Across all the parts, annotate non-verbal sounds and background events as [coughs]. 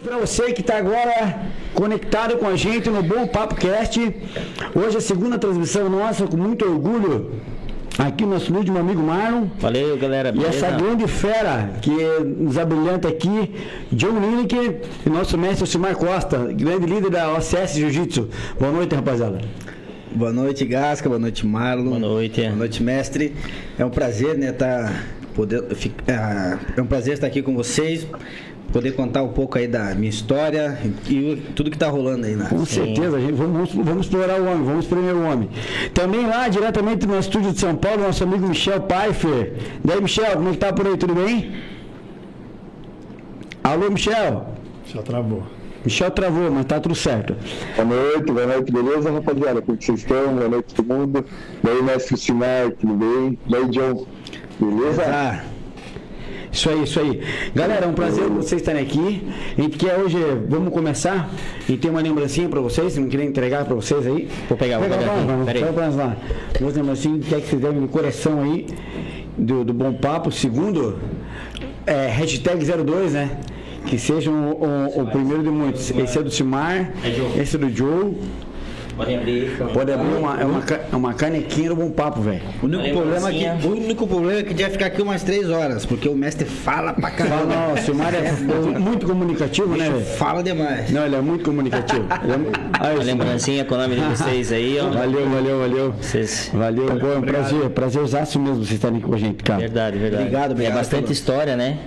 Para você que está agora conectado com a gente no Bom Papo Cast, hoje é a segunda transmissão nossa, com muito orgulho, aqui no nosso último amigo Marlon. Valeu, galera. E beleza? essa grande fera que nos abrilhanta aqui, John Lineker e nosso mestre Silmar Costa, grande líder da OCS Jiu-Jitsu. Boa noite, rapaziada. Boa noite, Gasca. Boa noite, Marlon. Boa noite. Boa noite, mestre. É um prazer, né, tá poder, ah, é um prazer estar aqui com vocês, poder contar um pouco aí da minha história e tudo que tá rolando aí na. Com certeza, gente. Vamos, vamos explorar o homem, vamos espremer o homem. Também lá, diretamente no estúdio de São Paulo, nosso amigo Michel Pfeiffer. Daí, Michel, como é que tá por aí? Tudo bem? Alô, Michel? Já travou. Michel travou, mas tá tudo certo. Boa noite, boa noite, beleza, rapaziada? Como que vocês estão? Boa noite todo mundo. Daí, mestre Simar, tudo bem? Daí, John, beleza? Ah, Isso aí, isso aí. Galera, é um prazer vocês estarem aqui. A gente quer hoje, vamos começar e tem uma lembrancinha pra vocês, não queria entregar pra vocês aí. Vou pegar, vou Pega pegar pega pra nós lá. Duas lembrancinhas, quer que vocês devem no coração aí do, do Bom Papo. Segundo, é, hashtag 02, né? Que seja o, o- o primeiro de muitos. Esse é do Simar, esse é do Joe. Pode abrir. Pode abrir uma, é uma, é uma canequinha do Bom Papo, velho. o único Valeu, problema é que o único problema é que a gente vai ficar aqui umas três horas, porque o mestre fala pra Fala, caramba. não, o Simar é muito comunicativo, né, velho? Fala demais. Não, ele é muito comunicativo. [laughs] Ele é mu- Aí, A lembrancinha com o nome de vocês aí, ó. Valeu, valeu, valeu. Vocês... Valeu, pô, é um prazer, prazerzaço mesmo vocês estarem aqui com a gente, cara. Verdade, verdade. Obrigado, obrigado É bastante pelo- história, né?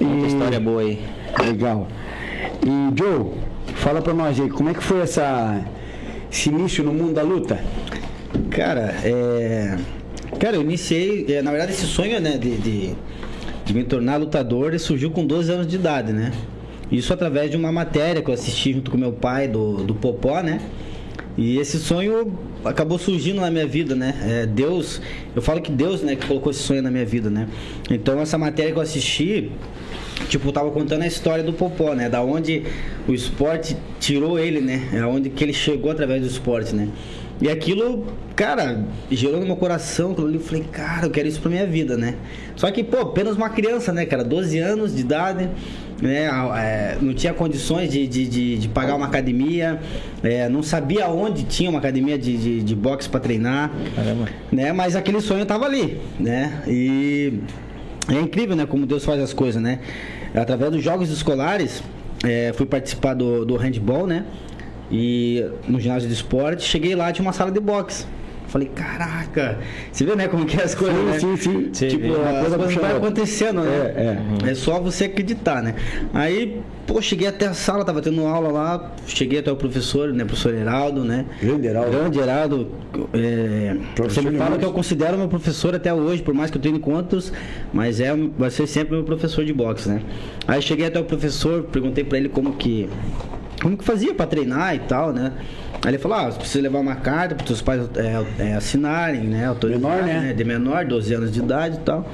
Muita E- história boa aí. Legal. E Joe, fala pra nós aí, como é que foi essa, esse início no mundo da luta? Cara, é. Cara, eu iniciei. é, na verdade, esse sonho, né, de, de, de me tornar lutador surgiu com 12 anos de idade, né? Isso através de uma matéria que eu assisti junto com meu pai, do, do Popó, né? E esse sonho acabou surgindo na minha vida, né? É, Deus, eu falo que Deus, né, que colocou esse sonho na minha vida, né? Então, essa matéria que eu assisti, tipo, tava contando a história do Popó, né? Da onde o esporte tirou ele, né? É onde que ele chegou através do esporte, né? E aquilo, cara, gerou no meu coração, aquilo ali, eu falei, cara, eu quero isso pra minha vida, né? Só que, pô, apenas uma criança, né, cara? 12 anos de idade, né? é, não tinha condições de, de, de, de pagar uma academia, é, não sabia onde tinha uma academia de, de, de boxe pra treinar, Caramba. né? Mas aquele sonho tava ali, né? E é incrível, né? Como Deus faz as coisas, né? Através dos jogos escolares, é, fui participar do, do handball, né? E no ginásio de esporte, cheguei lá, tinha uma sala de boxe. Falei, caraca, você vê, né, como que é as coisas, né? sim, sim. Sim, Tipo, a Uma coisa coisa vai acontecendo, né? É, É só você acreditar, né? Aí, pô, cheguei até a sala, tava tendo aula lá, cheguei até o professor, né, professor Heraldo, né? Grande Heraldo. Grande Heraldo, é, Professor sempre falo que eu considero meu professor até hoje, por mais que eu tenha encontros, mas é, vai ser sempre meu professor de boxe, né? Aí cheguei até o professor, perguntei pra ele como que como que fazia pra treinar e tal, né? Aí ele falou, ah, você precisa levar uma carta para seus pais é, é, assinarem, né? Autorizar, Menor, né? De menor, 12 anos de idade e tal.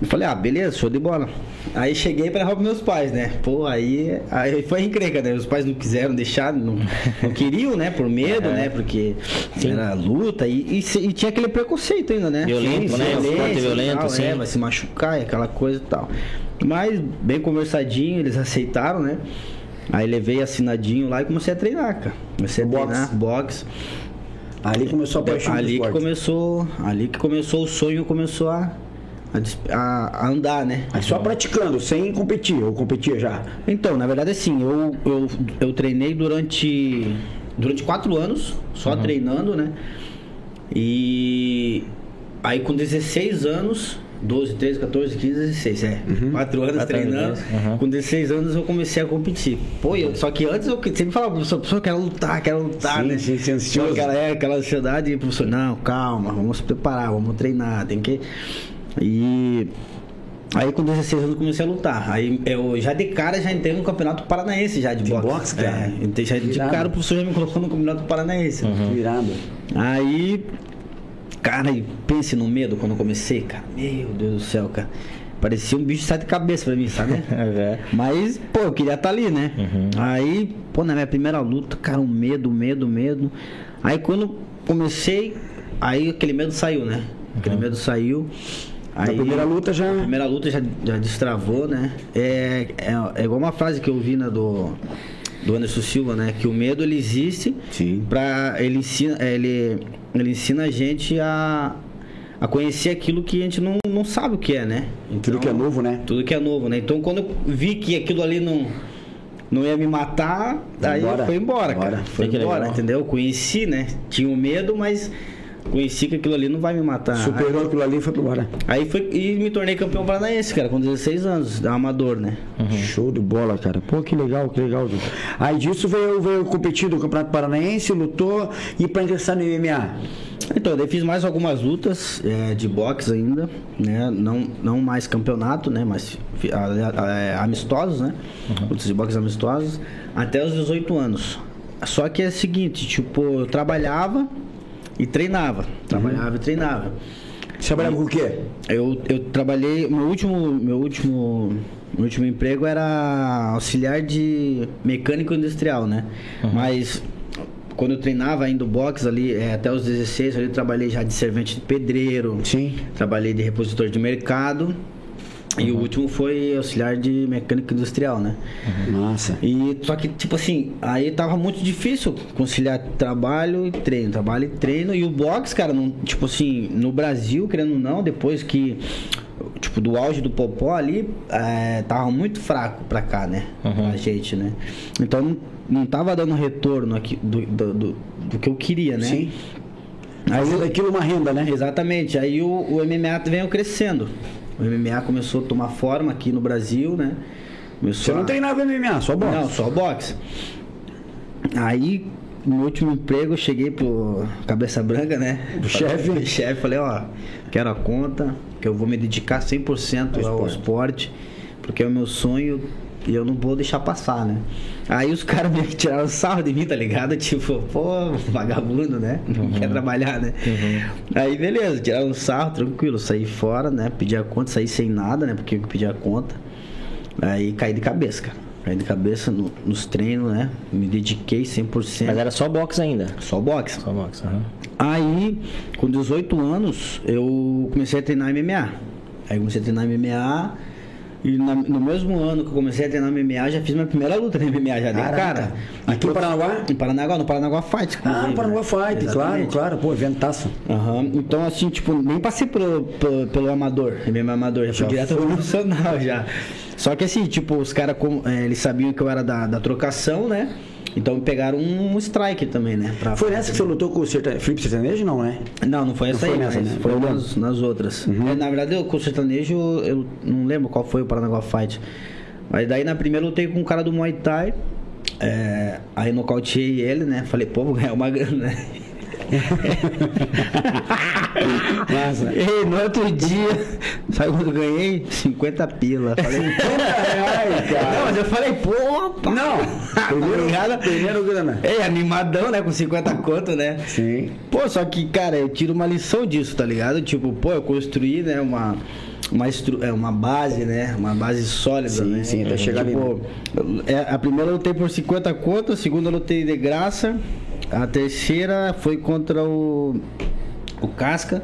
Eu falei, ah, beleza, show de bola. Aí cheguei pra levar pros meus pais, né? Pô, aí, aí foi encrenca, né? Os pais não quiseram deixar, não, não queriam, né? Por medo, [laughs] né? Porque era luta e, e, e tinha aquele preconceito ainda, né? Violento, né? O esporte violência e violento, tal, sim. É, vai se machucar e aquela coisa e tal. Mas, bem conversadinho, eles aceitaram, né? Aí levei assinadinho lá e comecei a treinar, cara. Comecei a Boxe. treinar, boxe. Ali começou a paixão ali que começou, ali que começou o sonho, começou a, a, a- andar, né? Aí só praticando, sem competir, ou competia já. Então, na verdade, assim, eu, eu, eu treinei durante, durante quatro anos, só treinando, né? E aí com 16 anos, 12, 13, 14, 15, 16, é. Quatro anos Quatro anos, treinando. uhum. Com 16 anos eu comecei a competir. Pô, eu- só que antes eu sempre falava, professor, professor, eu quero lutar, quero lutar, Sim, né? sim, sim, Só ansioso. aquela, é, aquela ansiedade, e o professor, não, calma, vamos se preparar, vamos treinar, tem que. E aí com 16 anos eu comecei a lutar. Aí eu já de cara já entrei no campeonato paranaense já de, De boxe. boxe, cara? É, entrei já de cara o professor já me colocou no campeonato paranaense. Virado. Aí, cara, e pense no medo quando eu comecei, cara. Meu Deus do céu, cara. Parecia um bicho de sete cabeças pra mim, sabe? [laughs] É. Mas, pô, eu queria estar ali, né? Aí, pô, na minha primeira luta, cara, um medo, medo, medo. Aí quando comecei, aí aquele medo saiu, né? Aquele medo saiu. Na primeira luta já. A primeira luta já, já destravou, né? É, é, é igual uma frase que eu vi né, do, do Anderson Silva, né? Que o medo ele existe para ele ensina ele, ele ensina a gente a, a conhecer aquilo que a gente não, não sabe o que é, né? Tudo que é novo, né? Tudo que é novo, né? Então quando eu vi que aquilo ali não não ia me matar, aí embora. foi embora, cara. Embora. Foi Que embora, legal. entendeu? Conheci, né? Tinha o medo, mas conheci que aquilo ali não vai me matar. Superou aquilo ali e foi embora. Aí foi e me tornei campeão paranaense, cara, com 16 anos, amador, né? Show de bola, cara. Pô, que legal, que legal. Aí disso veio, veio competir do Campeonato Paranaense, lutou e pra ingressar no MMA. Então, daí fiz mais algumas lutas é, de boxe ainda, né? Não, não mais campeonato, né? Mas fi- a- a- é, amistosos, né? Lutas de boxe amistosos, até os 18 anos. Só que é o seguinte, tipo, eu trabalhava e treinava. Trabalhava e treinava. Você trabalhava com o quê? Eu, eu trabalhei, meu último, meu último, meu último emprego era auxiliar de mecânico industrial, né? Mas quando eu treinava ainda o boxe ali, é, até os 16, ali eu trabalhei já de servente de pedreiro, Sim. trabalhei de repositor de mercado e o último foi auxiliar de mecânico industrial, né? Massa. E só que, tipo assim, aí tava muito difícil conciliar trabalho e treino, trabalho e treino. E o boxe, cara, não, tipo assim, no Brasil, querendo ou não, depois que. Tipo, do auge do Popó ali, é, tava muito fraco pra cá, né? Pra gente, né? Então não, não tava dando retorno aqui do, do, do, do que eu queria, né? Sim. Aí Fazer eu- daquilo uma renda, né? Exatamente. Aí o, o MMA veio crescendo. O MMA começou a tomar forma aqui no Brasil, né? Começou Você não a- treinava MMA, só boxe. não, só boxe. Aí, no último emprego, eu cheguei pro Cabeça Branca, né? O chefe. Chefe, falei, ó, quero a conta, que eu vou me dedicar 100% ao esporte, porque é o meu sonho e eu não vou deixar passar, né? Aí os caras [laughs] meio que tiraram sarro de mim, tá ligado? Tipo, pô, vagabundo, né? Não quer trabalhar, né? Aí, beleza, tiraram sarro, tranquilo, saí fora, né? Pedi a conta, saí sem nada, né? Porque eu pedi a conta. Aí caí de cabeça, cara. Caí de cabeça no- nos treinos, né? Me dediquei 100%. Mas era só boxe ainda. Só boxe. Só boxe, aham. Aí, com 18 anos, eu comecei a treinar MMA. Aí comecei a treinar MMA. E na- no mesmo ano que eu comecei a treinar MMA, já fiz minha primeira luta na MMA. Já dei Caraca. cara. Aqui em Paranaguá? Em Paranaguá, no Paranaguá Fight. Ah, Paranaguá né? Fight, claro, Exatamente. claro. Pô, eventaço. Aham. Então, assim, tipo, nem passei pelo, pelo, pelo amador, MMA amador, já fui Já direto pro profissional [laughs] já. Só que assim, tipo, os caras, é, eles sabiam que eu era da, da trocação, né? Então pegaram um strike também, né? Pra- Foi nessa que você lutou com o serta... Felipe Sertanejo, não, né? Não, não foi essa foi aí, nessa, mas né? foi nas, nas outras. É, na verdade, eu, com o sertanejo, eu não lembro qual foi o Paranaguá Fight. Mas daí na primeira eu lutei com um cara do Muay Thai. É, aí nocauteei ele, né? Falei, pô, vou ganhar uma grana, né? [laughs] [laughs] E no outro dia, sabe quando eu ganhei? 50 pila. Falei, [laughs] Reais, cara. não, mas eu falei, pô, pá. Não. Primeiro, Obrigado. primeiro grana. É, animadão, né? Com 50 conto, né? Sim. Pô, só que, cara, eu tiro uma lição disso, tá ligado? Tipo, pô, eu construí, né, uma, uma, estru... é, uma base, né? Uma base sólida, Sim, né? sim, até chegar ali, tipo, é, A primeira eu lutei por 50 conto, a segunda eu lutei de graça, a terceira foi contra o, o Casca.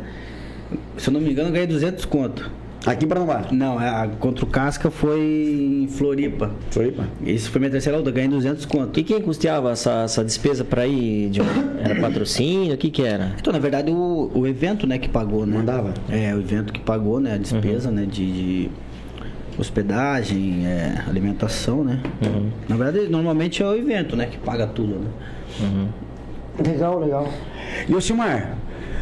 Se eu não me engano, eu ganhei 200 conto. Aqui em Paranaguá. Não, a, contra o Casca foi em Floripa. Floripa. Isso foi minha terceira luta, ganhei 200 conto. E quem custeava essa, essa despesa pra ir? De... Era patrocínio? O que que era? Então, na verdade, o, o evento, né, que pagou, né? Mandava? É, o evento que pagou, né, a despesa, né, de, de hospedagem, é, alimentação, né? Na verdade, normalmente é o evento, né, que paga tudo, né? Legal, legal. E o Simar?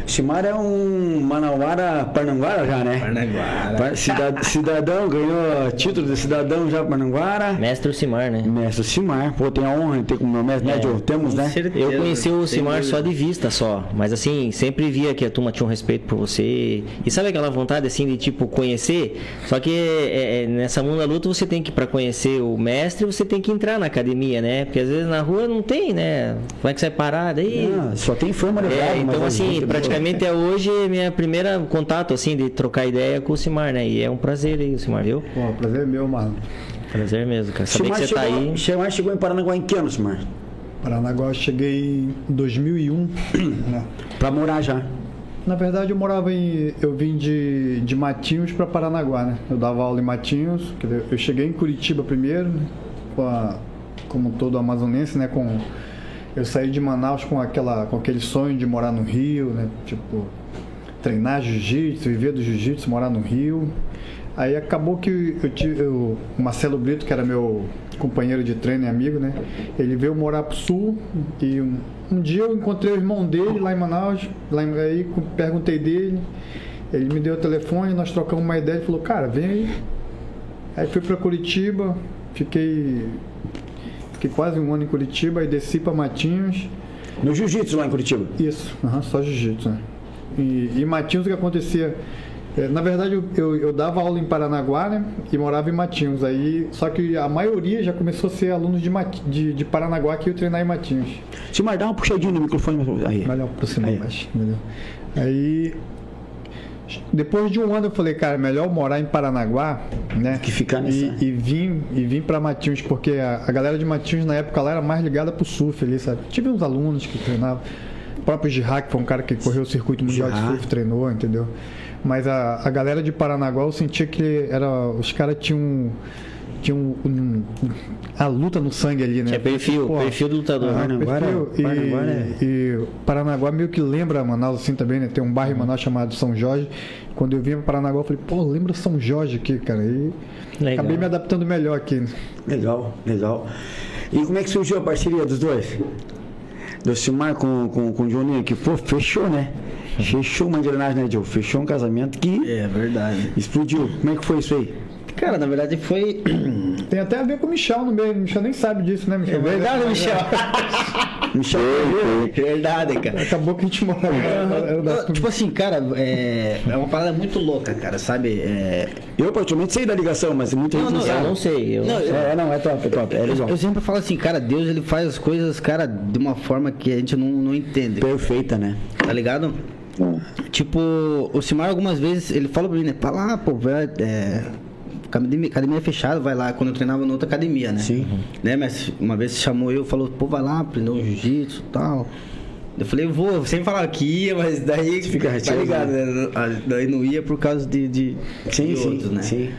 Simar é um Manauara Parnanguara já, né? Parnaguara. Pa- cida- [laughs] Cidadão, ganhou título de cidadão já Parnanguara. Mestre Simar, né? Mestre Simar, pô, tem a honra de ter como meu mestre, né, É. Joe? Temos, né? certeza. Eu conheci o Simar só de vista só, mas assim, sempre via que a turma tinha um respeito por você. E sabe aquela vontade assim de tipo conhecer? Só que é, é, nessa mundo da luta você tem que para conhecer o mestre, você tem que entrar na academia, né? Porque às vezes na rua não tem, né? Como é que você vai parar daí? Ah, só tem fama de É, então assim, é praticamente é hoje minha primeira contato assim de trocar ideia com o Simar, né? E é um prazer aí, o Simar, viu? Pô, prazer é meu, mano. Prazer mesmo, cara. Saber Simar que você tá chegou, aí. Simar chegou em Paranaguá em que ano, Simar? Paranaguá eu cheguei em 2001. [coughs] né? Pra morar já. na verdade eu morava em. Eu vim de, de Matinhos para Paranaguá, né? Eu dava aula em Matinhos, eu cheguei em Curitiba primeiro, né? Com a- como todo amazonense, né? Com, eu saí de Manaus com, aquela, com aquele sonho de morar no Rio, né? Tipo, treinar jiu-jitsu, viver do jiu-jitsu, morar no Rio. Aí acabou que eu tive o Marcelo Brito, que era meu companheiro de treino e amigo, né? Ele veio morar pro sul e um, um dia eu encontrei o irmão dele lá em Manaus, lá em, aí perguntei dele, ele me deu o telefone, nós trocamos uma ideia, ele falou, cara, vem aí. Aí fui para Curitiba, fiquei fiquei quase um ano em Curitiba e desci para Matinhos. No jiu-jitsu lá em Curitiba. Isso, aham, só jiu-jitsu, né? E, e Matinhos o que acontecia? é, na verdade, eu, eu, dava aula em Paranaguá, né? E morava em Matinhos. Aí, só que a maioria já começou a ser alunos de, Mati- de, de Paranaguá que eu treinar em Matinhos. Timar, dá uma puxadinha no microfone. Aí. Melhor aproximar Aí. mais, entendeu? Aí, depois de um ano eu falei, cara, melhor morar em Paranaguá, né? Que ficar nessa- E, e vim, e vim para Matinhos, porque a, a galera de Matinhos na época lá era mais ligada pro surf ali, sabe? Tive uns alunos que treinavam. O próprio que foi um cara que correu o circuito mundial de Girá. surf, treinou, entendeu? Mas a, a galera de Paranaguá, eu sentia que era, os caras tinham tinham um, um- a luta no sangue ali, né? Tinha perfil, Porra, perfil do lutador. Paranaguá era- perfil. E, Paranaguá era- e Paranaguá meio que lembra Manaus assim também, né? Tem um bairro em Manaus chamado São Jorge. Quando eu vim para Paranaguá, eu falei, pô, lembra São Jorge aqui, cara. E Legal. acabei me adaptando melhor aqui. Legal, legal. E como é que surgiu a parceria dos dois? Do Silmar com, com, com o Joninho, que pô, fechou, né? Fechou uma engrenagem, né, Joe? Fechou um casamento que É verdade. explodiu. Como é que foi isso aí? Cara, na verdade foi. [clears throat] Tem até a ver com o Michel no meio. O Michel nem sabe disso, né, Michel? É verdade, Michel. [laughs] Michel, verdade, cara. Acabou que a gente morava. Era da- Tipo assim, cara, é, é uma parada muito louca, cara, sabe? É, eu particularmente sei da ligação, mas muita gente não, não, Eu sabe. não sei. Eu Não, eu- É, não, é top, é top. É legal. eu sempre falo assim, cara, Deus ele faz as coisas, cara, de uma forma que a gente não, não entende, Perfeita, né? tá ligado? Tipo, o Simar algumas vezes, ele fala pra mim, né? Pra lá, pô, vai, é, academia, academia fechada, vai lá, quando eu treinava na outra academia, né? Sim. Né, mas uma vez chamou eu, falou, pô, vai lá, aprender um jiu-jitsu e tal. Eu falei, eu vou, sempre falava que ia, mas daí, [laughs] Fica tá ligado, né? Daí não ia por causa de, de, Sim, de sim, outros, né? sim.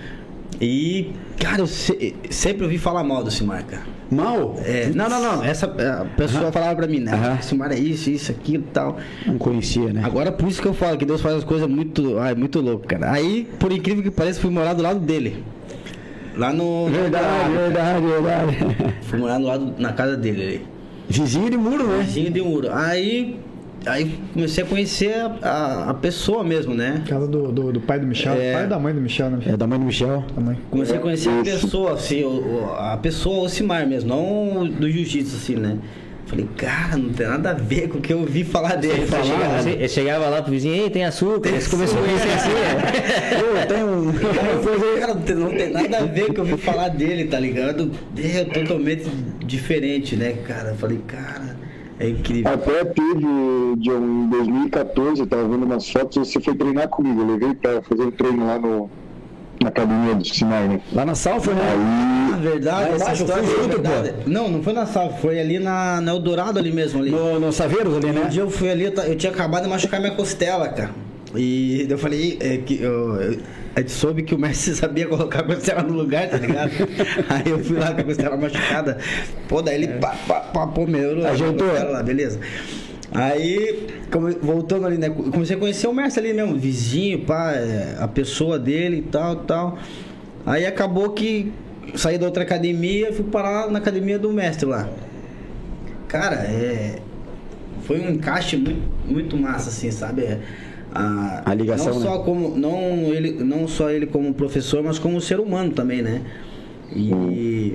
E, cara, eu se- sempre ouvi falar mal do Simar, cara. Mal? É, não, não, não. Essa a pessoa falava pra mim, né? Aham. Simar é isso, isso, aquilo e tal. Não conhecia, né? Agora, por isso que eu falo que Deus faz as coisas muito. Ai, muito louco, cara. Aí, por incrível que pareça, fui morar do lado dele. Lá no. Verdade, verdade, verdade. Fui morar do lado, na casa dele ali. Vizinho de muro, né? Vizinho de muro. Aí. Aí comecei a conhecer a, a, a pessoa mesmo, né? Casa do, do, do pai do Michel. É. Pai da mãe do Michel, né? É da mãe do Michel. Da mãe. Comecei a conhecer a pessoa, assim, o- o- a pessoa Ocimar mesmo, não o do jiu-jitsu, assim, né? Falei, cara, não tem nada a ver com o que eu ouvi falar dele. Você chegava, você chegava lá pro vizinho, ei, tem açúcar. Você começou a conhecer assim, né? [laughs] Pô, tem um. Cara, não tem, não tem nada a ver com o que eu ouvi falar dele, tá ligado? É totalmente diferente, né, cara? Eu falei, cara, é incrível. Até teve, John, em 2014, eu tava vendo umas fotos, você foi treinar comigo. Eu levei pra fazer um treino lá no, na academia do Sinai, né? Lá na Salfa, né? Ah, verdade, Lá essa história fui é junto, verdade. Não, não foi na Salva, foi ali na, na Eldorado ali mesmo, ali. No, no Saveiros ali, Um né? dia eu fui ali, eu eu tinha acabado de machucar minha costela, cara. E eu falei, é, que eu, eu- a gente soube que o Messi [laughs] sabia colocar a costela no lugar, tá ligado? [laughs] Aí eu fui lá com a costela machucada. Pô, daí ele pá, pá, pá, pô, a Ajeitou. lá, beleza. Aí, voltando ali, né? Comecei a conhecer o Messi ali mesmo, vizinho, pá, é, a pessoa dele e tal, tal. Aí acabou que saí da outra academia e fui parar na academia do mestre lá. Cara, é. Foi um encaixe muito, muito massa, assim, sabe? É, A, A ligação, não só né? como não ele não só ele como professor mas como ser humano também né? E,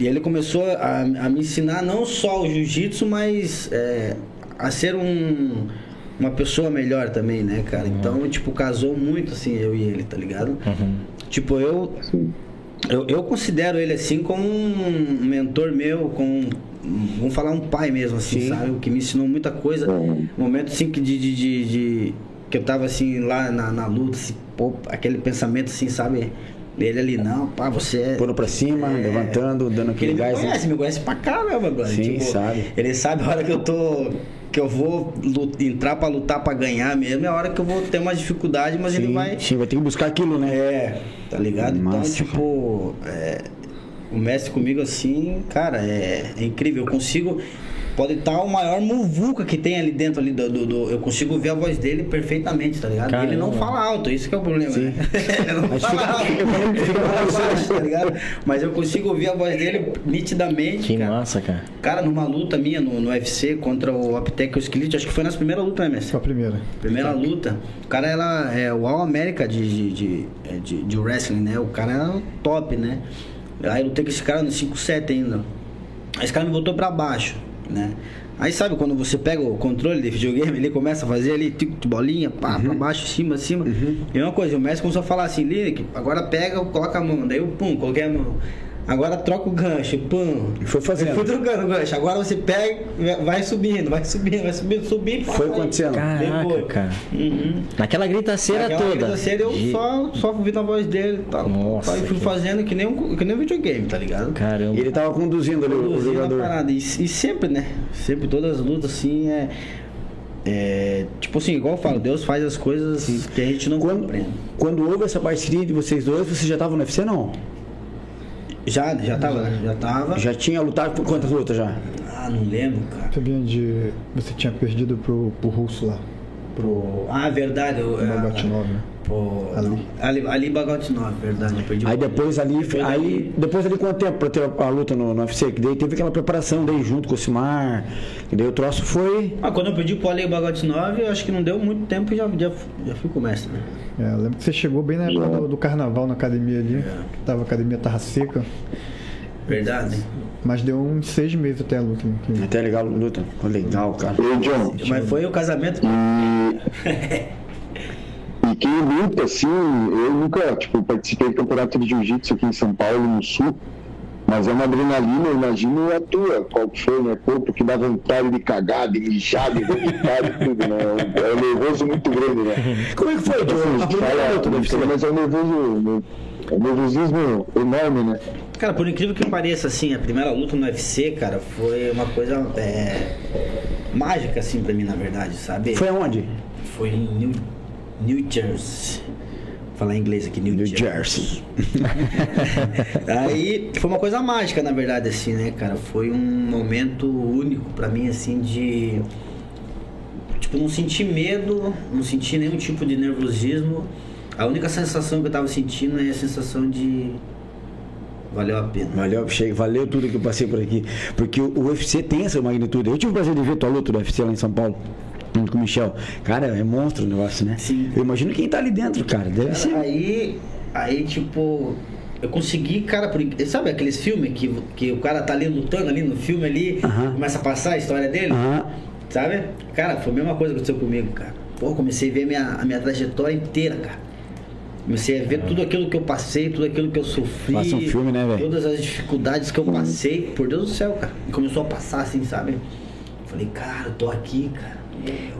e ele começou a, a me ensinar não só o jiu-jitsu mas é, a ser um uma pessoa melhor também né cara? Então tipo casou muito assim eu e ele tá ligado? Tipo eu eu, eu considero ele assim como um mentor meu, como vamos falar um pai mesmo assim, Sim. sabe? Que me ensinou muita coisa. Momento assim que de, de, de- de- que eu tava assim lá na, na luta, assim, pô, aquele pensamento assim, sabe? Ele ali, não, pá, você é. Pondo pra cima, levantando, dando aquele ele me gás. né? conhece, me conhece pra caramba, brother. Sim, sabe. Ele sabe a hora que eu tô que eu vou lu- entrar pra lutar pra ganhar mesmo, é a hora que eu vou ter uma dificuldade, mas ele Sim, vai. sim, vai ter que buscar aquilo, né? É, tá ligado? Massa, então, tipo, é, o mestre comigo assim, cara, é, é incrível. Eu consigo. Pode estar o maior muvuca que tem ali dentro ali do, do- do- Eu consigo ouvir a voz dele perfeitamente, tá ligado? E ele não Caramba. fala alto, isso que é o problema. Né? [laughs] Ele não Mas fala fica- alto, fica- baixo, [laughs] tá ligado? Mas eu consigo ouvir a voz dele nitidamente. Que cara. massa, cara. Cara, numa luta minha no, no UFC contra o Aptec e o Skillet, acho que foi nas primeiras lutas, né, mestre? Foi a primeira. Primeira luta. O cara ela é o All América de, de, de, é, de- de wrestling, né? O cara era o top, né? Aí eu lutei com esse cara no 5-7 ainda. Aí esse cara me botou pra baixo, né? Aí sabe quando você pega o controle de videogame, ele começa a fazer ali, tic, de bolinha, pá, pra baixo, cima, cima. E uma coisa, o mestre começou a falar assim, Linick, agora pega, coloca a mão. Daí eu, pum, coloquei a mão. Agora troca o gancho, pum. Foi fazendo. Eu fui trocando o gancho. Agora você pega, vai subindo, vai subindo, vai subindo, subir. pá, Foi vai. acontecendo. Caraca, Depois. cara. Uhum. Naquela gritaceira Aquela toda. gritaceira eu De- só, só ouvindo a voz dele e tal. Nossa, Aí fui que- fazendo que nem, um, que nem um videogame, tá ligado? Caramba. E ele tava conduzindo ali o- o jogador. E, e sempre, né? Sempre todas as lutas assim é. é, tipo assim, igual eu falo, Deus faz as coisas que a gente não Quando, compreende. quando houve essa parceria de vocês dois, você já tava no UFC, não? Já, já tava, né? Já tava. Já tinha lutado por quantas lutas já? Ah, não lembro, cara. Sabia de. Você tinha perdido pro, pro russo lá. Pro. Ah, verdade. Eu, é, né? Pô, Ali. Ali, ali Bagotinov, verdade. Eu perdi o Aí depois ali, Depois aí ali- depois ali quanto tempo pra ter a, a luta no, no UFC? Que daí teve aquela preparação daí junto com o Simar. Que daí o troço foi. Ah, quando eu pedi pro Ale Bagotinov, eu acho que não deu muito tempo e já, já, já fui com o mestre, né? É, eu lembro que você chegou bem na época do, do carnaval na academia ali. que Tava, a academia tava seca. Verdade. Mas deu uns seis meses até a luta. né? Até legal a luta. Legal, cara. Mas foi o casamento. [laughs] e quem luta, assim, eu nunca, tipo, participei do campeonato de jiu-jitsu aqui em São Paulo, no Sul, mas é uma adrenalina, eu imagino a tua, qual que foi, né? Corpo que dá vontade de cagar, de mijar, de vomitar, de tudo, né? É um- É nervoso muito grande, né? [laughs] Como é que foi, Assim, Joe? a A primeira fala, luta do UFC? mas é um nervoso, é um nervosismo enorme, né? Cara, por incrível que pareça, assim, a primeira luta no UFC, cara, foi uma coisa é, mágica, assim, pra mim, na verdade, sabe? Foi aonde? Foi em New, New Jersey. Vou falar em inglês aqui, New, New Jersey. [laughs] Aí foi uma coisa mágica, na verdade, assim, né, cara? Foi um momento único pra mim, assim, de. Tipo, não senti medo, não senti nenhum tipo de nervosismo. A única sensação que eu tava sentindo é a sensação de. Valeu a pena. Valeu, valeu tudo que eu passei por aqui. Porque o o UFC tem essa magnitude. Eu tive o prazer de ver tua luta do UFC lá em São Paulo. Junto com o Michel. Cara, é monstro o negócio, né? Sim. Eu imagino quem tá ali dentro, cara. Deve ser. Aí, aí, tipo, eu consegui, cara, por... sabe aqueles filmes que, que o cara tá ali lutando ali no filme ali, Aham. começa a passar a história dele, Aham. sabe? Cara, foi a mesma coisa que aconteceu comigo, cara. Pô, comecei a ver minha, a minha trajetória inteira, cara. Comecei a ver tudo aquilo que eu passei, tudo aquilo que eu sofri. Passa um filme, né, velho? Todas as dificuldades que eu passei, por Deus do céu, cara. E começou a passar assim, sabe? Falei, cara, eu tô aqui, cara.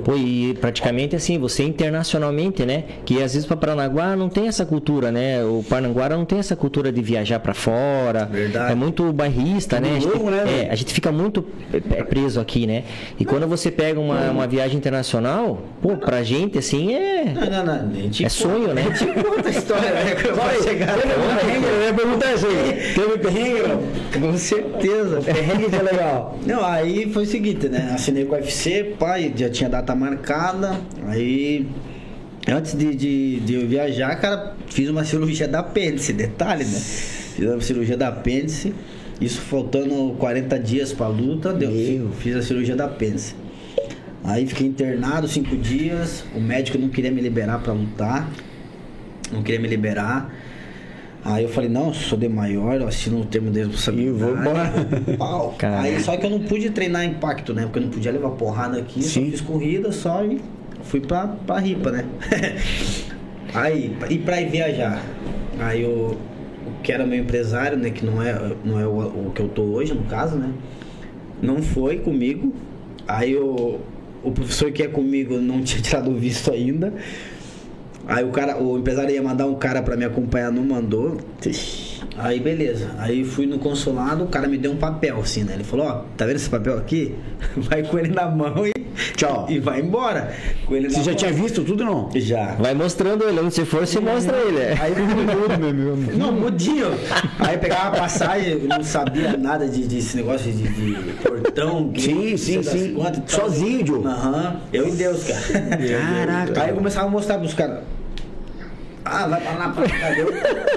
Pô, e praticamente assim, você internacionalmente, né? Que às vezes para Paranaguá não tem essa cultura, né? O Paranaguara não tem essa cultura de viajar para fora. Verdade. É muito bairrista, né? A gente, novo, né, é, a gente fica muito é, preso aqui, né? E quando você pega uma, uma viagem internacional, pô, pra gente assim é. Não, não, não. Gente É sonho, né? [laughs] Gente conta a história, né? Vai chegar. Teve perrengue? Eu ia perguntar isso aí. Teve perrengue, não? Com certeza. Perrengue que é legal. Não, aí foi o seguinte, né? Assinei com o UFC, pai, já tinha data marcada. Aí, antes de, de, de eu viajar, cara, fiz uma cirurgia da apêndice, detalhe, né? Fiz uma cirurgia da apêndice. Isso faltando 40 dias pra luta, deu, Meu. fiz a cirurgia da apêndice. Aí fiquei internado cinco dias. O médico não queria me liberar pra lutar. Não queria me liberar. Aí eu falei, não, eu sou de maior, eu assino o termo de responsabilidade. E vou embora. [laughs] Aí só que eu não pude treinar impacto, né? Porque eu não podia levar porrada aqui, Sim. só fiz corrida só e fui pra, pra ripa, né? [laughs] aí, e pra ir viajar. Aí o, o que era meu empresário, né? Que não é, não é o, o que eu tô hoje, no caso, né? Não foi comigo. Aí o, o professor que é comigo não [laughs] tinha tirado o visto ainda. Aí o cara, o empresário ia mandar um cara pra me acompanhar, não mandou. Aí beleza. Aí fui no consulado, o cara me deu um papel assim, né? Ele falou, ó, tá vendo esse papel aqui? [laughs] Vai com ele na mão e Tchau. E vai embora. Com ele Você já mão. tinha visto tudo não? Já. Vai mostrando ele, onde você for, você mostra ele. é. Aí [laughs] Tudo, meu amigo. Não, mudinho. Aí pegava a passagem, eu não sabia nada de, desse negócio de, de portão. que Sim, sim, sim. quantas. Sozinho, Diogo? Aham. Eu e Deus, cara. Caraca. Aí eu começava a mostrar pros caras. Ah, vai pra lá, pra cá. Eu...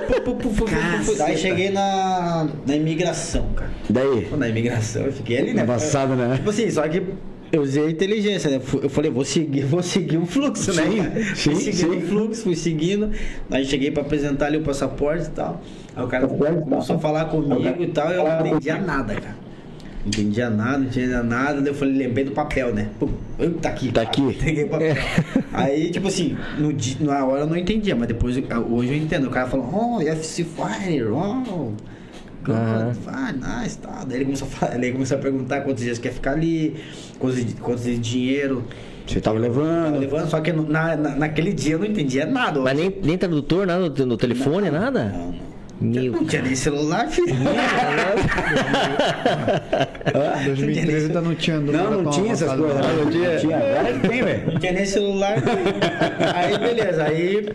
pu, pu, pu, pu, pu, pu. Aí cheguei na, na imigração, cara. Daí? Na imigração, eu fiquei ali, né? Embaçado, né? Tipo assim, só que eu usei a inteligência, né? Eu falei, vou seguir, vou seguir o fluxo, né? Sim, fui seguindo o fluxo, fui seguindo. Aí cheguei pra apresentar ali o passaporte e tal. Aí o cara começou a falar comigo e tal, e eu não entendia nada, cara. Não entendia nada, não entendia nada. Daí eu falei, lembrei do papel, né? Pum, eu- tá aqui. Tá aqui. [laughs] Peguei o papel. Aí, tipo assim, no na hora eu não entendia, mas depois, hoje eu entendo. O cara falou, oh, FC Fire, oh. Good, ah, nice, tá. Daí ele começou a falar, ele começou a perguntar quantos dias quer ficar ali, quantos, quantos de dinheiro Você tava tava levando. levando, só que na, na- naquele dia eu não entendia nada. Mas nem, nem tradutor, nada no, no telefone, nada? Não, não. Meu. Não tinha nem celular, filho. 2013 [laughs] ainda não tinha Não, não tinha essas coisas. não. Tinha. tinha. Agora que tem, velho. Não tinha nem celular. aí beleza, aí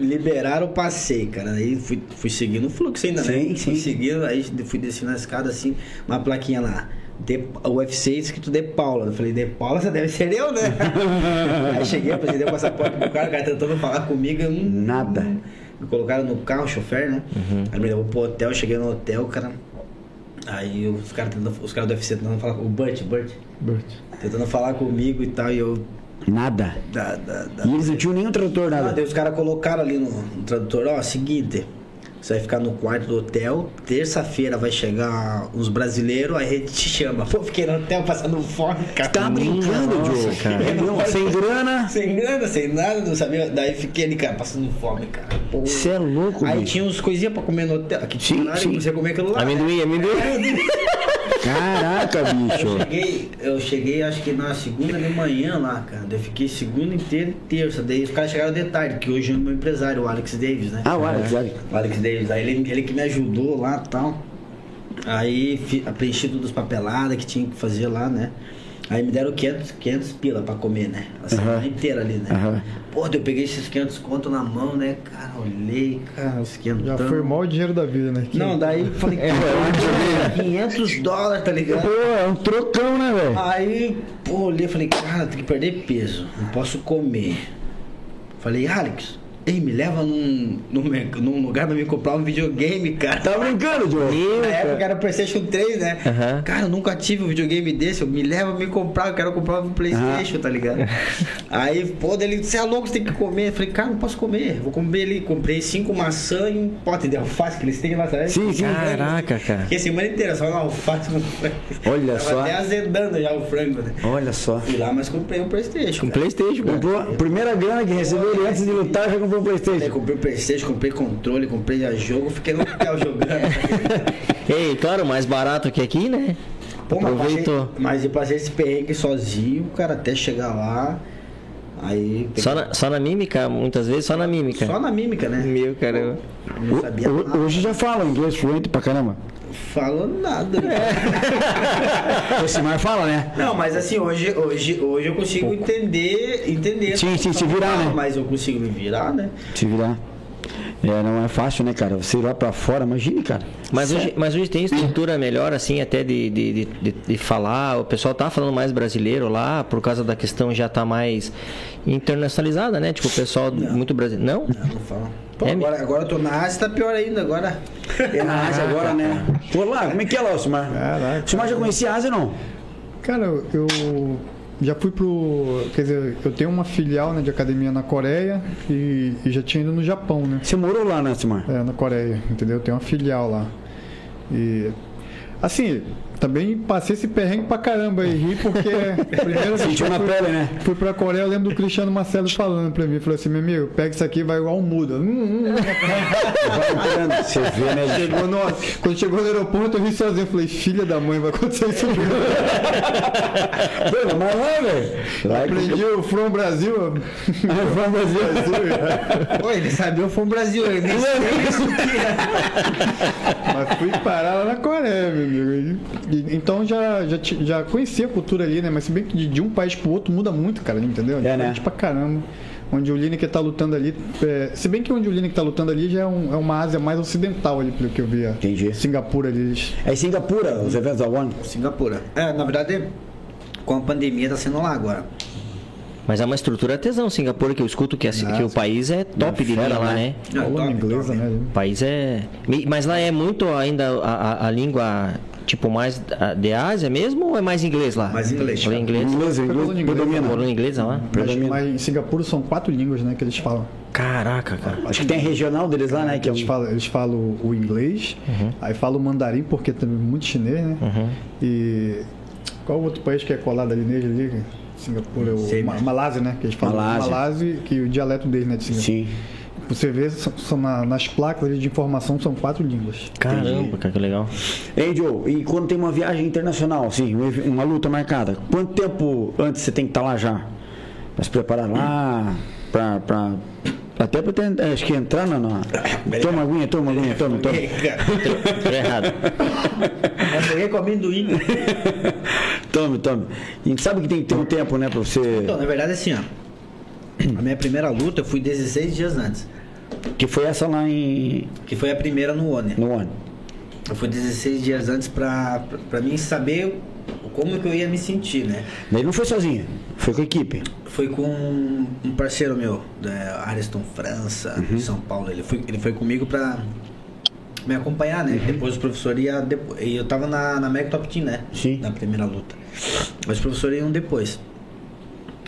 liberaram o passeio, cara. Aí fui, fui seguindo o fluxo ainda, né? Sim, Fui sim. seguindo, aí fui descendo a escada assim, uma plaquinha lá. De, UFC escrito De Paula. Eu falei, De Paula, você deve ser eu, né? [laughs] aí cheguei, apresentei o passaporte pro cara, o cara tentando falar comigo. Eu, hum, Nada. Me colocaram no carro, chofer, né? Aí me levou pro hotel, cheguei no hotel, cara. Aí os caras os caras do UFC tentando falar com o Burt, Burt, Burt. tentando falar comigo e tal, e eu. Nada. Da, da, da, E eles não tinham nenhum tradutor, nada. daí os caras colocaram ali no, no tradutor, ó, seguinte, você vai ficar no quarto do hotel, terça-feira vai chegar uns brasileiros, aí a gente te chama. Pô, fiquei no hotel passando fome, cara. Tá brincando, Diogo? cara. Não, sem grana. Sem grana, sem nada, não sabia. Daí fiquei ali, cara, passando fome, cara. Você é louco, Aí bicho. tinha uns coisinhas pra comer no hotel. Aqui tinha Sim, você comer aquilo lá. Amendoim, amendoim. Caraca, Eu bicho. cheguei, eu cheguei acho que na segunda de manhã lá, cara. Eu fiquei segunda inteira e terça. Daí os caras chegaram de tarde, que hoje é o meu empresário, o Alex Davis, né? Ah, o Alex, Alex. O Alex Davis, aí ele, ele que me ajudou lá e tal. Aí preenchi todas as papeladas que tinha que fazer lá, né? Aí me deram 500, 500 pila pra comer, né? A semana inteira ali, né? Pô, daí eu peguei esses 500 conto na mão, né? Cara, olhei, cara, os 500. Já foi mal o dinheiro da vida, né? Não, daí eu falei, [laughs] cara, 500 dólares, tá ligado? Pô, é um trocão, né, velho? Aí, pô, olhei e falei, cara, tem que perder peso, não posso comer. Falei, Alex, ei, me leva num, num, num lugar pra me comprar um videogame, cara. Tá brincando, Diogo? Na época era o Playstation 3, né? Aham. Cara, eu nunca tive um videogame desse, eu me leva pra me comprar, eu quero comprar um Playstation, tá ligado? [laughs] Aí, pô, ele, você é louco, você tem que comer. Eu falei, cara, não posso comer. Vou comer ali, comprei cinco maçãs e um pote de alface que eles têm lá, sabe? Sim, sim. Caraca, cara. Fiquei a semana inteira só no alface. Olha Tava só. até azedando já o frango, né? Olha só. Fui lá, mas comprei um Playstation. Com cara. Playstation. Comprou primeira grana que recebeu ele antes de lutar, já comprou um Aí Playstation. comprei o Playstation, comprei controle, comprei a jogo, fiquei no hotel [laughs] jogando. Ei, claro, mais barato que aqui, né? Pô, mas Aproveitou. passei- Mas eu passei esse perrengue sozinho, cara, até chegar lá. Aí. Só na, só na mímica, muitas vezes só na mímica. Só na mímica, né? Meu caramba. Não sabia Ho- nada. Hoje já fala inglês fluente pra caramba. Falo nada. né? [laughs] O Simar fala, né? Não, mas assim, hoje, hoje, hoje eu consigo entender, entender. Sim, sim, se virar, né? Mas eu consigo me virar, né? Se virar. É, não é fácil, né, cara? Você ir lá pra fora, imagine, cara. Mas hoje, mas hoje tem estrutura melhor, assim, até de, de, de, de- de falar. O pessoal tá falando mais brasileiro lá, por causa da questão já tá mais internacionalizada, né? Tipo, o pessoal muito brasileiro. Não? Não, não falo. Pô, É, agora, agora eu tô na Ásia, tá pior ainda agora. É na Ásia agora, né? Pô, lá, como é que é lá, o Simar? Caraca. O Simar já conhecia a Ásia, não? Cara, eu já fui pro. Quer dizer, eu tenho uma filial né, de academia na Coreia e, e já tinha ido no Japão, né? Você morou lá, né, Simar? É, na Coreia, entendeu? Tem uma filial lá. E. Assim, também passei esse perrengue pra caramba e ri porque [laughs] primeiro vez que Sentiu eu na fui- pele, né? Fui pra Coreia, eu lembro do Cristiano Marcelo falando pra mim, falou assim, meu amigo, pega isso aqui, vai igual um muda. Hum, hum, hum. Vai entrando, Você vê, né? Chegou no, quando chegou no aeroporto, eu vi sozinho, falei, filha da mãe, vai acontecer isso mesmo. [laughs] Pô, mas lá, velho. É Aprendi o From Brasil. [laughs] From Brasil. Oi, ele sabia o Fom Brasil, ele nem sei isso que é. Mas fui parar lá na Coreia, meu amigo. Então já, já, já conhecia a cultura ali, né? Mas se bem que de, de um país pro outro muda muito, cara, entendeu? né? Diferente pra caramba. Onde o Lineker tá lutando ali. é, se bem que onde o Lineker tá lutando ali já é, um- é uma Ásia mais ocidental ali, pelo que eu via. Entendi. Singapura ali. eles- É em Singapura, os eventos da One. Singapura. É, na verdade, com a pandemia tá sendo lá agora. Mas é uma estrutura tesão, Singapura, que eu escuto que, assim, que o país é top de linha lá, né? Ah, Falando top, inglesa, top. né? O país é. Mas lá é muito ainda a, a- a língua, tipo, mais a- de Ásia mesmo ou é mais inglês lá? Mais inglês, Fala cara. inglês. Inglês, inglês inglês, predomina. Falou inglês lá? Mas, Predomina. mas em Singapura são quatro línguas, né, que eles falam. Caraca, cara. Acho que tem a regional deles lá, né? Que é Eles um... falam, eles falam o inglês, aí falam o mandarim, porque tem muito chinês, né? E qual outro país que é colado ali nele ali? Singapura, o Sei, Malásia, né? Que eles falam Malásia. Malásia, que o dialeto deles, né? De Singapura. Sim. Você vê, são, são na- nas placas de informação são quatro línguas. Caramba, cara, que legal. Ei, Joe, e quando tem uma viagem internacional, assim, um uma luta marcada, quanto tempo antes você tem que estar lá já? Pra se preparar lá, pra... pra... Até pra ter, acho que entrar na... na... Toma aguinha, toma aguinha, toma, toma. Tô errado. Eu peguei com amendoim. [laughs] Tome, tome. E sabe que tem que ter um tempo, né, pra você... Então, na verdade, assim, ó. A minha primeira luta eu fui 16 dias antes. Que foi essa lá em... Que foi a primeira no ONE. no ano. Eu fui 16 dias antes pra, pra, pra mim saber como que eu ia me sentir, né? Ele não foi sozinho, foi com a equipe. Foi com um parceiro meu, da Ariston França, de São Paulo. Ele foi, ele foi comigo pra me acompanhar, né? Depois o professor ia. depo- E eu tava na, na Mega Top Team, né? Sim. Na primeira luta. Mas os professores iam depois.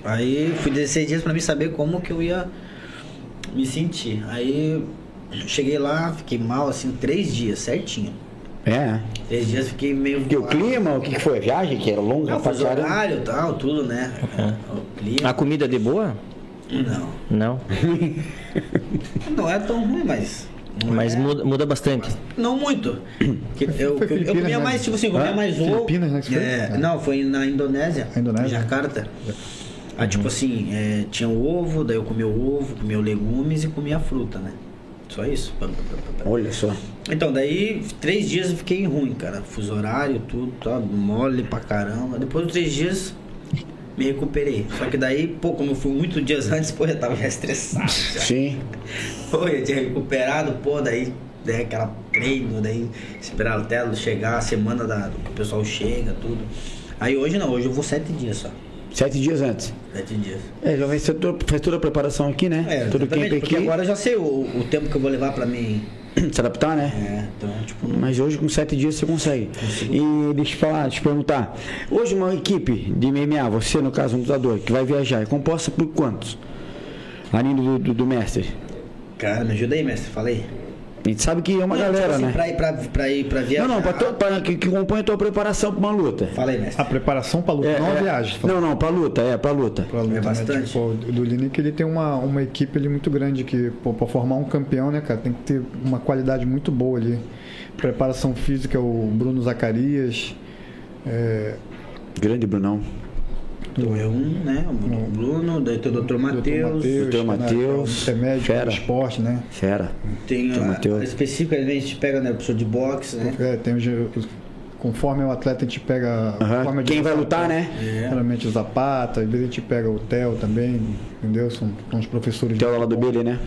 Aí fui 16 dias pra mim saber como que eu ia me sentir. Aí cheguei lá, fiquei mal assim, três dias, certinho. É. Três dias fiquei meio. Porque o clima, o que que foi? A viagem, que era longa Não, caramba. horário e tal, tudo, né? O clima. A comida de boa? Não. Não. [laughs] Não é tão ruim, mas. Mas é- muda, muda bastante. Não muito. Que [coughs] Eu, Foi eu, eu comia né? mais, tipo assim, comia Hã? mais ovo. Filipinas, né, você foi? É, É. Não, foi na Indonésia. A Indonésia? Em Jakarta. Aí, tipo assim, é, tinha o ovo, daí eu comia o ovo, comia o legumes e comia a fruta, né? Só isso. Olha só. Então, daí, três dias eu fiquei ruim, cara. Fuso horário, tudo, tá mole pra caramba. Depois de três dias, me recuperei. Só que daí, pô, como eu fui muito dias [laughs] antes, pô, eu tava já estressado. já. Sim. Pô, eu tinha recuperado, pô, daí, daí aquela treino, daí esperar até chegar a semana da, que o pessoal chega, tudo. Aí hoje não, hoje eu vou sete dias só. Sete dias antes. Sete dias. É, já fez toda, fez toda a preparação aqui, né? É, Todo aqui. agora eu já sei o, o tempo que eu vou levar pra mim. [clears throat] Se adaptar, né? É, então, tipo, Mas hoje com sete dias você consegue. E deixa eu falar, deixa eu perguntar. Hoje uma equipe de MMA, você no caso um lutador, que vai viajar, é composta por quantos? Além do, do, do mestre. Cara, me ajuda aí, mestre, falei. A gente sabe que é uma Não, galera, tipo assim, né? Pra ir pra, pra ir pra viajar. Não, não, pra, to- pra- que, que compõe a tua preparação pra uma luta. Fala aí, mestre. A preparação pra luta, É, não a é. viagem. Não, não, pra luta, é, pra luta. Pra luta, É né? bastante. Tipo, o do ele tem uma, uma equipe ali muito grande que, pô, pra formar um campeão, né, cara, tem que ter uma qualidade muito boa ali. Preparação física, o Bruno Zacarias, é, Grande Brunão. Então é um, né? O Bruno, daí tem o Dr. Matheus. Dr. né, Matheus, que é médico fera. do esporte, né? Fera. Tem Dr. a, a específica, às vezes a gente pega, né? Professor de boxe, né? É, tem os, os- conforme o atleta a gente pega a Quem vai lutar, né? Geralmente o Zapata, às vezes a gente pega o Theo também, entendeu? São, são os professores Tem o de lá do. Billy, né?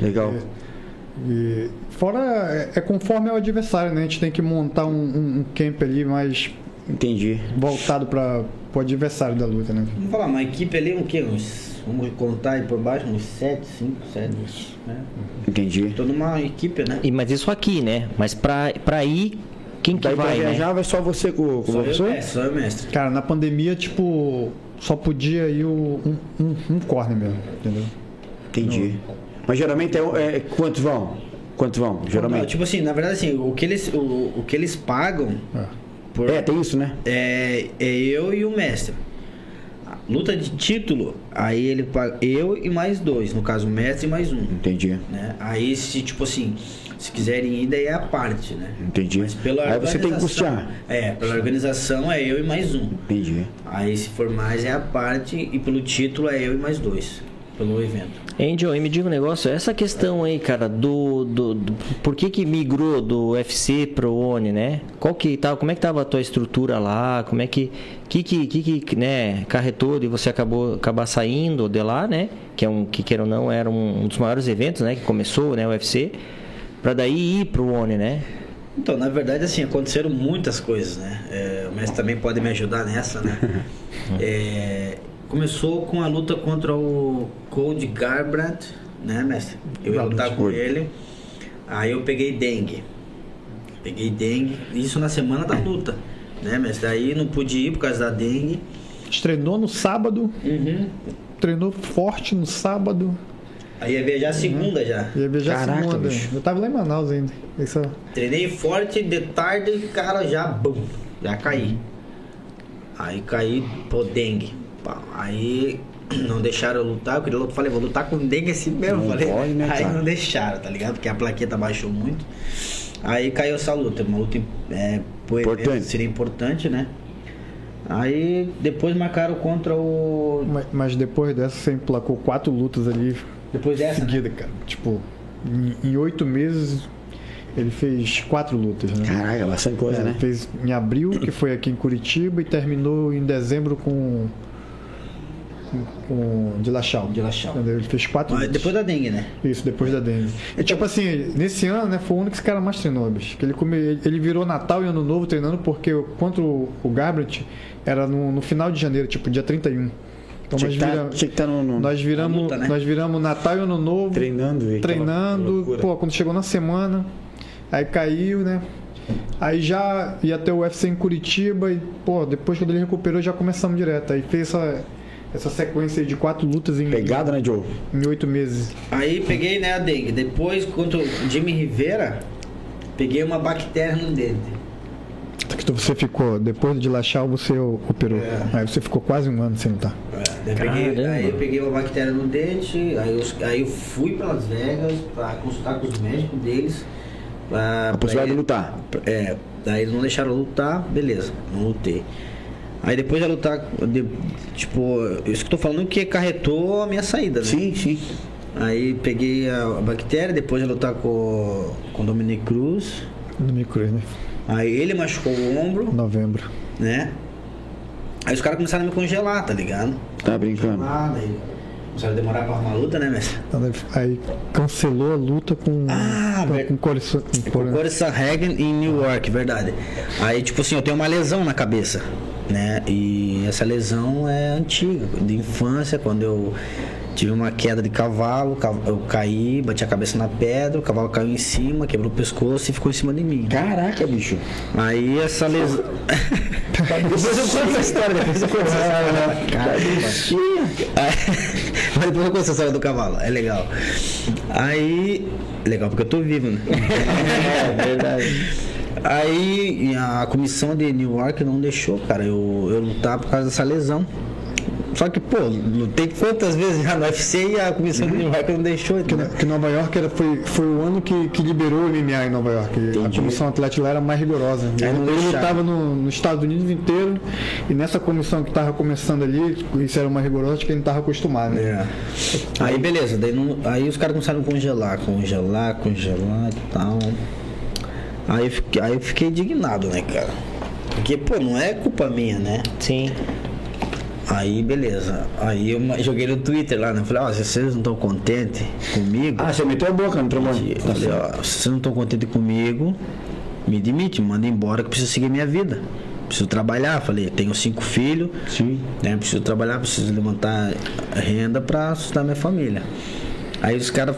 Legal. E fora é, é conforme o adversário, né? A gente tem que montar um, um, um camp ali mais Entendi. voltado para o adversário da luta, né? Vamos falar, uma equipe ali, um quê? Uns, vamos contar aí por baixo, uns 7, 5, 7. Né? Entendi. Toda uma equipe, né? E, mas isso aqui, né? Mas pra, pra ir, quem que Daí pra vai, né? viajar vai só você com, com o eu, professor? mestre, só eu, mestre. Cara, na pandemia, tipo, só podia ir o, um, um, um corner mesmo, entendeu? Entendi. Mas geralmente é, é- quantos vão? Quantos vão? Não, Geralmente. tipo assim, na verdade, assim, o que eles, o, o que eles pagam É. por- É, tem isso, né? é, é eu e o mestre. Luta de título, aí ele paga eu e mais dois, no caso o mestre e mais um. Entendi. Né? Aí se tipo assim, se quiserem ir, daí é a parte, né? Entendi. Mas pela Aí você tem que custear. É, pela organização é eu e mais um. Entendi. Aí se for mais é a parte e pelo título é eu e mais dois. Pelo evento. Angel, e me diga um negócio, essa questão aí, cara, do, do, do- por que que migrou do UFC pro ONI, né? Qual que tava, como é que tava a tua estrutura lá? Como é que que que, que, que né, carretou de você acabou acabar saindo de lá, né? Que é um que queira ou não era um, um dos maiores eventos, né, que começou, né, o UFC, para daí ir pro ONI, né? Então, na verdade, assim, aconteceram muitas coisas, né? É, mestre também pode me ajudar nessa, né? [laughs] É, começou com a luta contra o Cold Garbrandt, né, mestre? Eu ia lutar com ele. Aí eu peguei dengue. Peguei dengue. Isso na semana da luta, né, mestre? Aí não pude ir por causa da dengue. Treinou no sábado, Uhum. treinou forte no sábado. Aí ia viajar segunda já. Ia beijar Caraca, segunda. bicho. Eu tava lá em Manaus ainda. Isso, Treinei forte, de tarde, cara, já, bum, já caí. Aí caí, pô, dengue. Pá, Aí [clears throat] não deixaram eu lutar, eu queria lutar, falei, vou lutar com dengue assim mesmo. Não falei, pode, né, aí cara? não deixaram, tá ligado? Porque a plaqueta baixou muito. Aí caiu essa luta, uma luta é, Importante. seria importante, né? Aí depois marcaram contra o. mas, mas depois dessa, você emplacou quatro lutas ali Depois dessa. né? seguida, cara. Tipo, em- em oito meses, ele fez quatro lutas, né? Caraca, bastante coisa, É, né? Fez em abril, que foi aqui em Curitiba, e terminou em dezembro com. Com, de Lachal. De Lachal. Ele fez quatro Mas depois da dengue, né? Isso, depois da dengue. E tipo assim, nesse ano, né, foi o único que esse cara mais treinou, bicho. Que ele, come, ele- virou Natal e Ano Novo treinando, porque contra o, o Garbrandt era no, no final de janeiro, tipo, dia 31. Então Tinha nós, que tá- vira- tinha que estar no, no- nós viramos. luta, né? Nós viramos Natal e Ano Novo. treinando. e treinando. Pô, quando chegou na semana, aí caiu, né? Aí já ia ter o UFC em Curitiba e, pô, depois quando ele recuperou já começamos direto. Aí fez essa, essa sequência de quatro lutas em, Pegada, né, Joe? em oito meses. Aí peguei, né, a dengue. Depois, contra o Jimmy Rivera, peguei uma bactéria no dente. Que tu- você ficou, depois de Lachal, você operou. É. Aí você ficou quase um ano sem lutar. Eu peguei- aí eu peguei uma bactéria no dente, aí eu, aí eu fui para Las Vegas para consultar com os médicos deles. Pra, A possibilidade de lutar. É, daí eles não deixaram lutar, beleza, não lutei. Aí depois de lutar, de- tipo, isso que eu tô falando que acarretou a minha saída, né? Sim, sim. Aí peguei a, a bactéria, depois de lutar com, com o Dominic Cruz. No micro, né? Aí ele machucou o ombro, Novembro. né? Aí os caras começaram a me congelar, tá ligado? Tá brincando. Ah, daí começaram a demorar pra arrumar a luta, né, mestre? Então, Aí cancelou a luta com. Ah, com, ver- com, Corissa- com, Hagen em New York, verdade. Aí, tipo assim, eu tenho uma lesão na cabeça, né? E essa lesão é antiga, de infância, quando eu tive uma queda de cavalo, cav- eu caí, bati a cabeça na pedra, o cavalo caiu em cima, quebrou o pescoço e ficou em cima de mim. Caraca, bicho. Aí essa lesão. [laughs] Depois eu conto a história, depois eu conto a história. [laughs] [laughs] Mas depois eu conto essa história do cavalo, é legal. Aí. Legal porque eu tô vivo, né? É verdade. Aí a comissão de New York não deixou, cara, eu, eu lutar por causa dessa lesão. Só que, pô, lutei quantas vezes já no UFC e a comissão de New York não deixou. Que, entendeu? que Nova York era, foi, foi o ano que, que liberou o MMA em Nova York. A comissão atlética lá era mais rigorosa. Aí não Ele deixaram. lutava no, nos Estados Unidos inteiro e nessa comissão que estava começando ali, isso era mais rigoroso que a gente estava acostumado. Né? É. Aí beleza, daí não- aí os caras começaram a congelar, congelar, congelar e tal. Aí eu fiquei, aí eu fiquei indignado, né, cara? Porque, pô, não é culpa minha, né? Sim. Aí, beleza. Aí eu joguei no Twitter lá, né? Falei, ó, se vocês não estão contentes comigo. Ah, você meteu a boca no eu falei, ó, se vocês não estão contentes comigo, me demite, me manda embora que eu preciso seguir minha vida. Preciso trabalhar. Falei, tenho cinco filhos, Sim. né? Preciso trabalhar, preciso levantar renda pra sustentar minha família. Aí os caras,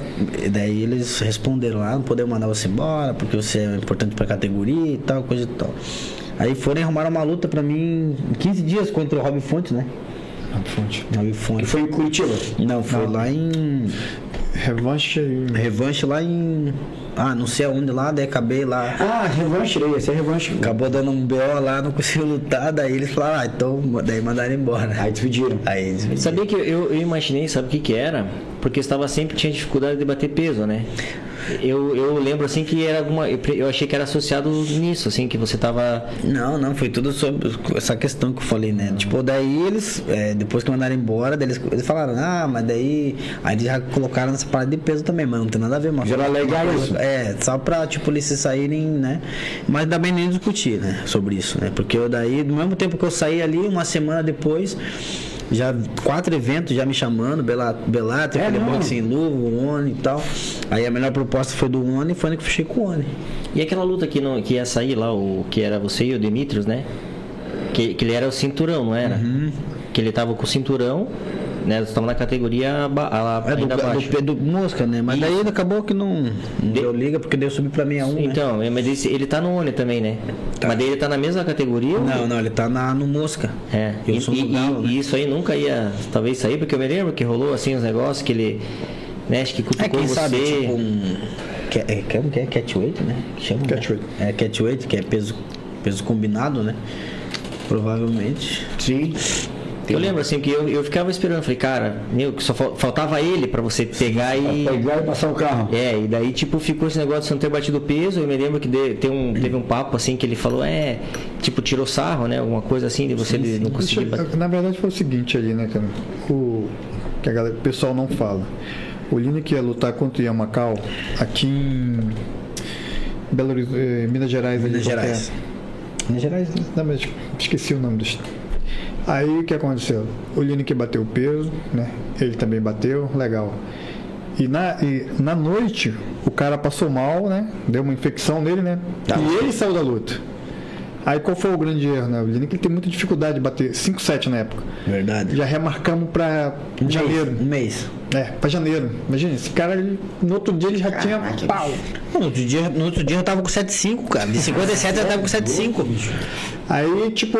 daí eles responderam lá, não podemos mandar você embora, porque você é importante pra categoria e tal, coisa e tal. Aí foram e arrumaram uma luta pra mim em 15 dias contra o Rob Fonte, né? Fonte. Rob Que Fonte. foi em Curitiba. Não, foi lá em. Revanche e... Revanche lá em. Ah, não sei aonde lá, daí acabei lá. Ah, revanche, daí, esse é revanche. Acabou dando um BO lá, não conseguiu lutar, daí eles falaram, ah, então daí mandaram embora. Aí despediram. Aí eles Sabia que eu, eu imaginei, sabe o que que era? Porque estava sempre tinha dificuldade de bater peso, né? Eu, eu lembro assim que era alguma. Eu, achei que era associado nisso, assim, que você tava. Não, não, foi tudo sobre essa questão que eu falei, né? Tipo, daí eles, é, depois que mandaram embora, eles, eles falaram, ah, mas daí. Aí eles já colocaram nessa parada de peso também, mas não tem nada a ver, mano. Era legal isso. É, só pra, tipo, eles se saírem, né? Mas também nem discutir, né? Sobre isso, né? Porque eu daí, no mesmo tempo que eu saí ali, uma semana depois. Já quatro eventos já me chamando, Bela- Bellator, É sem luva, o Oni e tal. Aí a melhor proposta foi do Oni e foi onde que fechei com o Oni. E aquela luta que, não, que ia sair lá, o que era você e o Demetrius, né? Que, que ele era o cinturão, não era? Uhum. Que ele tava com o cinturão, né? Tava na categoria ba- a- É do, ainda abaixo. do, do Mosca, né? Mas daí acabou que não, não deu liga, porque daí eu subi pra 61, né? Então, é, mas esse- ele tá no Oni também, né? Mas daí ele tá na mesma categoria? ou- Não, não, ele tá na, no Mosca. É, e, e- Galo, e né? isso aí nunca ia talvez sair, porque eu me lembro que rolou assim os negócios que ele, né, acho que É, quem você. sabe, tipo um... Que, é, que, é, que é catweight, né? Que chama, né? Catweight. É que é peso, peso combinado, né? Provavelmente. Sim. Eu lembro assim que eu, eu ficava esperando, falei, cara, meu, que só fal- faltava ele pra você pegar e. Pegar e passar o carro. É, e daí tipo ficou esse negócio de você não ter batido peso. Eu me lembro que de- tem um, teve um papo assim que ele falou, é, tipo, tirou sarro, né? Alguma coisa assim, de você de não conseguir Deixa- bater. Na verdade foi o seguinte ali, né, cara? O que a galera, o pessoal não fala. O Lineker ia lutar contra o Yamacau aqui em Belo Horizonte, eh, Minas Gerais. ali, Minas qualquer- Gerais. Minas Gerais? Não, mas esqueci o nome do Aí o que aconteceu? O Lineker bateu o peso, né? Ele também bateu, legal. E na, e na noite o cara passou mal, né? Deu uma infecção nele, né? E ele saiu da luta. Aí qual foi o grande erro, né? O Lineker tem muita dificuldade de bater 5-7 na época. Verdade. Já remarcamos pra Um janeiro. Mês, um mês. É, pra janeiro. Imagina, esse cara, ele, no outro dia ele já tinha pau. No outro, dia, no outro dia eu tava com 7,5, cara. De 57 eu tava com 7,5. Aí, tipo,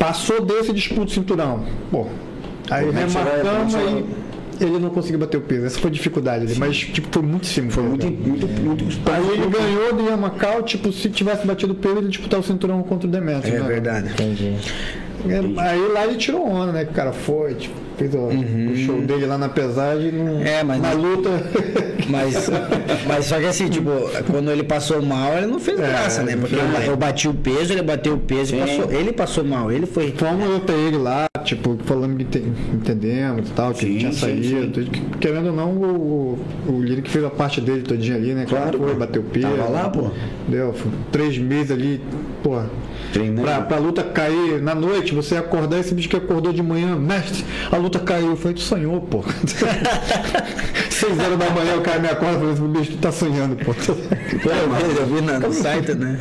passou desse disputa o cinturão. Pô, aí vai- remarcamos aí. Ele não conseguiu bater o peso. Essa foi a dificuldade dele. Mas, tipo, foi muito simples. Foi muito, muito, muito. Aí ele ganhou do Yamacau, tipo, se tivesse batido o peso, ele disputava o cinturão contra o Demetrio. É né? verdade. Entendi. É, Aí lá ele tirou onda, né? Que o cara foi, tipo, fez o, o show dele lá na pesagem. No, É, mas na luta. Mas, mas só que assim, tipo, quando ele passou mal, ele não fez graça, né? Porque eu, eu bati o peso, ele bateu o peso e passou. Ele passou mal, ele foi. Fomos eu até ele lá, tipo, falando que ente- entendemos e tal, que Sim, tinha sim, saído. tudo que- Querendo ou não, o, o, o Lyric fez a parte dele todinha ali, né? Claro, foi, bateu o peso. Tava lá, pô. Deu, foi três meses ali, pô. Treinando. Pra, pra luta cair na noite, você acordar, esse bicho que acordou de manhã, mestre, a luta caiu. Eu falei, tu sonhou, pô. [laughs] Seis horas da manhã o cara me acorda e fala assim, bicho, tu tá sonhando, pô. Eu vi na- no site, né?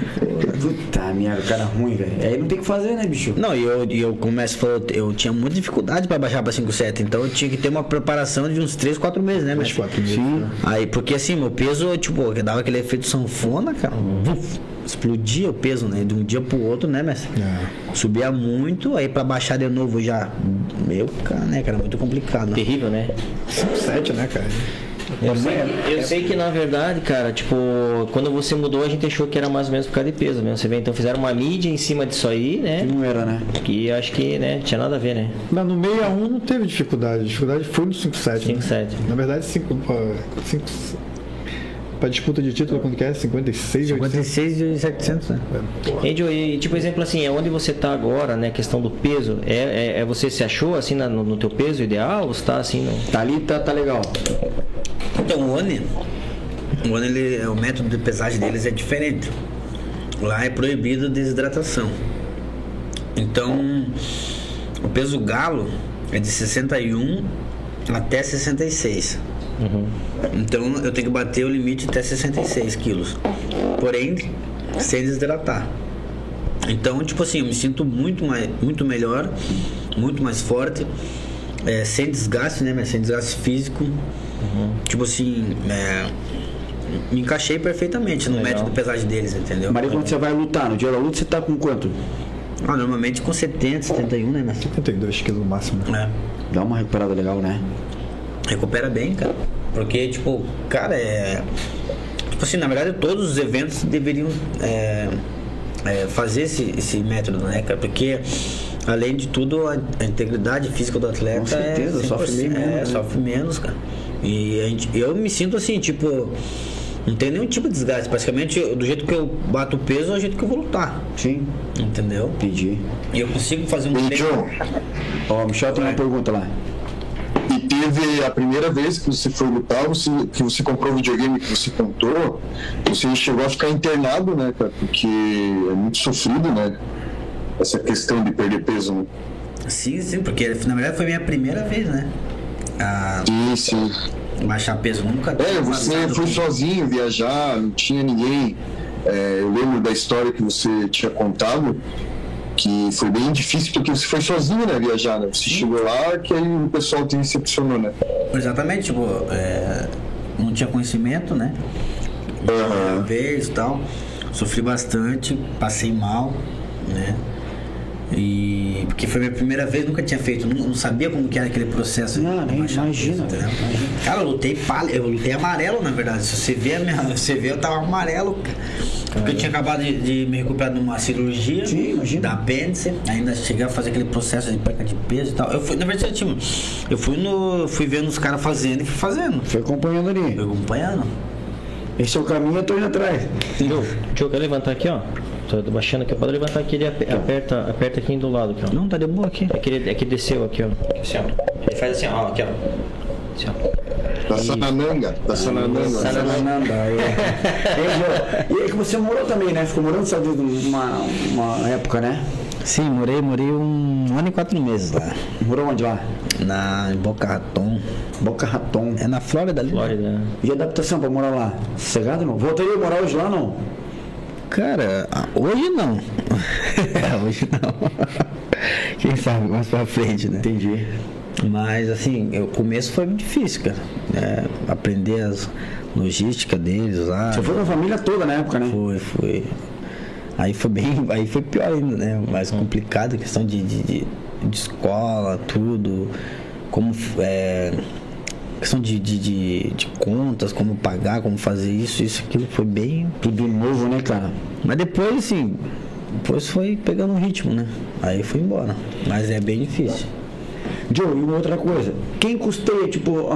Puta merda, o cara é ruim, velho. Aí não tem o que fazer, né, bicho? Não, e eu, eu começo falou, eu tinha muita dificuldade pra baixar pra 5,7, então eu tinha que ter uma preparação de uns 3, 4 meses, né, mestre? quatro meses, Sim. Aí, porque assim, meu peso, tipo, que dava aquele efeito sanfona, cara. vuf, explodia o peso, né? De um dia pro outro, né, mestre? Subia muito, aí pra baixar de novo já. Meu, cara, né, cara? Muito complicado. Né? Terrível, né? Sete, né, cara? Eu sei, eu sei que na verdade, cara, tipo, quando você mudou, a gente achou que era mais ou menos por causa de peso mesmo. Você vê, então fizeram uma mídia em cima disso aí, Que né? não era, né? Que acho que, né, tinha nada a ver, né? Mas no 61 não teve dificuldade. A dificuldade foi no 5-7. 5-7. Na verdade, 5. Pra disputa de título, quando que é? 56, 800. 56 e 700, né? E, Joe, e tipo, exemplo assim, é onde você tá agora, né? Questão do peso, é, é, é você se achou assim na- no, no teu peso ideal? Ou você tá assim, no... Tá ali, tá, tá legal. Então, o ONI, o ONI, ele, o método de pesagem deles é diferente. Lá é proibido desidratação. Então, o peso galo é de 61 até 66. Então, eu tenho que bater o limite até 66 quilos. Porém, sem desidratar. Então, tipo assim, eu me sinto muito, mais, muito melhor, muito mais forte, é, sem desgaste, né? Mas sem desgaste físico. Tipo assim, é, me encaixei perfeitamente no Legal. método de pesagem deles, entendeu? Mas aí quando você vai lutar, no dia da luta, você tá com quanto? Ah, normalmente com 70, 71, né? Mas, 52 quilos no máximo. é, Dá uma recuperada legal, né? Recupera bem, cara. Porque, tipo, cara, é. Tipo assim, na verdade, todos os eventos deveriam é, é, fazer esse, esse método, né, cara? Porque, além de tudo, a, a integridade física do atleta Com certeza, é, sofre 100%, menos, é, né? sofre menos, cara. E a gente- eu me sinto assim, tipo. Não tem nenhum tipo de desgaste. Praticamente, do jeito que eu bato o peso, é o jeito que eu vou lutar. Sim, Entendeu? entendi. E eu consigo fazer um treino- John, Ó, o Michel tem uma pergunta lá. Teve a primeira vez que você foi lutar, você, que você comprou o videogame que você contou, você chegou a ficar internado, né, cara? Porque é muito sofrido, né? Essa questão de perder peso, né? Sim, sim, porque na verdade foi minha primeira vez, né? A Sim, sim. baixar peso nunca É, você foi por- sozinho viajar, não tinha ninguém. É, eu lembro da história que você tinha contado, que foi bem difícil porque você foi sozinho, né, viajar, né? Você chegou lá que aí o pessoal te recepcionou, né? Exatamente, tipo, é, não tinha conhecimento, né? Primeira vez e tal. Sofri bastante, passei mal, né? E porque foi minha primeira vez, nunca tinha feito, não, não sabia como que era aquele processo. Não, nem imagina, imagina. Cara, eu lutei palha, eu lutei amarelo, na verdade. Se você vê a minha, [laughs] você vê, eu tava amarelo. Porque eu tinha acabado de, de me recuperar de uma cirurgia Sim, da apêndice, ainda cheguei a fazer aquele processo de perca de peso e tal. Eu fui, na verdade, tipo, eu fui no, fui vendo os caras fazendo e fui fazendo. Foi acompanhando ali. Fui acompanhando. Esse é o caminho, eu tô indo atrás. Tio, tio, quer levantar aqui, ó? Tô baixando aqui, pode levantar aqui, ele ape- aperta, aperta aqui do lado, aqui, ó. Não, tá de boa aqui. É que ele, é que desceu aqui, ó. Aqui, assim, ó. Ele faz assim, ó, aqui, ó. Assim, ó. Da Sanananga, da Sanananga. Sanananda, é. [laughs] E aí que você morou também, né? Ficou morando nos Estados Unidos uma, uma época, né? Sim, morei, morei um ano e quatro meses lá. Morou onde lá? Na Boca Raton. Boca Raton. É na Flórida ali. né? Flórida. E adaptação pra morar lá? Sossegado não? Voltaria a morar hoje lá não? Cara, ah, hoje não. [laughs] hoje não. [laughs] Quem sabe mais pra frente, né? Entendi. Mas assim, o começo foi difícil, cara. É, aprender as logísticas deles lá. Você foi com a família toda na época, né? Foi, foi. Aí foi bem. [laughs] Aí foi pior ainda, né? Mais complicado, questão de, de, de- de escola, tudo. Como. É, questão de, de, de, de contas, como pagar, como fazer isso, isso, aquilo foi bem. Tudo novo, né, cara? Mas depois, assim. Depois foi pegando um ritmo, né? Aí foi embora. Mas é bem difícil. Joe, e uma outra coisa. Quem custeia, tipo, a,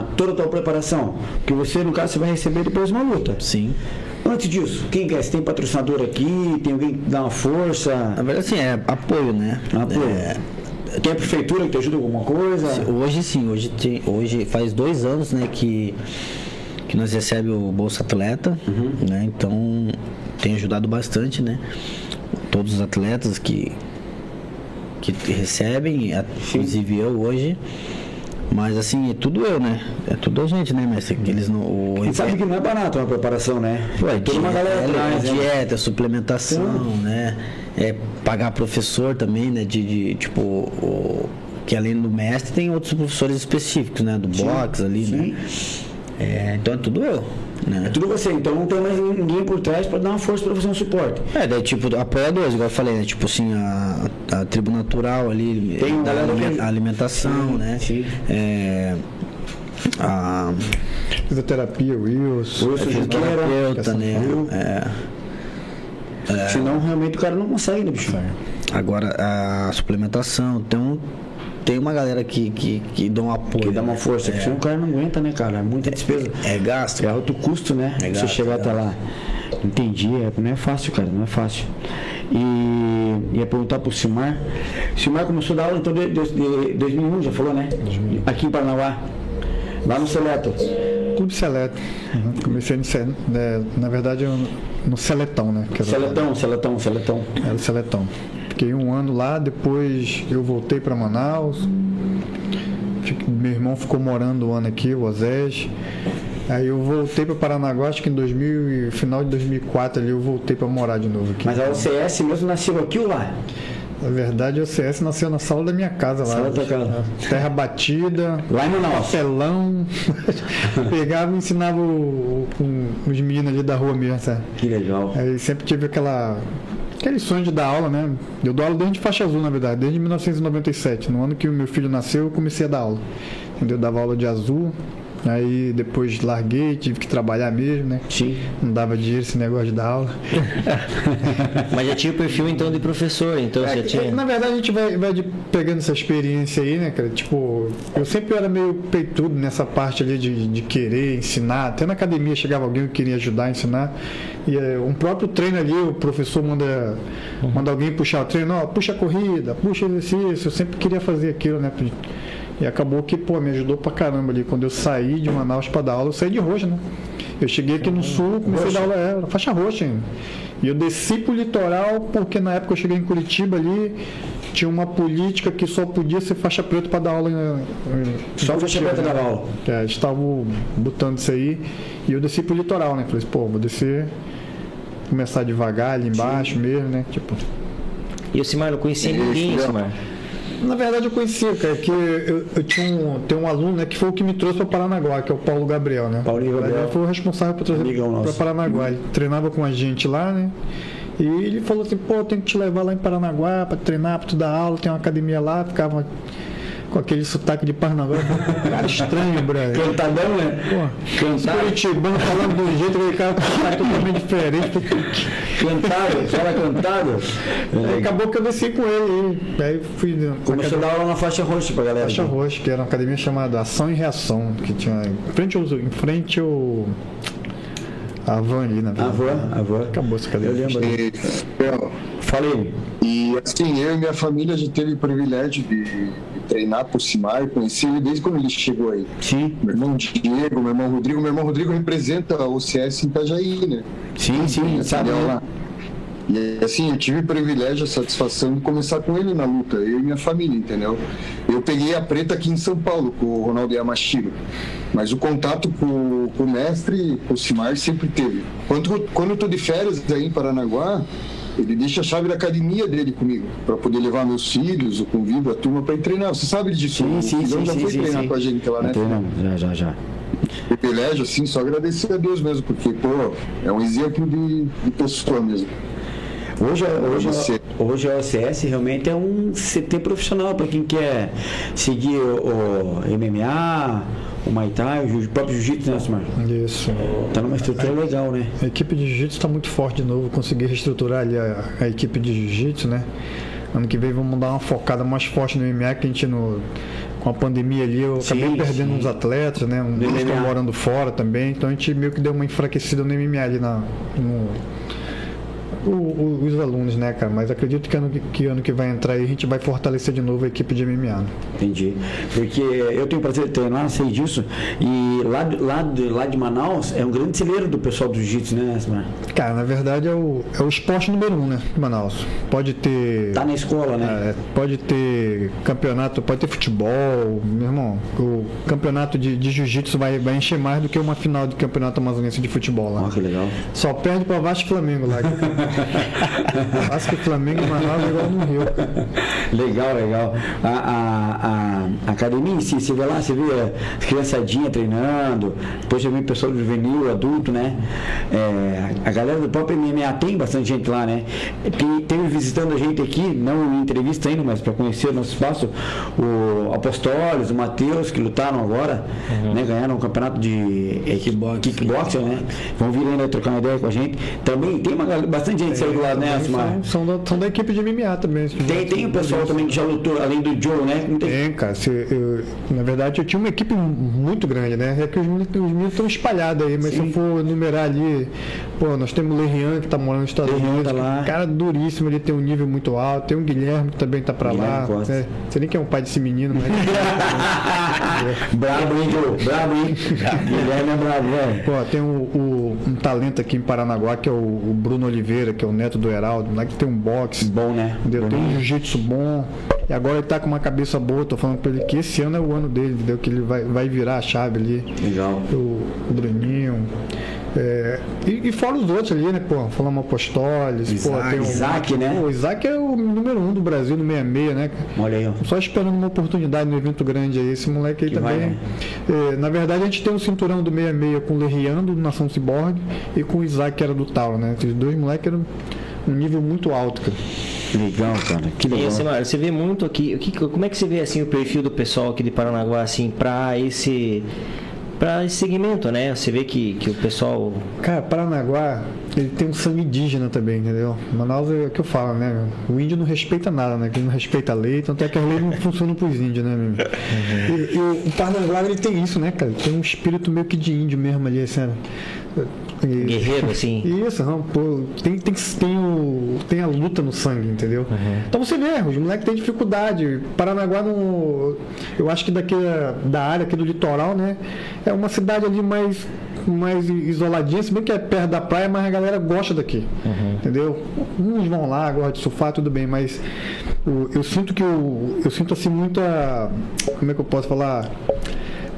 a- toda a tua preparação? Porque você, no caso, você vai receber depois de uma luta. Sim. Antes disso, quem quer? Você tem patrocinador aqui? Tem alguém que dá uma força? Na verdade, assim, é apoio, né? Apoio. É, Tem a prefeitura que te ajuda alguma coisa? Hoje sim, hoje, tem, hoje faz dois anos né, que, que nós recebemos o Bolsa Atleta, né? Então tem ajudado bastante, né? Todos os atletas que, que recebem, inclusive eu hoje. Mas assim, é tudo eu, né? É tudo a gente, né, mestre? Que eles não. O, E sabe que não é barato uma preparação, né? Ué, Toda uma galera é, atrás, é né? dieta, suplementação, né? É pagar professor também, né? De, de, tipo, o, que além do mestre tem outros professores específicos, né? Do box ali, né? É, então é tudo eu, É né? tudo você, então não tem mais ninguém por trás pra dar uma força pra você um suporte. É, daí tipo, apoiadores, igual eu falei, né? Tipo assim, a, a tribo natural ali, Tem a, a alimentação, né? sim. É, a Fisioterapia, Wilson. Wilson Junqueira, terapeuta, né? Viu? É, Senão realmente o cara não consegue, né, bicho? Agora, a suplementação, então tem uma galera que, que, que dá um apoio. Que dá uma força, porque senão o cara não aguenta, né, cara? É muita despesa. É gasto. É alto custo, né? É você gasto, chegar é até lá. Entendi, é, não é fácil, cara, não é fácil. E ia perguntar pro Silmar. Silmar começou a dar aula então de, de, de 2001, já falou, né? Aqui em Paranaguá. Lá no Seleto. Clube Seleto. Uhum. Comecei no, Ce- né, na verdade no Seletão, né? que era- Seletão, Seletão, Seletão. Era o Seletão. Fiquei um ano lá, depois eu voltei para Manaus. Meu irmão ficou morando um ano aqui, o Osés. Aí eu voltei para Paranaguá, acho que em 2000, e- final de 2004 ali eu voltei para morar de novo aqui. Mas a OCS mesmo nasceu aqui ou lá? Na verdade, o CS nasceu na sala da minha casa lá. Sala da casa. Terra batida, Lá em Manaus. papelão. [laughs] Pegava e ensinava o- o- os meninos ali da rua mesmo, sabe? Que legal. Aí sempre tive aquela. Aquele sonho de dar aula, né? Eu dou aula desde faixa azul, na verdade, desde 1997. No ano que o meu filho nasceu, eu comecei a dar aula. Entendeu? Eu dava aula de azul, Aí depois larguei, tive que trabalhar mesmo, né? Sim. Não dava dinheiro esse negócio de dar aula. [laughs] Mas já tinha o perfil então de professor, então É, já tinha. Na verdade, a gente vai, vai de- pegando essa experiência aí, né, cara? Tipo, eu sempre era meio peitudo nessa parte ali de, de querer ensinar. Até na academia chegava alguém que queria ajudar a ensinar. E é, um próprio treino ali, o professor manda, manda alguém puxar o treino, ó, puxa a corrida, puxa o exercício. Eu sempre queria fazer aquilo, né? E acabou que, pô, me ajudou pra caramba ali. Quando eu saí de Manaus pra dar aula, eu saí de roxa, né? Eu cheguei aqui no sul, comecei a dar aula, era faixa roxa ainda. E eu desci pro litoral, porque na época eu cheguei em Curitiba ali, tinha uma política que só podia ser faixa preta para dar aula em, em Só faixa preta né? dava aula. É, eles estavam botando isso aí e eu desci pro litoral, né? Falei, pô, vou descer, começar devagar ali embaixo mesmo, né? Tipo, E o Simar não conhecia ninguém, Simar. Na verdade eu conhecia, cara, que eu, eu tinha um, tem um aluno, né, que foi o que me trouxe para Paranaguá, que é o Paulo Gabriel, né? Paulinho verdade, Gabriel. Ele foi o responsável por trazer para. Paranaguá. Ele treinava com a gente lá, né? E ele falou assim, pô, eu tenho que te levar lá em Paranaguá para treinar, para tu dar aula, tem uma academia lá, ficava com aquele sotaque de Paranaguá. Cara estranho, brother. Cantadão, né? Pô, os Cantado. curitibanos falando de um jeito, aquele cara com sotaque totalmente diferente. Cantado, fala cantado. Aí acabou que eu desci com ele. e Aí fui Começou a dar aula na faixa roxa pra galera. Faixa Roxa, que era uma academia chamada Ação e Reação, que tinha em frente ao, em frente ao a van ali, na A verdade. van, a van. Acabou essa Eu academia. lembro. E, Falei. E assim, eu e minha família já teve o privilégio de, de treinar por Simar, conheci ele desde quando ele chegou aí. Sim, Meu irmão Diego, meu irmão Rodrigo, meu irmão Rodrigo representa o CS em Itajaí, né? sim, sim, sabe? lá. E assim, eu tive o privilégio, a satisfação de começar com ele na luta, eu e minha família, entendeu? Eu peguei a preta aqui em São Paulo com o Ronaldo Yamashiro, mas o contato com, com o mestre, com o Simar, sempre teve. Quando, quando eu tô de férias aí em Paranaguá, ele deixa a chave da academia dele comigo, para poder levar meus filhos, eu convido a turma para ir treinar. Você sabe disso? Sim, o sim, sim, já sim, foi sim, treinar sim. com a gente lá, né? Treinamos, já, já, já. privilégio, assim, só agradecer a Deus mesmo, porque, pô, é um exemplo de, de pessoa mesmo. Hoje, hoje, Você. hoje a OCS realmente é um CT profissional para quem quer seguir o, o MMA, o Muay Thai, o próprio Jiu-Jitsu, né, Osmar? Isso. Tá numa estrutura legal, né? A equipe de jiu-jitsu está muito forte de novo. Consegui reestruturar ali a, a equipe de jiu-jitsu, né? Ano que vem vamos dar uma focada mais forte no MMA, que a gente no, com a pandemia ali eu Sim, acabei perdendo sim. uns atletas, né? Uns estão morando fora também, então a gente meio que deu uma enfraquecida no MMA ali na, no, o- o- os alunos, né, cara? Mas acredito que ano que, ano que vai entrar aí a gente vai fortalecer de novo a equipe de MMA. né? Entendi. Porque eu tenho prazer de treinar, sei disso. E lá, de- lá, de, lá de Manaus é um grande celeiro do pessoal do Jiu-Jitsu, né, Osmar? Cara, na verdade é o, é o esporte número um, né, de Manaus. Pode ter. Tá na escola, né? É, pode ter campeonato, pode ter futebol, meu irmão. O campeonato de, de jiu-jitsu vai, vai encher mais do que uma final de campeonato amazonense de futebol lá. Que legal. Só perde pra Vasco e Flamengo lá. [laughs] [laughs] Vasco e Flamengo e Manaus é igual no Rio. Legal, legal. A, a, a- academia em si, você vê lá, você vê as criançadinhas treinando, depois você vê o pessoal juvenil, adulto, né? É, a galera do próprio MMA tem bastante gente lá, né? Tem, teve visitando a gente aqui, não em entrevista ainda, mas para conhecer o nosso espaço, o Apostólios, o Matheus, que lutaram agora, né? Ganharam o campeonato de é, kickboxing, né? Vão vir ainda trocar uma ideia com a gente. Também tem uma, bastante gente saiu do lado, né, Asmar? São, são, da, são da equipe de MMA também. Tem, tem o pessoal também que já lutou, além do Joe, né? Tem- Tem, cara. Se eu- na verdade, eu tinha uma equipe muito grande, né? É que os meninos, os meninos estão espalhados aí, mas se eu for numerar ali, pô, nós temos o Lerrian que tá morando nos Estados Unidos. tá lá. Cara duríssimo, ele tem um nível muito alto. Tem o Guilherme que também tá pra Guilherme lá. Costa. É, sei nem quem é o pai desse menino, mas. [laughs] brabo, hein, Joe? Brabo, hein? Guilherme é brabo, velho. Pô, tem o, o- um talento aqui em Paranaguá que é o, o Bruno Oliveira, que é o neto do Heraldo, lá que tem um boxe. Bom, né? Entendeu? Tem um jiu-jitsu bom. E agora ele tá com uma cabeça boa. Tô falando pra ele que esse ano é o ano dele, entendeu? Que ele vai, vai virar a chave ali. Legal. O, o Bruninho. É, e, e fora os outros ali, né, pô? Falamos Apostoles. Isaac, pô, tem o, Isaac, né? O Isaac é o número um do Brasil no 66, né? Olha aí, ó. Só esperando uma oportunidade no evento grande aí. Esse moleque aí Que também. vai, né? é, na verdade, a gente tem um cinturão do 66 com o Lerriando, do Nação Cyborg, e com o Isaac, que era do Tauro, né? Esses dois moleques eram um nível muito alto, cara. Legal, cara. Que E legal. assim, Mário, você vê muito aqui, o que, como é que você vê assim o perfil do pessoal aqui de Paranaguá assim para esse para esse segmento, né? Você vê que, que o pessoal. Cara, Paranaguá, ele tem um sangue indígena também, entendeu? Manaus é o que eu falo, né? O índio não respeita nada, né? Ele não respeita a lei, tanto é que a lei não funciona pros índios, né, meu? E, e o Paranaguá, ele tem isso, né, cara? Tem um espírito meio que de índio mesmo ali, assim. E- Guerreiro, assim. Isso, não, pô, tem, tem, tem, o, tem a luta no sangue, entendeu? Então você vê, os moleques têm dificuldade. Paranaguá, no, eu acho que daqui da área aqui do litoral, né? É uma cidade ali mais, mais isoladinha, se bem que é perto da praia, mas a galera gosta daqui, entendeu? Uns vão lá, gostam de surfar, tudo bem, mas o- eu sinto que eu, eu sinto assim muita, como é que eu posso falar?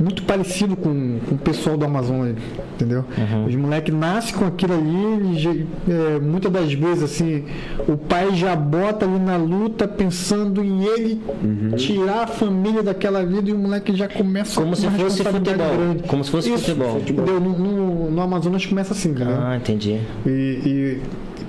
Muito parecido com, com o pessoal do Amazonas, entendeu? Os moleques nascem com aquilo ali, já- é, muitas das vezes assim, o pai já bota ali na luta pensando em ele tirar a família daquela vida e o moleque já começa Como com se fosse futebol. Como se fosse futebol. Entendeu? No, no- no Amazonas começa assim, entendeu? Ah, entendi. E, e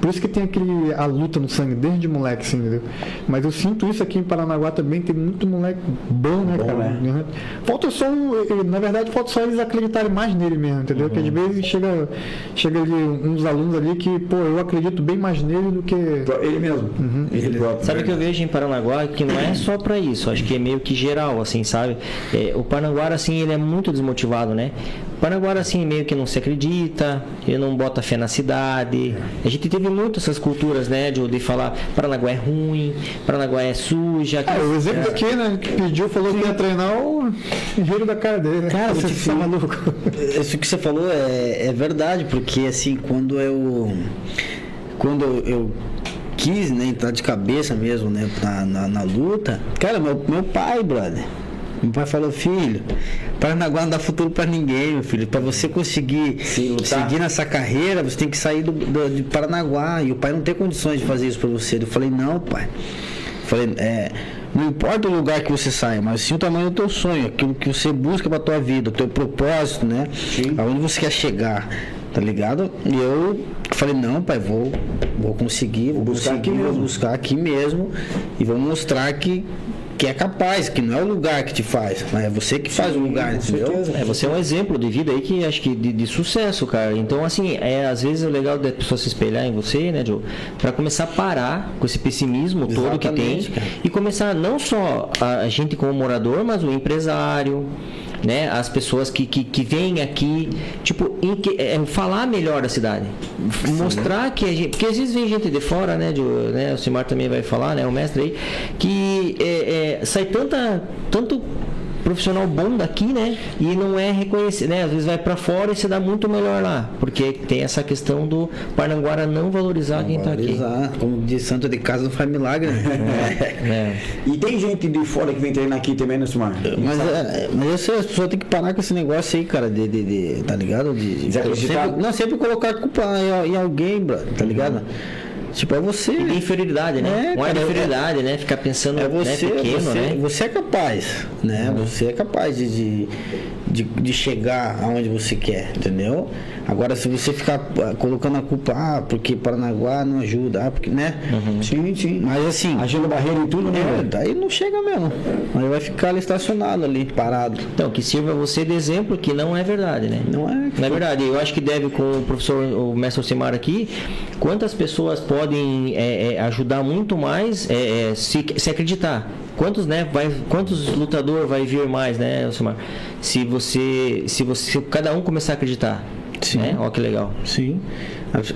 por isso que tem aquele, a luta no sangue, desde moleque, assim, entendeu? Mas eu sinto isso aqui em Paranaguá também, tem muito moleque bom, né, cara? Uhum. Falta só, eh, na verdade, falta só eles acreditarem mais nele mesmo, entendeu? Que às vezes chega, chega ali uns alunos ali que, pô, eu acredito bem mais nele do que. Ele mesmo. Ele próprio. Sabe o que eu vejo em Paranaguá que não é só para isso, acho que é meio que geral, assim, sabe? É, o Paranaguá, assim, ele é muito desmotivado, né? Paranaguá, assim, meio que não se acredita, ele não bota fé na cidade. A gente teve muito essas culturas, né, de, de falar Paranaguá é ruim, Paranaguá é suja. Ah, o exemplo aqui, né, que pediu, falou que ia treinar o giro da cara dele, né? Cara, você tá maluco. Isso que você falou é, é verdade, porque assim, quando eu. Quando eu, eu quis né, entrar de cabeça mesmo né, na, na, na luta, cara, meu, meu pai, brother. Meu pai falou, filho, Paranaguá não dá futuro pra ninguém, meu filho. Pra você conseguir Sim, seguir nessa carreira, você tem que sair do, do- de Paranaguá. E o pai não tem condições de fazer isso pra você. Eu falei, não, pai. Eu falei, é. Não importa o lugar que você saia, mas sim o tamanho do teu sonho, aquilo que você busca pra tua vida, o teu propósito, né? Aonde você quer chegar, tá ligado? E eu falei, não, pai, vou, vou conseguir, vou buscar conseguir, aqui vou mesmo. buscar aqui mesmo e vou mostrar que, que é capaz, que não é o lugar que te faz, mas é você que faz o lugar, entendeu? É, você é um exemplo de vida aí que acho que de, de sucesso, cara. Então, assim, é às vezes é legal da pessoa se espelhar em você, né, Joe? Pra começar a parar com esse pessimismo todo que tem Exatamente, cara. e começar não só a, a gente como morador, mas o empresário, né, as pessoas que, que, que vêm aqui, tipo, em que- é, falar melhor da cidade, mostrar que a gente, porque às vezes vem gente de fora, né, Joe, né, o Simar também vai falar, né, o mestre aí, que é, é, sai tanta, tanto profissional bom daqui, né? E não é reconhecido, né? Às vezes vai pra fora e se dá muito melhor lá, porque tem essa questão do Parnanguara não valorizar quem tá aqui. Valorizar. Como diz Santo de Casa não faz milagre. né? É. [laughs] E tem gente de fora que vem treinar aqui também, né, Sumar? Mas, é, mas eu sei, as pessoas têm que parar com esse negócio aí, cara, de, de, de- tá ligado? De, de- sempre, não, sempre colocar a culpa em, em alguém, brother, tá ligado? Tipo, é você. E de inferioridade, né? É, um ar de cara, inferioridade, né? Ficar pensando É né, você, pequeno, você, né? você é capaz, né? Você é capaz de, de, de, de chegar aonde você quer, entendeu? Agora, se você ficar ah, colocando a culpa, ah, porque Paranaguá não ajuda, ah, porque, né? Sim, sim. Mas assim, Agindo barreira em tudo, né? é, daí não chega mesmo. Aí vai ficar ali estacionado ali, parado. Então, que sirva você de exemplo que não é verdade, né? Não é? Não é verdade. Eu acho que deve com o professor, o mestre Alcimar aqui, quantas pessoas podem é, é, ajudar muito mais é, é, se, se acreditar. Quantos, né, vai, quantos lutador vai vir mais, né, Alcimar? Se você, se você, se cada um começar a acreditar. Sim. Né? Ó que legal. Sim.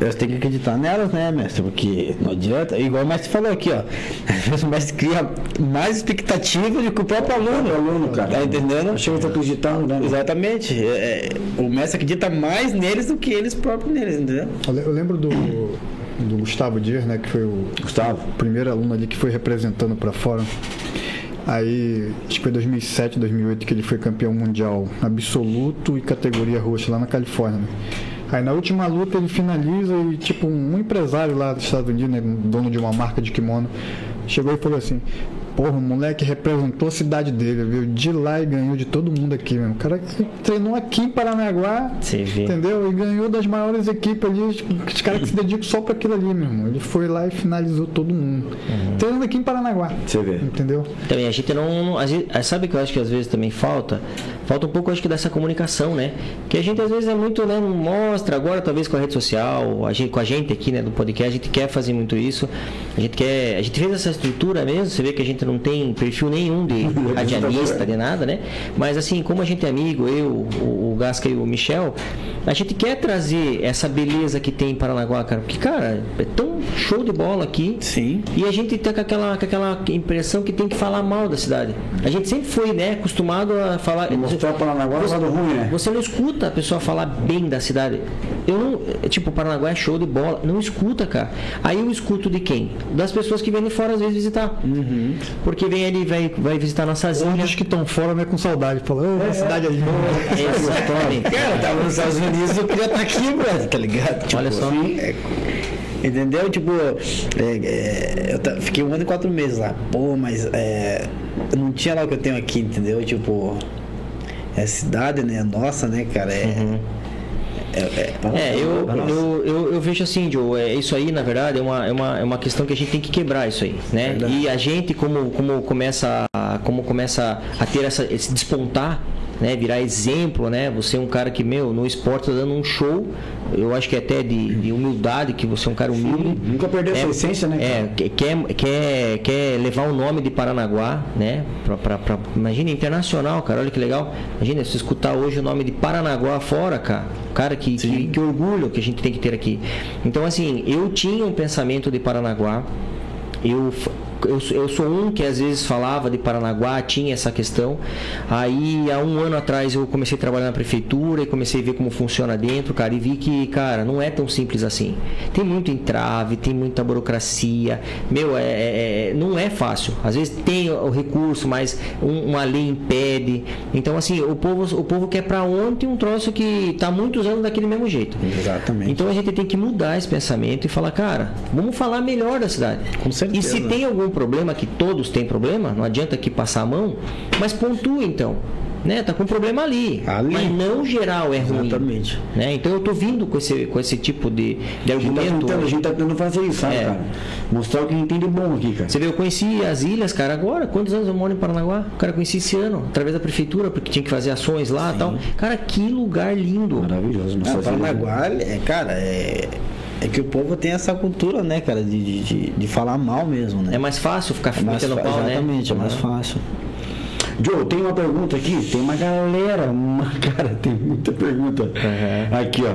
Elas têm que acreditar nelas, né, mestre? Porque não adianta. Igual o mestre falou aqui, ó. Às vezes o mestre cria mais expectativa do que o próprio aluno. O aluno, cara. Tá entendendo? Chega tá acreditando, né? Exatamente. É, é, o mestre acredita mais neles do que eles próprios neles, entendeu? Eu lembro do, do Gustavo Dias, né? Que foi o Gustavo. primeiro aluno ali que foi representando para fora. Aí, acho que foi 2007, 2008 que ele foi campeão mundial absoluto e categoria roxa lá na Califórnia. né? Aí na última luta ele finaliza e tipo um empresário lá dos Estados Unidos, né, dono de uma marca de kimono, chegou e falou assim: Porra, o moleque representou a cidade dele, viu? De lá e ganhou de todo mundo aqui mesmo. O cara treinou aqui em Paranaguá, entendeu? E ganhou das maiores equipes ali, os caras que se dedicam só para aquilo ali, meu irmão. Ele foi lá e finalizou todo mundo. Treinando aqui em Paranaguá. Você vê. Entendeu? Também a gente não. gente- sabe que eu acho que às vezes também falta? Falta um pouco, acho que, dessa comunicação, né? Que a gente às vezes é muito, né? Não mostra, agora talvez com a rede social, a gente, com a gente aqui, né, do podcast, a gente quer fazer muito isso. A gente quer. A gente fez essa estrutura mesmo, você vê que a gente não tem perfil nenhum de [laughs] radialista, de nada, né? Mas assim, como a gente é amigo, eu, o, o Gasca e o Michel, a gente quer trazer essa beleza que tem em Paranaguá, cara. Porque, cara, é tão show de bola aqui. Sim. E a gente tá com aquela, com aquela impressão que tem que falar mal da cidade. A gente sempre foi, né, acostumado a falar. Mostrar para Paranaguá o lado ruim, né? Você não escuta a pessoa falar bem da cidade. Eu não. é, Tipo, Paranaguá é show de bola. Não escuta, cara. Aí eu escuto de quem? Das pessoas que vêm de fora às vezes visitar. Porque vem ali, vai, vai visitar nossas ilhas. os que estão fora, né, com saudade. Falando, É, a cidade ali. Exatamente. Cara, eu tava nos Estados Unidos eu queria estar aqui, brother, tá ligado? Olha só. é, entendeu? Tipo, é, é, eu fiquei um ano e quatro meses lá. Pô, mas é, não tinha lá o que eu tenho aqui, entendeu? Tipo, é cidade, né? Nossa, né, cara? É. É, é, É, eu, eu, eu, eu vejo assim, Joe, é, isso aí, na verdade, é uma, é, uma, é uma questão que a gente tem que quebrar isso aí, né? E a gente, como, como, começa, a, como começa a ter essa, esse despontar, né? Virar exemplo, né? Você é um cara que, meu, no esporte tá dando um show, eu acho que até de, de humildade, que você é um cara humilde. Nunca perdeu É, essa essência, né? É, que- quer, quer, quer levar o nome de Paranaguá, né? Pra, pra, pra- imagina, internacional, cara, olha que legal. Imagina, se escutar hoje o nome de Paranaguá fora, cara. Cara, que, que, que orgulho que a gente tem que ter aqui. Então, assim, eu tinha um pensamento de Paranaguá. Eu, eu, sou- eu sou um que às vezes falava de Paranaguá, tinha essa questão. Aí, há um ano atrás, eu comecei a trabalhar na prefeitura e comecei a ver como funciona dentro, cara, e vi que, cara, não é tão simples assim. Tem muito entrave, tem muita burocracia. Meu, é, é- é- não é fácil. Às vezes tem o recurso, mas um- uma lei impede. Então, assim, o povo, o povo quer pra ontem um troço que tá muitos anos daquele mesmo jeito. Exatamente. Então a gente tem que mudar esse pensamento e falar, cara, vamos falar melhor da cidade. Com certeza. E se tem algum problema, que todos têm problema, não adianta aqui passar a mão, mas pontua então. Né? Tá com problema ali. Ali. Mas não geral é ruim. Exatamente. Né? Então eu tô vindo com esse, com esse tipo de, de A gente, tá argumento. tentando, a gente tá tentando fazer isso, sabe, É. cara? Mostrar o que a gente tem de bom aqui, cara. Você vê, eu conheci as ilhas, cara, agora. Quantos anos eu moro em Paranaguá? Cara, eu conheci esse ano, através da prefeitura, porque tinha que fazer ações lá e tal. Cara, que lugar lindo. Maravilhoso. Ah, Paranaguá, é, cara, é, é que o povo tem essa cultura, né, cara, de, de, de, falar mal mesmo, né? É mais fácil ficar É mais metendo fa- pau, né? Exatamente, é mais Uhum. fácil. Joe, tem uma pergunta aqui, tem uma galera, uma [laughs] cara, tem muita pergunta. Uhum. Aqui, ó.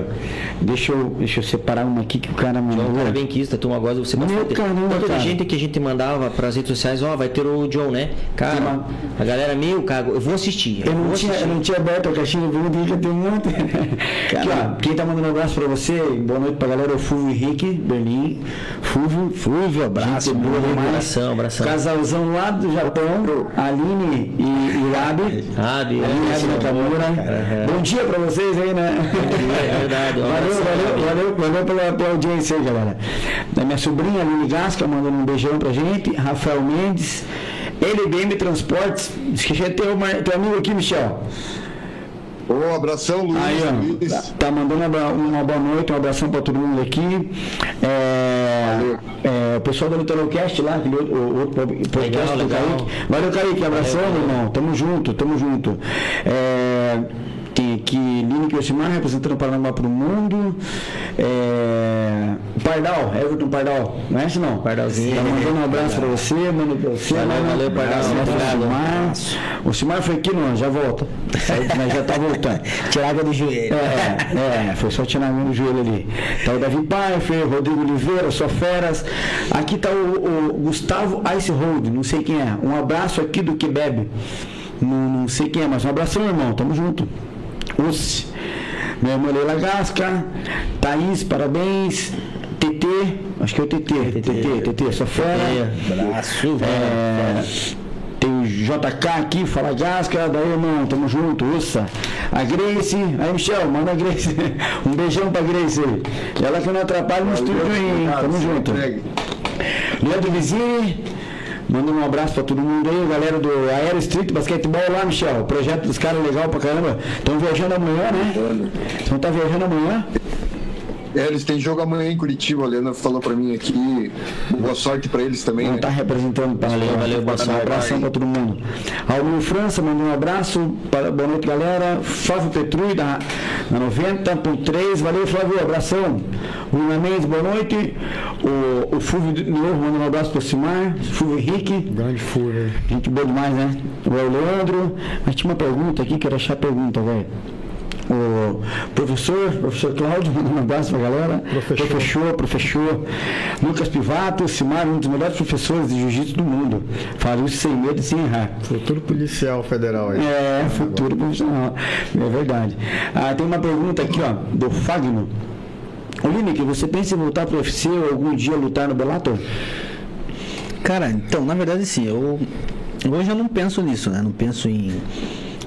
Deixa eu, deixa eu separar uma aqui que o cara mandou. João, cara bem quista, a turma gosta de você Meu caramba, Tanto cara. de gente que a gente mandava pras redes sociais, ó, vai ter o John, né? Cara, uma- a galera, meu, cara, eu vou assistir. Eu vou não, tinha, assistir. eu não tinha aberto a caixinha de pergunta que tem um monte. [laughs] Aqui, ó, quem tá mandando um abraço pra você, boa noite pra galera, é o Fulvio Henrique, Berlim. Fulvio, Fulvio, abraço, Gente boa abração, abração. Casalzão lá do Japão, Aline e, e Rabi. Ah, Bia, Aline e Rabi Nakamura. Bom dia pra vocês aí, né? é verdade, [laughs] um Valeu, valeu, valeu, valeu pela, pela audiência aí, galera. Da minha sobrinha, Aline Gasca, mandando um beijão pra gente. Rafael Mendes. LBM Transportes. Esqueci de ter o teu amigo aqui, Michel. Ô, abração, Luiz. Aí, ó, Luiz. tá, tá mandando uma, uma boa noite, um abração pra todo mundo aqui. É, Valeu. é, o pessoal do Litoralcast lá, aquele outro, o outro podcast Legal, do legal. Kaique. Valeu, Kaique, abração, meu irmão. Tamo junto, tamo junto. É, tem aqui Lineker Yoshimar representando o Paraná pro mundo. É, Pardal, Everton Pardal, conhece não? Pardalzinho. Tá mandando um abraço pra você, mano pra você. Valeu, mano. valeu, Pardal, obrigado. O Simar foi aqui, não, já volta. Mas já tá voltando. [laughs] Tirar água do joelho. É, é, foi só tirar a mão do joelho ali. Tá o Davi Pfeiffer, Rodrigo Oliveira, só feras. Aqui tá o, o Gustavo Icehold, não sei quem é. Um abraço aqui do que bebe. Não, não sei quem é, mas um abração, irmão. Tamo junto. Ussi. Minha irmã Leila Gasca. Thaís, parabéns. TT, acho que é o TT. TT, TT, só fera. Abraço, É, tem o JK aqui, fala Gasca, daí irmão, tamo junto, ussa. A Grace, aí Michel, manda a Grace. [laughs] Um beijão pra Grace aí. Ela que não atrapalha no estúdio aí, tamo junto. Leandro Vizini, manda um abraço pra todo mundo aí, galera do Aero Street Basquetebol lá, Michel. O projeto dos caras é legal pra caramba. Estão viajando amanhã, né? Vão estar viajando amanhã? É, eles têm jogo amanhã em Curitiba, a Leandra falou pra mim aqui. Boa sorte pra eles também. Não Né? tá representando para Valeu, valeu, boa Um sorte. abração para todo mundo. Almir França mandou um abraço. Para, boa noite, galera. Flávio Petrui, da, na 90.3. Valeu, Flávio. Abração. Luna Mendes, boa noite. O, o Fulvio de novo mandando um abraço para o Simar. Fulvio Henrique. Grande fúria. Gente boa demais, né? O Leandro. Mas tinha uma pergunta aqui, quero achar a pergunta, velho. O professor, professor Cláudio, [laughs] um abraço pra galera. Professor. Professor, professor. Lucas Pivato, Simar, um dos melhores professores de jiu-jitsu do mundo. Fala isso sem medo e sem errar. Futuro policial federal aí. É, futuro profissional. É verdade. Ah, tem uma pergunta aqui, ó, do Fagno. Lineker, você pensa em voltar pro UFC ou algum dia lutar no Bellator? Cara, então, na verdade, sim, eu hoje eu não penso nisso, né? Não penso em,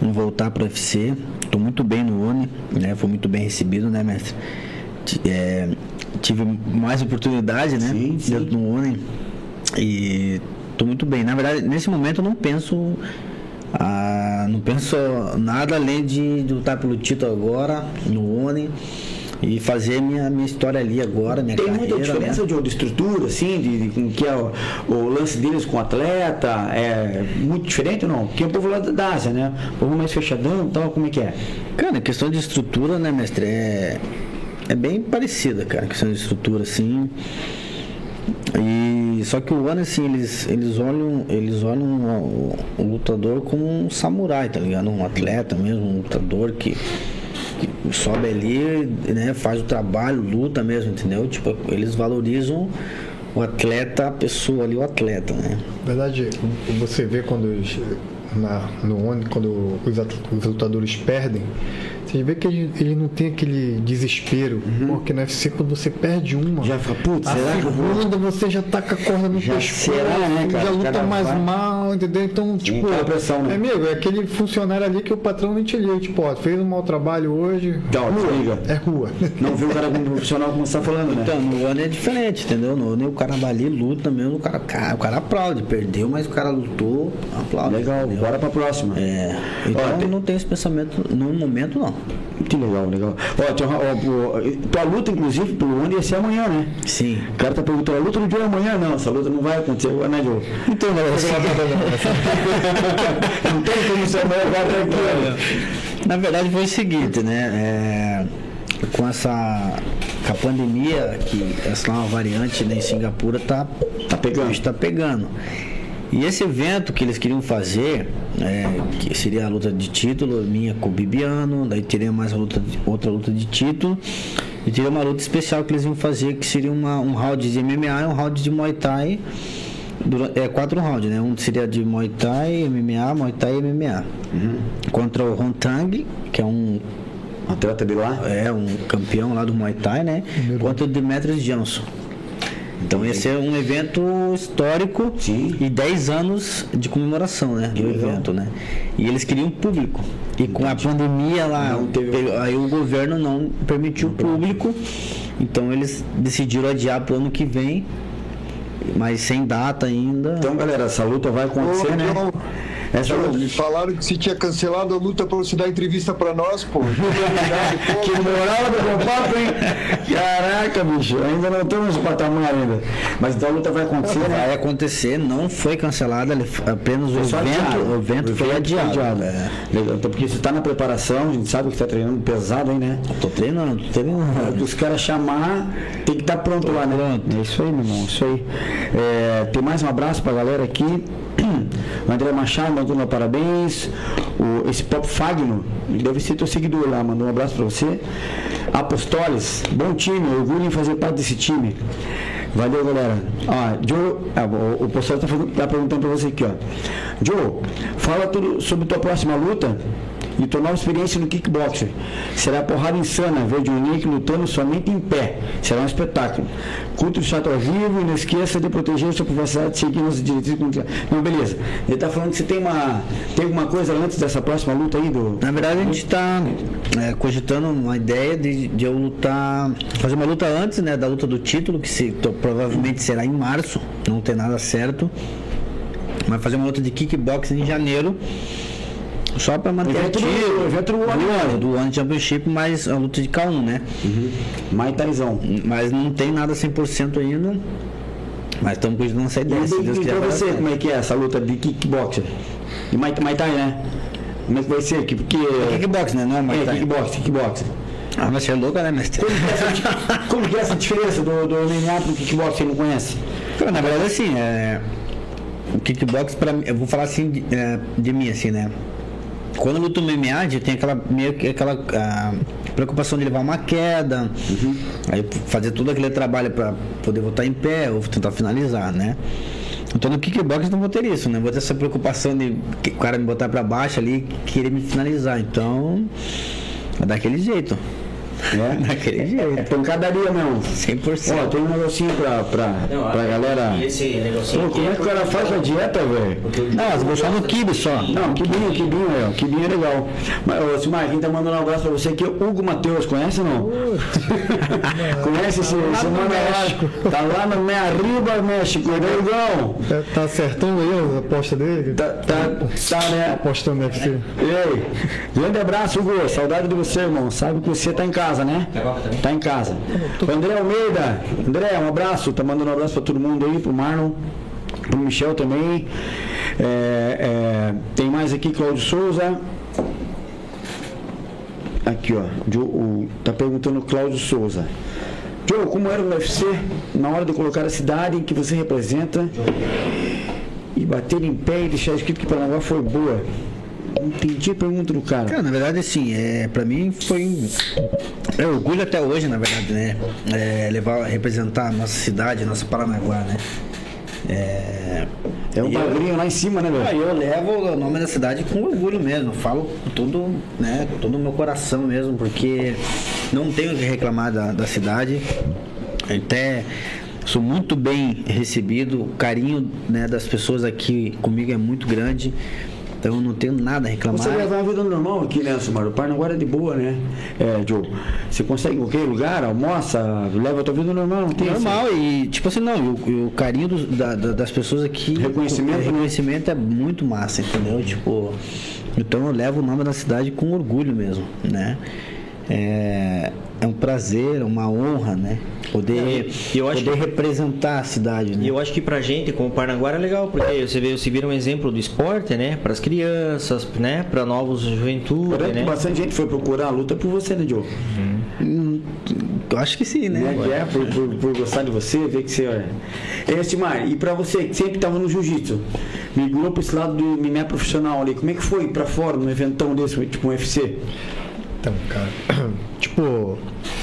em voltar para o UFC. Tô muito bem no ONI, né? Fui muito bem recebido, né, mestre? É, tive mais oportunidade, né? Sim, sim. Dentro do ONI. E tô muito bem. Na verdade, nesse momento eu não penso. ah, não penso nada além de, de lutar pelo título agora, no ONI. E fazer minha, minha história ali agora, minha Tem carreira. muita diferença né? de, de estrutura, assim, de, de com que é o, o lance deles com o atleta? É muito diferente ou não? Porque o povo lá da Ásia, né? O povo mais fechadão e tal, como é que é? Cara, questão de estrutura, né, mestre? É, é bem parecida, cara, questão de estrutura, assim. E só que o ano, assim, eles, eles olham, eles olham o, o lutador como um samurai, tá ligado? Um atleta mesmo, um lutador que sobe ali, né, faz o trabalho, luta mesmo, entendeu? Tipo, eles valorizam o atleta, a pessoa ali, o atleta, né? Verdade, você vê quando na, no quando os, os lutadores perdem, você vê que ele, ele não tem aquele desespero. Porque no UFC, quando você perde uma, Já fala, putz, será que eu vou? segunda você já tá com a corda no Já pescoço, será, né, cara? já luta cara mais vai- mal, entendeu? Então, tipo, aquela pressão, né? é amigo, é aquele funcionário ali que o patrão não te liga, tipo, ó, fez um mau trabalho hoje, Tchau, desliga. é rua. Não viu o cara como profissional como você tá falando, né? Então, no ano é diferente, entendeu? No ano o cara vai ali, luta mesmo, o cara, cara, o cara aplaude, perdeu, mas o cara lutou, aplaude. Legal, entendeu? bora pra próxima. É, então Ó, tem- não tem esse pensamento no momento, não. Que legal, legal. Ó, tem uma- ó, tua luta, inclusive, pelo ONI ia ser amanhã, né? Sim. O cara tá perguntando, a luta do Joe é amanhã? Não, essa luta não vai acontecer agora, né, Joe? Então, galera, [laughs] Não tem como ser amanhã, agora aqui, olha. na verdade foi o seguinte, né? É, com essa com a pandemia, que essa nova variante né, em Singapura tá, Tá pegando. está pegando. E esse evento que eles queriam fazer, é, que seria a luta de título, minha com o Bibiano, daí teria mais luta outra luta de título, e teria uma luta especial que eles iam fazer, que seria uma, um round de MMA e um round de Muay Thai. dura- é quatro rounds, né? Um seria de Muay Thai, MMA, Muay Thai e MMA. Contra o Hontang, que é um Atleta de lá? é um campeão lá do Muay Thai, né? Contra o Demetrius Johnson. Então esse é um evento histórico Sim. e 10 anos de comemoração, né? Do legal. evento, né? E eles queriam público. E com a pandemia lá, Não teve- aí o governo não permitiu público. Então eles decidiram adiar para o ano que vem, mas sem data ainda. Então, galera, essa luta vai acontecer, né? João, Essa luta. me falaram que se tinha cancelado a luta pra você dar entrevista pra nós, pô. [laughs] Que moral do bom papo, hein? Caraca, bicho, ainda não estamos nesse patamar ainda. Mas então a luta vai acontecer, né? Vai acontecer, não foi cancelada, apenas o evento, adiado. o evento foi adiado. É. Legal, então, porque você está na preparação, a gente sabe que está treinando pesado aí, né? Tô treinando, tô treinando. Os caras chamar, tem que estar pronto lá, né? É isso aí, meu irmão, isso aí. É, tem mais um abraço pra galera aqui. [clears throat] O André Machado mandou um parabéns. O, esse Pop Fagno, ele deve ser teu seguidor lá, mandou um abraço pra você. Apostoles, bom time, orgulho em fazer parte desse time. Valeu, galera. Joe, ah, o, o pastor tá, perguntando pra você aqui, ó. Joe, fala tudo sobre tua próxima luta e tua nova experiência no kickboxer. Será porrada insana ver John Nick lutando somente em pé. Será um espetáculo. Curta o chat ao vivo e não esqueça de proteger sua privacidade seguindo as diretrizes. Não, beleza. Ele tá falando que você tem uma. Tem alguma coisa antes dessa próxima luta aí do. Na verdade, a gente está cogitando uma ideia de, de eu lutar, fazer uma luta antes né, da luta do título, que se, to- provavelmente será em março, não tem nada certo. Mas fazer uma luta de kickboxing em janeiro. Só pra manter Evento do- ativo. evento do do ano, ano, do One Championship, mais a luta de K1, né? Mais Taizão. Mas não tem nada 100% ainda. Mas estamos essa E, ideia. se Deus e pra você, como é que é essa luta de kickboxer? De Muay Thai, né? Como é que vai ser? Que, porque... Kickbox, né? Não é Muay É, Thai. kickboxer, kickboxer. Ah, mas você é louco, né, mestre? Como que é essa, como que é essa diferença do, do MMA pro kickboxer, você não conhece? Cara, na verdade, assim, é... o kickbox, pra mim, eu vou falar assim de, é, de mim, assim, né? Quando eu luto no MMA, a tem aquela, meio que aquela ah, preocupação de levar uma queda, aí fazer todo aquele trabalho para poder voltar em pé ou tentar finalizar, né? Então no kickbox não vou ter isso, né? Vou ter essa preocupação de o cara me botar para baixo ali e querer me finalizar. Então, é daquele jeito. É? Daquele É jeito. pancadaria mesmo. 100%. Ó, tem um negocinho pra, pra, pra galera. E esse negocinho Pô, aqui como é que o cara faz a dieta, velho? Não, as bolsas no kibe só. Não, quibinho, quibinho, é, quibinho é legal. Mas, ô, Simar, quem tá mandando um abraço pra você aqui é o Hugo Matheus, conhece ou não? [laughs] conhece esse, esse mano lá? Tá lá no Meia Riba, México, né, Hugão? É, Tá acertando aí a aposta dele? Tá, tá, tá, né? Apostando UFC. Ei, grande abraço, Hugo. Saudade de você, irmão. Sabe que você tá em casa, né? Tá em casa. O André Almeida. André, um abraço. Tá mandando um abraço pra todo mundo aí, pro Marlon, pro Michel também. É, é, tem mais aqui, Cláudio Souza. Aqui, ó. Jo- o- tá perguntando o Cláudio Souza. Joe, como era o UFC na hora de colocar a cidade que você representa e bater em pé e deixar escrito que Paranaguá foi boa? Entendi a pergunta do cara. Cara, na verdade, assim, é, pra mim foi é orgulho até hoje, na verdade, né? É, levar, representar a nossa cidade, nossa Paranaguá, né? É, É um eu- bagulhinho lá em cima, né, velho? eu levo o nome da cidade com orgulho mesmo. Falo com todo, né, com todo o meu coração mesmo, porque não tenho o que reclamar da, da cidade. Até sou muito bem recebido. O carinho né, das pessoas aqui comigo é muito grande. Então não tenho nada a reclamar. Você leva uma vida normal aqui, né, Sumar? O Paranaguá é de boa, né? É, Joe. Você consegue qualquer lugar, almoça, leva a tua vida normal, não tem Normal, e tipo assim, não, o, o carinho dos- da- da- das pessoas aqui. Reconhecimento, o né? reconhecimento é muito massa, entendeu? Tipo, então eu levo o nome da cidade com orgulho mesmo, né? É, é um prazer, uma honra, né? Poder, eu acho poder que- representar a cidade, né? E eu acho que pra gente, como Paranaguá, é legal, porque você vê, você vira um exemplo do esporte, né? Para as crianças, né? Para novos juventude, né? bastante gente foi procurar a luta por você, né, Joe? Hum, Eu acho que sim, né? Né? Que é, por, por, por gostar de você, ver que você é. É, Simar, e pra você que sempre estava no jiu-jitsu, migrou pra esse lado do MMA profissional ali, como é que foi pra fora, num eventão desse, tipo um UFC? Então, cara, [clears throat] tipo,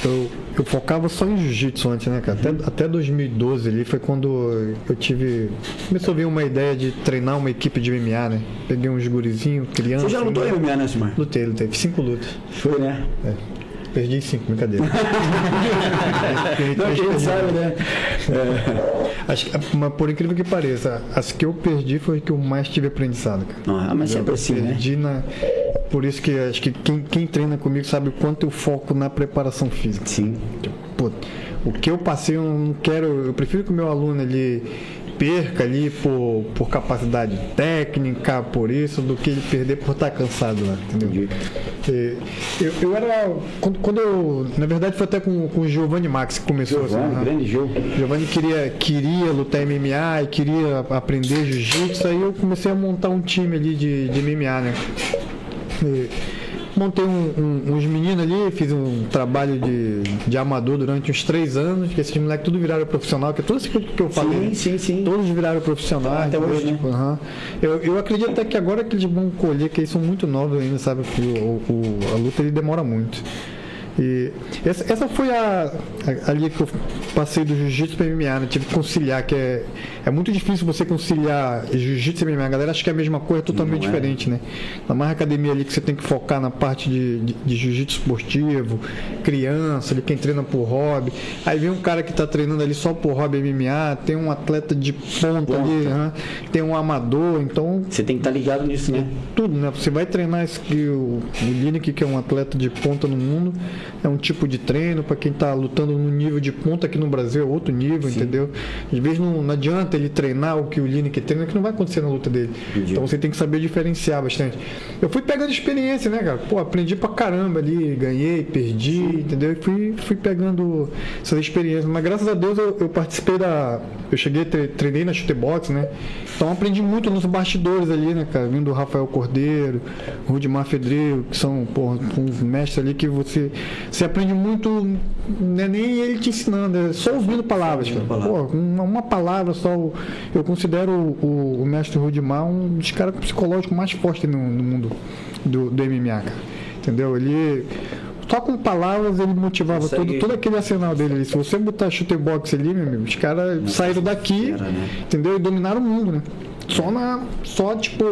eu, eu focava só em jiu-jitsu antes, né, cara? Até, até 2012 ali foi quando eu tive. Começou a vir uma ideia de treinar uma equipe de MMA, né? Peguei uns gurizinhos, criança. Você já lutou em MMA, né, Simar? Lutei, lutei. Cinco lutas. Foi, né? É. Perdi cinco, brincadeira. [laughs] Não, quem sabe, né? Acho que, mas por incrível que pareça, as que eu perdi foi que eu mais tive aprendizado, cara. Ah, mas sempre assim, né? Perdi na. Por isso que acho que quem, quem treina comigo sabe o quanto eu foco na preparação física. Sim. Pô, o que eu passei, eu não quero. Eu prefiro que o meu aluno ele perca ali por, por capacidade técnica, por isso, do que ele perder por estar cansado lá, entendeu? E Eu, eu era. Quando, quando eu. Na verdade foi até com, com o Giovanni Max que começou assim. Giovanni, né? grande jogo. Giovanni queria, queria lutar MMA e queria aprender jiu-jitsu, aí eu comecei a montar um time ali de, de MMA, né? Montei um- um- uns meninos ali, fiz um trabalho de, de amador durante uns três anos, que esses moleques tudo viraram profissional, que é tudo isso que eu- falei. né? sim, sim. Todos viraram profissionais. Até hoje, né? tipo, aham. eu, eu acredito até que agora que eles vão colher, que eles são muito novos ainda, sabe? O, o- a luta ele demora muito. E essa, essa foi a, a- ali que eu passei do jiu-jitsu para MMA, né? Tive que conciliar, que é, é muito difícil você conciliar jiu-jitsu e MMA. A galera acha que é a mesma coisa, totalmente é. diferente, né? Na mais academia ali que você tem que focar na parte de, de, de jiu-jitsu esportivo, criança, ali quem treina por hobby. Aí vem um cara que está treinando ali só por hobby MMA, tem um atleta de ponta, ali, tem um amador, então Você tem que estar ligado nisso, né? tudo, né? Você vai treinar esse, o, o Lineker, que é um atleta de ponta no mundo, é um tipo de treino, para quem está lutando no nível de ponta aqui no Brasil é outro nível, entendeu? Às vezes não, não adianta ele treinar o que o Lineker treina, que não vai acontecer na luta dele. Então você tem que saber diferenciar bastante. Eu fui pegando experiência, né, cara? Pô, aprendi pra caramba ali, ganhei, perdi, entendeu? E fui, fui pegando essas experiências. Mas graças a Deus eu, eu participei da. Eu cheguei, tre- treinei na chutebox, né? Então aprendi muito nos bastidores ali, né, cara? Vindo do Rafael Cordeiro, Rudimar Fedreiro, que são, pô, uns mestres ali que você. Você aprende muito, não é nem ele te ensinando, é só ouvindo palavras, cara. Pô, uma, uma palavra só. Eu considero o, o mestre Rudimar um dos caras psicológicos mais fortes no, no mundo do, do MMA, cara. Entendeu? Ele. Só com palavras ele motivava Consegue- todo, todo aquele arsenal dele. ali. Se você botar chute box ali, meu amigo, os caras saíram daqui, era, né? entendeu? E dominaram o mundo, né? Só na. Só tipo,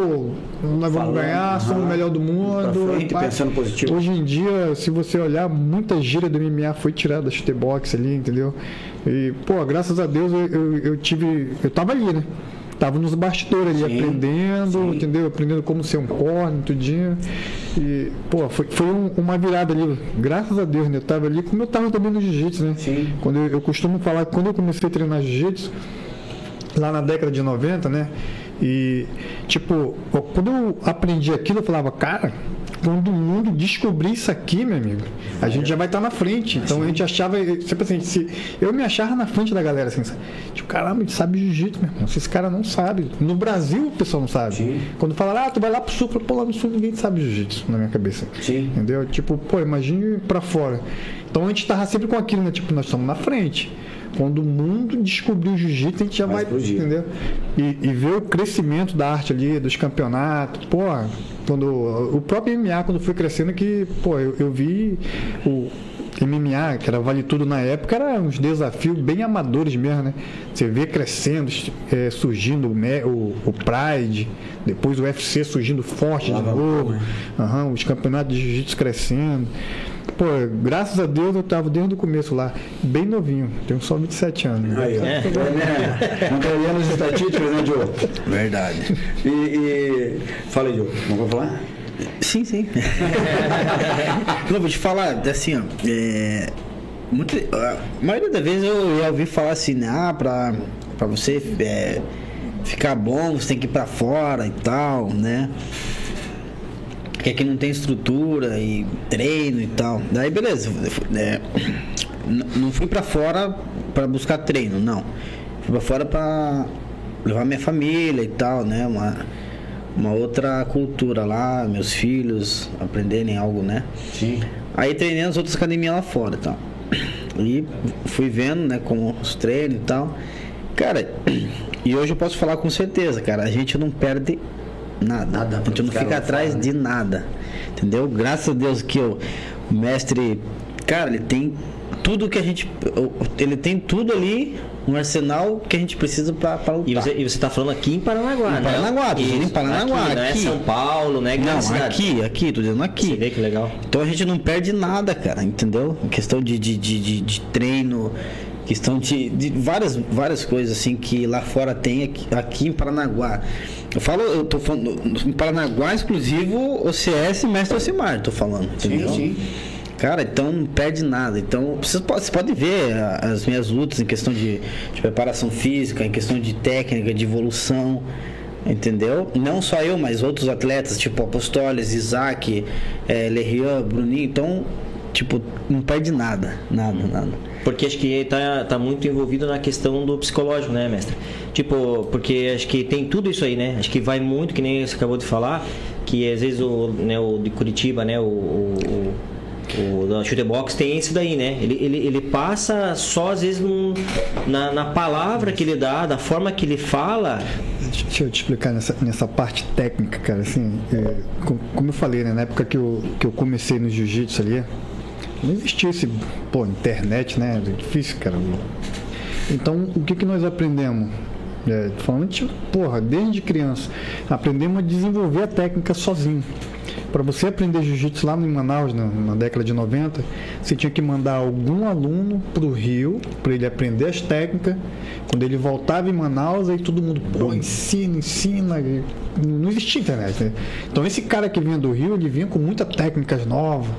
nós vamos Falando, ganhar, somos o melhor do mundo. Frente, pá. pensando positivo. Hoje em dia, se você olhar, muita gíria do MMA foi tirada da chute box ali, entendeu? E, pô, graças a Deus eu, eu, eu tive. Eu tava ali, né? Tava nos bastidores ali, Sim, aprendendo, sim. entendeu? Aprendendo como ser um corno, tudinho. E, pô, foi, foi um- uma virada ali. Graças a Deus, né? Eu tava ali, como eu tava também no jiu-jitsu, né? Sim. Quando eu, eu costumo falar que quando eu comecei a treinar jiu-jitsu, lá na década de 90, né? E, tipo, quando eu aprendi aquilo, eu falava, cara, quando o mundo descobrir isso aqui, meu amigo, a gente já vai estar na frente. Então a gente achava, tipo assim, se, eu me achava na frente da galera, assim, tipo, caramba, ele sabe jiu-jitsu, meu irmão. Se esse cara não sabe. No Brasil o pessoal não sabe. Sim. Quando fala, ah, tu vai lá pro sul, eu falo, pô, lá no sul ninguém sabe jiu-jitsu na minha cabeça. Sim. Entendeu? Tipo, pô, imagine pra fora. Então a gente tava sempre com aquilo, né? Tipo, nós estamos na frente. Quando o mundo descobrir o jiu-jitsu, a gente já Vai vai, entendeu? E, e ver o crescimento da arte ali, dos campeonatos. Pô, quando o próprio MMA, quando foi crescendo, que, pô, eu, eu vi o MMA, que era Vale Tudo na época, era uns desafios bem amadores mesmo, né? Você vê crescendo, é, surgindo o, o, o Pride, depois o UFC surgindo forte de novo. Aham, os campeonatos de jiu-jitsu crescendo. Pô, graças a Deus eu tava desde o começo lá, bem novinho. Tenho só 27 anos. né? Aí, ó. É. Não tá olhando as estatísticas, né, Diogo? Verdade. E, e... Fala aí, Diogo. Não vou falar? Sim, sim. [laughs] Não, vou te falar, assim, ó. É, muito- a maioria das vezes eu já ouvi falar assim, né, ah, pra, pra você é, ficar bom, você tem que ir pra fora e tal, né? Que aqui não tem estrutura e treino e tal. Daí beleza. é, não fui pra fora pra buscar treino, não. Fui pra fora pra levar minha família e tal, né? Uma, uma outra cultura lá, meus filhos aprenderem algo, né? Sim. Aí treinei nas outras academias lá fora e tal. E fui vendo, né, como os treinos e tal. Cara, e hoje eu posso falar com certeza, cara, a gente não perde nada. Nada, a gente não fica atrás né? de nada. Entendeu? Graças a Deus que o mestre, cara, ele tem tudo que a gente. Ele tem tudo ali, um arsenal que a gente precisa pra, pra lutar. E você, e você tá falando aqui em Paranaguá, Em né? Paranaguá, dizendo em Paranaguá, Aqui, não é aqui. São Paulo, né? Não, cidade. aqui, aqui, tô dizendo aqui. Você vê que legal. Então a gente não perde nada, cara, entendeu? Em questão de, de, de, de- de treino, questão de, de várias, várias coisas assim que lá fora tem aqui, aqui em Paranaguá. Eu falo, eu tô falando, em Paranaguá exclusivo OCS e Mestre Ocimar, tô falando, entendeu? sim. Cara, então não perde nada. Então, vocês podem, você pode ver as minhas lutas em questão de, de preparação física, em questão de técnica, de evolução. Entendeu? Não só eu, mas outros atletas, tipo Apostoles, Isaac, é, Lerian, Bruninho. Então, tipo, não perde nada. Nada, nada. Porque acho que tá, tá muito envolvido na questão do psicológico, né, mestre? Tipo, porque acho que tem tudo isso aí, né? Acho que vai muito, que nem você acabou de falar, que às vezes o, né, o de Curitiba, né, o, o, o, o da Shooter Box tem isso daí, né? Ele, ele, ele passa só às vezes num- na, na palavra que ele dá, da forma que ele fala. Deixa eu te explicar nessa, nessa parte técnica, cara. Assim, é, co- como eu falei, né, na época que eu, que eu comecei no jiu-jitsu ali, não existia esse, pô, internet, né? É difícil, cara. Então, o que, que nós aprendemos? É, falando, tipo, porra, desde criança, aprendemos a desenvolver a técnica sozinho. para você aprender jiu-jitsu lá em Manaus, na, na, década de 90, você tinha que mandar algum aluno para o Rio, para ele aprender as técnicas. Quando ele voltava em Manaus, aí todo mundo, pô, ensina, ensina. Não existia internet, né? Então esse cara que vinha do Rio, ele vinha com muitas técnicas novas.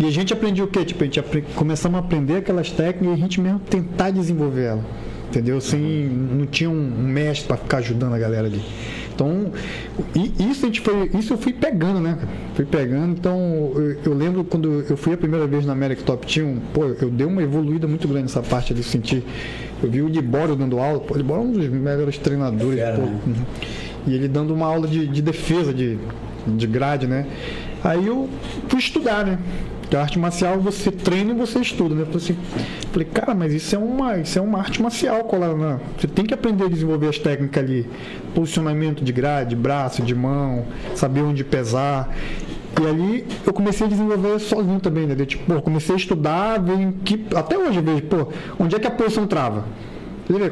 E a gente aprendia o quê? Tipo, a gente começamos a aprender aquelas técnicas e a gente mesmo tentar desenvolver ela. Entendeu? Sem, não tinha um mestre para ficar ajudando a galera ali. Então, isso a gente foi, isso eu fui pegando, né? Fui pegando. Então, eu, eu, lembro quando eu fui a primeira vez na América Top Team, pô, eu dei uma evoluída muito grande nessa parte de sentir. Eu vi o Libório dando aula, pô, o Libório é um dos melhores treinadores, pô, né? Uhum. E ele dando uma aula de, de defesa, de, de grade, né? Aí eu fui estudar, né? Porque a arte marcial você treina e você estuda, né? Falei, assim, falei, cara, mas isso é uma, isso é uma arte marcial, colar, né? Você tem que aprender a desenvolver as técnicas ali. Posicionamento de grade, braço, de mão, saber onde pesar. E ali eu comecei a desenvolver sozinho também, né? Tipo, pô, comecei a estudar, ver que. Até hoje eu vejo, pô, onde é que a posição trava?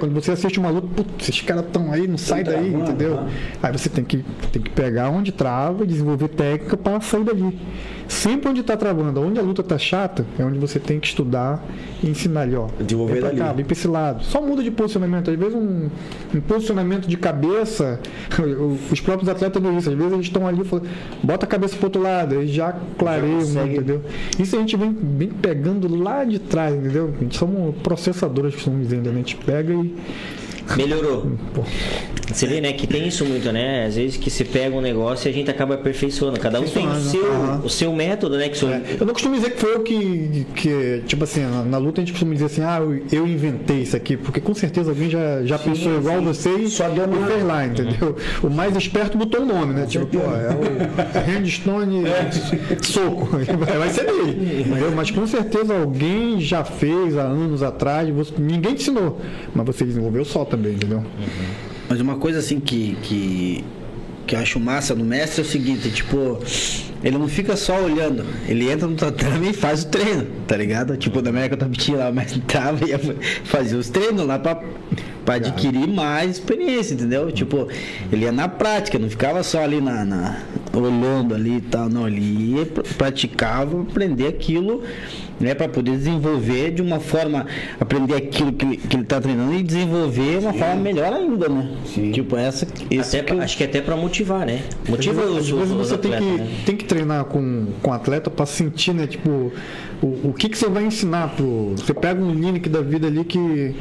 Quando você assiste uma luta, putz, esses caras estão aí, não sai daí, entendeu? Aí você tem que, tem que pegar onde trava e desenvolver técnica para sair dali. Sempre onde está travando, onde a luta está chata, é onde você tem que estudar e ensinar ali, ó. Desenvolver vem cá, vem para esse lado. Só muda de posicionamento. Às vezes um, um posicionamento de cabeça, [laughs] os próprios atletas do isso, às vezes eles estão ali falando, bota a cabeça para outro lado, aí já clareiam, entendeu? Isso a gente vem, vem pegando lá de trás, entendeu? A gente somos processadores que estamos dizendo, né? A gente pega e Melhorou. Você vê, né, que tem isso muito, né? Às vezes que você pega um negócio e a gente acaba aperfeiçoando. Cada um tem o seu, uhum. o seu método, né? Que é. Eu não costumo dizer que foi eu que, que tipo assim, na, na, luta a gente costuma dizer assim, ah, eu, eu, inventei isso aqui, porque com certeza alguém já, já sim, pensou sim. igual você e Só deu e fez lá, entendeu? Uhum. O mais esperto botou o nome, né? tipo, pô, é o Handstone [laughs] é. soco. Vai ser dele. Entendeu? Mas com certeza alguém já fez há anos atrás, você, ninguém te ensinou, mas você desenvolveu só também também, entendeu? Mas uma coisa assim que, que, que eu acho massa no mestre é o seguinte, tipo, ele não fica só olhando, ele entra no tatame e faz o treino, tá ligado? Tipo, da América Top lá, [laughs] mas entrava e ia fazer os treinos lá pra, pra adquirir mais experiência, entendeu? Tipo, ele ia na prática, não ficava só ali na, na olhando ali e tal, não, ele ia, praticava, aprender aquilo né, para poder desenvolver de uma forma, aprender aquilo que, que ele está treinando e desenvolver uma Sim. forma melhor ainda, né? Sim. Tipo essa, até, que acho que até para motivar, né? Motiva às vezes, os, vezes você tem, que, né? tem que treinar com, com atleta para sentir, né? Tipo, o, o que, que você vai ensinar pro. Você pega um Linick da vida ali que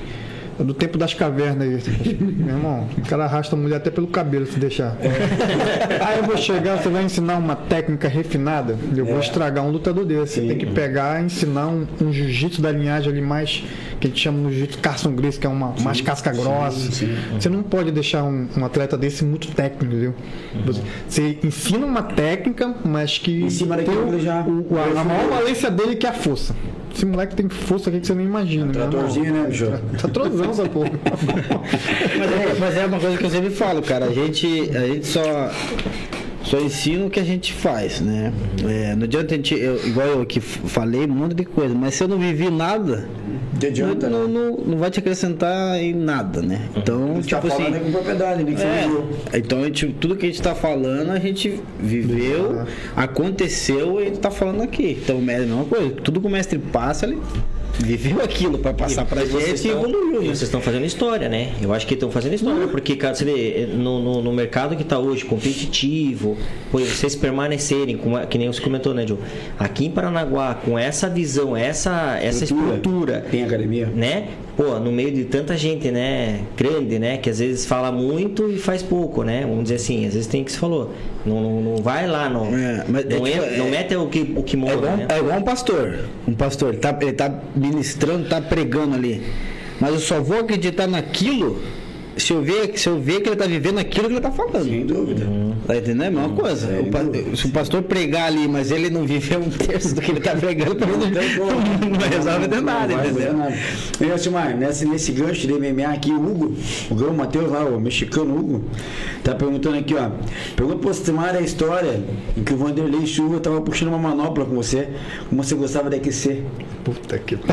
do tempo das cavernas aí. [laughs] Meu irmão, o cara arrasta a mulher até pelo cabelo se deixar. É. Aí eu vou chegar, você vai ensinar uma técnica refinada, eu vou é. estragar um lutador desse. Você tem que pegar e ensinar um, um jiu-jitsu da linhagem ali mais, que a gente chama no jiu-jitsu Carson Grace, que é uma sim, mais casca grossa. Sim, sim. Você não pode deixar um, um, atleta desse muito técnico, entendeu? Uhum. Você ensina uma técnica, mas que. Em cima daquilo já. O, a, a maior valência dele que é a força. Esse moleque tem força aqui que você nem imagina. Tratorzinho, né, bicho? Tratorzão, essa porra. [laughs] mas, é, mas é uma coisa que eu sempre falo, cara. A gente, a gente só só ensino o que a gente faz, né? É, não adianta a gente, eu, igual eu que falei um monte de coisa, mas se eu não vivi nada, adianta, não, não, não, vai te acrescentar em nada, né? Então, Você tá tipo tá assim. Com propriedade, que é, Então, a gente, tudo que a gente está falando, a gente viveu, aconteceu e está falando aqui. Então, é a mesma coisa. Tudo que o mestre passa, ele viveu aquilo para passar para gente e evoluiu. E vocês estão fazendo história, né? Eu acho que estão fazendo história, uhum. porque, cara, você vê, no, no, no mercado que está hoje, competitivo, pois vocês permanecerem, que nem você comentou, né, Joe? Aqui em Paranaguá, com essa visão, essa, essa estrutura, estrutura tem academia, né? Pô, no meio de tanta gente, né, grande, né, que às vezes fala muito e faz pouco, né? Vamos dizer assim, às vezes tem que se falou, não, não, não vai lá, não, é, mas não, é, é, não mete o que o que mora, é igual, né? é igual um pastor, um pastor, ele tá, ele tá ministrando, está pregando ali. Mas eu só vou acreditar naquilo se eu ver, se eu ver que ele está vivendo aquilo que ele está falando. Sem dúvida. Uhum. Tá entendendo? É a mesma coisa. O, se o pastor pregar ali, mas ele não viveu um terço do que ele está pregando, não, não, não, não resolve de nada, não entendeu? Nada. E, Silmar, nesse, nesse gancho de MMA aqui, o Hugo, o Grão Matheus lá, o mexicano Hugo, tá perguntando aqui, ó. Pergunta pro Silmar a história em que o Vanderlei Chuva tava puxando uma manopla com você, como você gostava de aquecer. Puta que [laughs]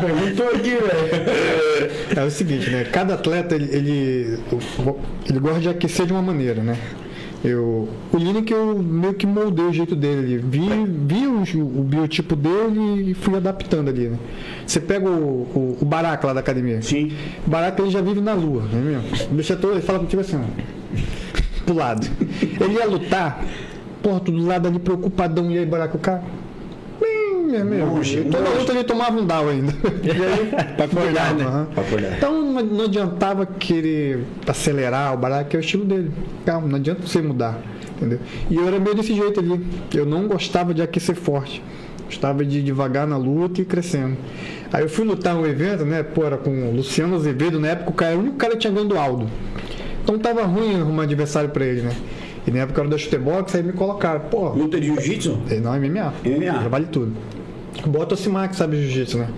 Perguntou aqui, velho. É o seguinte, né? Cada atleta, ele, ele, ele gosta de aquecer de uma maneira, né? Eu, o Lineker eu meio que moldei o jeito dele. Vi, vi o, o biotipo dele e fui adaptando ali, né? Você pega o, o, o Baraka lá da academia. Sim. O Baraka ele já vive na lua, não é mesmo? O bicho é todo, ele fala contigo assim, ó, pro lado. Ele ia lutar, porra, do lado ali preocupadão, e aí, Baraka, o cara. É mesmo. Longe, Toda longe. luta ele tomava um down ainda. [laughs] E aí, Pra acordar, né? Pra acordar. Então não, adiantava querer acelerar o barato, que é o estilo dele. Calma, não adianta você mudar. Entendeu? E eu era meio desse jeito ali. Eu não gostava de aquecer forte. Gostava de ir devagar na luta e crescendo. Aí eu fui lutar um evento, né? Pô, era com o Luciano Azevedo, na época o cara era o único cara que tinha ganho do Aldo. Então tava ruim arrumar adversário pra ele, né? E na época era da chutebox, aí me colocaram, pô, Luta de jiu-jitsu? é, Não, MMA. MMA. Trabalho tudo. Bota o Simac, sabe jiu-jitsu, né?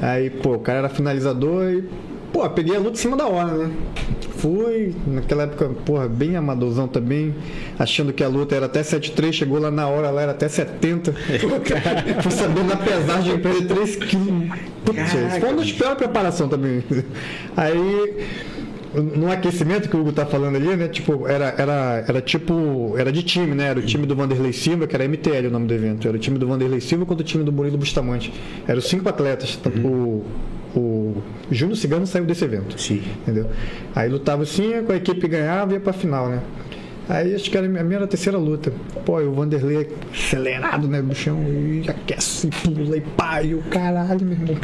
Aí, pô, o cara era finalizador e, pô, peguei a luta em cima da hora, né? Fui, naquela época, porra, bem amadorzão também, achando que a luta era até 7,3, chegou lá na hora, lá era até 70. [laughs] Fui sabendo na pesagem, perder 3 quilos. Putz, foi uma das piores preparação também. Aí, no aquecimento que o Hugo tá falando ali, né? Tipo, era, era, era tipo. Era de time, né? Era o time do Vanderlei Silva, que era MTL o nome do evento. Era o time do Vanderlei Silva contra o time do Murilo Bustamante. Eram cinco atletas. Tanto O, o Júnior Cigano saiu desse evento. Sim. Entendeu? Aí lutava assim, com a equipe ganhava e ia pra final, né? Aí acho que era a minha, era a terceira luta. Pô, e o Vanderlei acelerado, né, bichão? E aquece, pula e pá, e o caralho, meu irmão.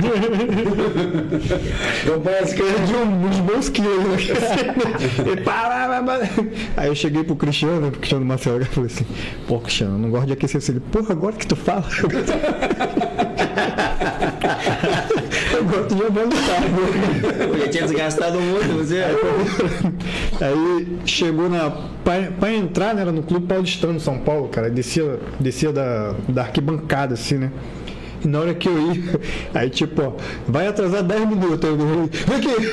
Então parece que Eu de um, uns bons quilos? E pá. Aí eu cheguei pro Cristiano, né, pro Cristiano Marcelo, e falei assim, pô, Cristiano, eu não gosto de aquecer assim. Ele, porra, agora que tu fala. Eu gosto de avançar. Eu já tinha desgastado muito, você. [laughs] Aí chegou na. Pra, pra entrar, né, era no Clube Paulistano, São Paulo, cara. Descia, descia da, da arquibancada, assim, né? E na hora que eu ia, [laughs] aí tipo, ó, vai atrasar 10 minutos. Eu falei, vem aqui!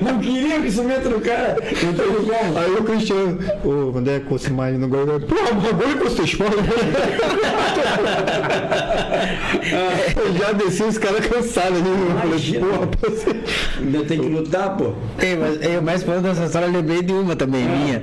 [laughs] não queria que isso meta no cara. Não como. Aí o Cristiano, ô, é você mais no gol? Pô, agora que vocês [laughs] falam. Eu já desci os caras cansados ali. Eu falei, Imagina. Ainda tem que lutar, pô. Ei, mas, ei, mas falando dessa história, eu lembrei de uma também, minha.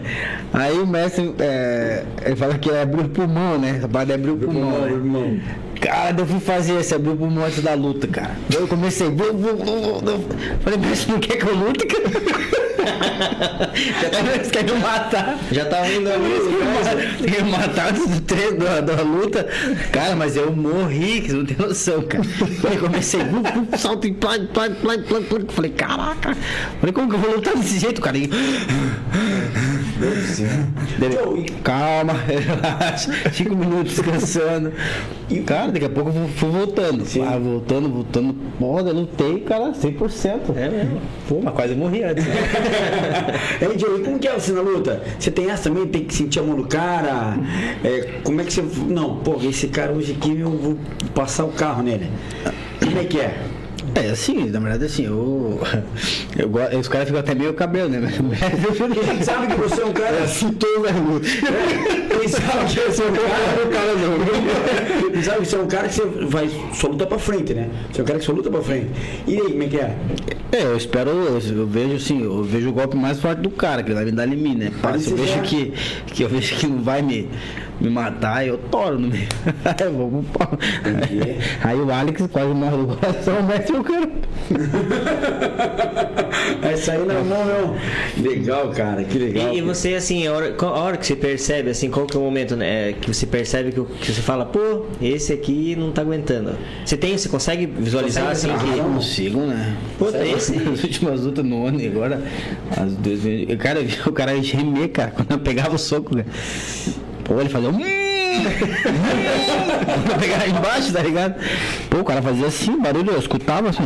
Aí o mestre, é, ele fala que abriu o pulmão, né? Essa parada é abrir o pulmão. Né? irmão. Cara, eu fui fazer esse, abrir o pulmão antes da luta, cara. Eu comecei, vou, vou, vou, vou, vou. falei, mestre, não quer que eu lute, cara? Já tá, você quer me matar? Já tava indo a Tem que me matar antes do treino, da, da luta. Cara, mas eu morri, que você não tem noção, cara. Aí comecei, vum, vum, salto e plá, plá, plá, plá, plá. Falei, caraca. Falei, como que eu vou lutar desse jeito, cara? E- Dele, Calma, [laughs] relaxa. Cinco minutos descansando. E, cara, daqui a pouco eu fui- voltando. Ah, voltando, voltando. Porra, eu lutei, cara, 100%. É mesmo. Pô, mas quase morri antes. né? [laughs] Ei, Joey, como que é você na luta? Você tem essa também? Tem que sentir a mão do cara? É, como é que você. Não, pô, esse cara hoje aqui eu vou passar o carro nele. Como é que é? É, assim, na verdade, assim, eu. [laughs] eu os caras ficam até meio cabelo, né? Prefiro [laughs] Quem sabe que você é um cara assim, todo vermelho. Quem sabe que você é um cara, o cara não. Quem sabe que você é um cara que você vai só luta pra frente, né? Você é um cara que só luta pra frente. E aí, como é que é? É, eu espero, eu, vejo assim, eu vejo o golpe mais forte do cara, que ele vai me dar em mim, né? Se eu vejo já- que, que eu vejo que não vai me, me matar, eu toro no meio. Aí [laughs] eu vou pro. [laughs] Aí o Alex quase morre do coração, [laughs] mete o cara. Vai sair na mão, meu. Legal, cara, que legal. E, e você, assim, a hora, a hora que você percebe, assim, qual que é o momento, né? Que você percebe que, que você fala, pô, esse aqui não tá aguentando. Você tem, você consegue visualizar, Consegue assim, que... consigo, né? Pô, esse- As últimas lutas no ONU agora, as duas vezes. O cara, o cara gemer, cara, quando eu pegava o soco, cara. Pô, ele fazia. um Eu pegava embaixo, tá ligado? Pô, o cara fazia assim, barulho, eu escutava assim.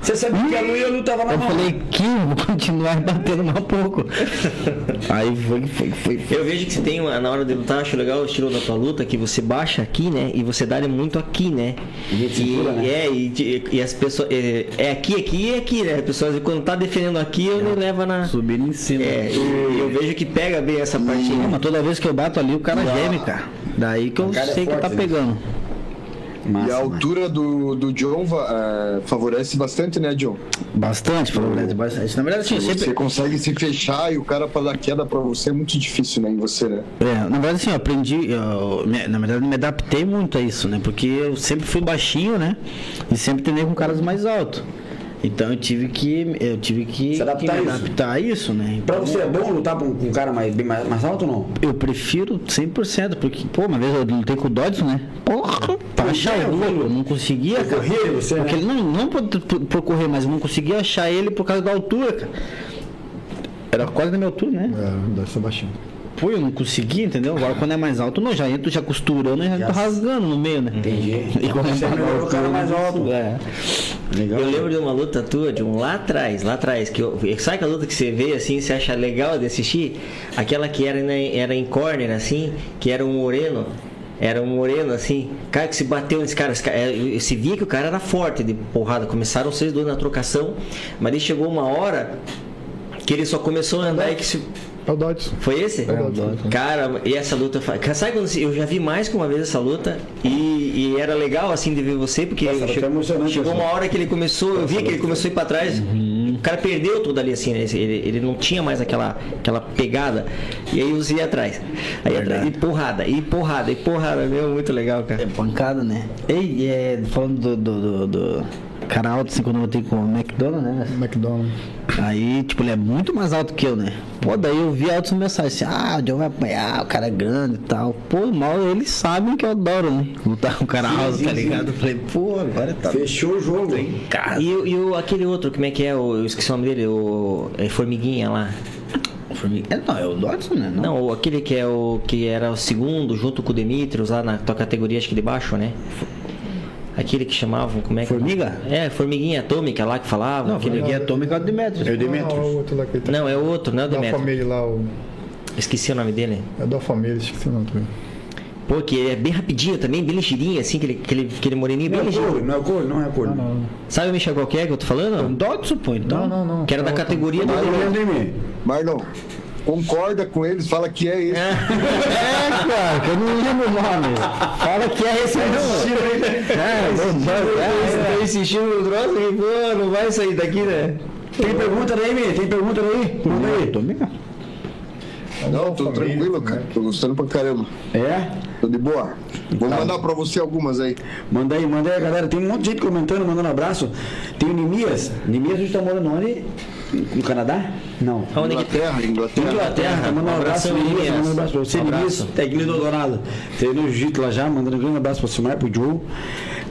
Você sabia que a Lu e a Lu tava na Eu mão. falei, que vou continuar batendo mais um pouco. Aí foi, foi, foi. foi. Eu vejo que você tem, uma- na hora de lutar, acho legal o estilo da tua luta, que você baixa aqui, né? E você dá muito aqui, né? E cintura, né? É, e, e as pessoas. É, é aqui, aqui e aqui, né? As pessoas, quando tá defendendo aqui, ele leva na. Subindo em cima. É, e eu vejo que pega bem essa Não, partinha. mas toda vez que eu bato ali, o cara geme, cara. Daí que eu é sei que forte, tá né? pegando. Massa, e a massa. altura do, do John é, favorece bastante, né, John? Bastante, favorece bastante. Na verdade, assim, Você sempre. consegue se fechar e o cara pra dar queda pra você é muito difícil, né, em você, né? É, na verdade, assim, eu aprendi. eu- na verdade, me adaptei muito a isso, né? Porque eu sempre fui baixinho, né? E sempre treinei com caras mais altos. Então eu tive que. Eu tive que, Se adaptar que me a isso. adaptar a isso, né? Pra Então, você é bom lutar com um cara mais, bem mais, mais alto ou não? Eu prefiro 100%, porque, pô, uma vez eu lutei com o Dodson, né? Porra, pra achar é, o louco, eu não conseguia, cara. correr, você, Porque né? ele, não, não por, por, por correr, mas eu não conseguia achar ele por causa da altura, cara. Era quase da minha altura, né? É, deve ser baixinho. Pô, eu não conseguia, entendeu? Agora quando é mais alto, não, já entro já costurando e já, tô rasgando no meio, né? Entendi. [laughs] E quando Você é mais o alto, cara mais alto. É. Legal. Eu lembro de uma luta tua, de um lá atrás, lá atrás, que eu, sabe aquela luta que você vê assim, você acha legal de assistir? Aquela que era, né, era em corner, assim, que era um moreno. Era um moreno, assim, cara que se bateu nesse cara. Esse cara é, se via que o cara era forte de porrada. Começaram vocês dois na trocação, mas aí chegou uma hora que ele só começou a andar e que se. É o Dodson. Foi esse? É o Dodson. Cara, e essa luta. Sabe quando eu já vi mais que uma vez essa luta e, e era legal assim de ver você, porque Essa luta che- é emocionante, chegou essa uma hora que ele começou, eu vi que ele começou a ir pra trás. O cara perdeu tudo ali assim, né? Ele, ele não tinha mais aquela, aquela pegada. E aí você ia atrás. Aí atrás, e porrada, e porrada, e porrada, meu, muito legal, cara. É pancada, né? Ei, é, falando do, do, do, do cara alto, assim, quando eu lutei com o McDonald's, né? McDonald's. Aí, tipo, ele é muito mais alto que eu, né? Pô, daí eu vi altos mensagens assim, ah, o John vai apanhar, o cara é grande e tal. Pô, mal eles sabem que eu adoro, né? Lutar com o cara alto, sim, tá sim. ligado? Eu falei, pô, agora tá. Fechou o jogo. Cara, E, o- e o, aquele outro, como é que é? O, eu esqueci o nome dele, o é Formiguinha lá. é, não, é o Dodson, né? Não. Não, aquele que é o que era o segundo junto com o Demetrius lá na tua categoria acho que de baixo, né? Aquele que chamavam, como é que Formiga? É, formiguinha atômica lá que falava. Não, aquele... Formiguinha Atômica é o Demetrius. Eu Não, Demetrius. é o outro lá que ele tá. Não, é o outro, não é o Da família lá, o. Esqueci o nome dele. É da família, esqueci o nome também. Pô, que é bem rapidinho também, bem ligeirinho, assim, aquele, aquele, aquele moreninho Não bem é ligeiro. cor, não é cor, não é cor. Não, não. Sabe o Michel qual que é que eu tô O falando? Dodson, pô, então. Não, não, não. Que era da É outro. categoria do mim. Marlon, concorda com eles, fala que é esse. É, [laughs] cara, que eu não lembro o nome. Fala que é esse mesmo. É, não, não, é, Tá insistindo no troço e, pô, não vai sair daqui, né? Tem pergunta daí, Mi? Tem pergunta daí? Manda aí. É Não, tô família, tranquilo, cara. Tô gostando pra caramba. É? Tô de boa. Vou mandar pra você algumas aí. Manda aí, manda aí, galera. Tem um monte de gente comentando, mandando abraço. Tem o Nimias. Nimias, a gente tá morando onde? No Canadá? Não. Aonde que Inglaterra, Inglaterra. Inglaterra, manda um abraço. Nimias. Manda um abraço pra você, Um abraço. Nimias. Técnico do Dourado. Treinou jiu-jitsu lá já, mandando um grande abraço pro Silmar, pro Joe.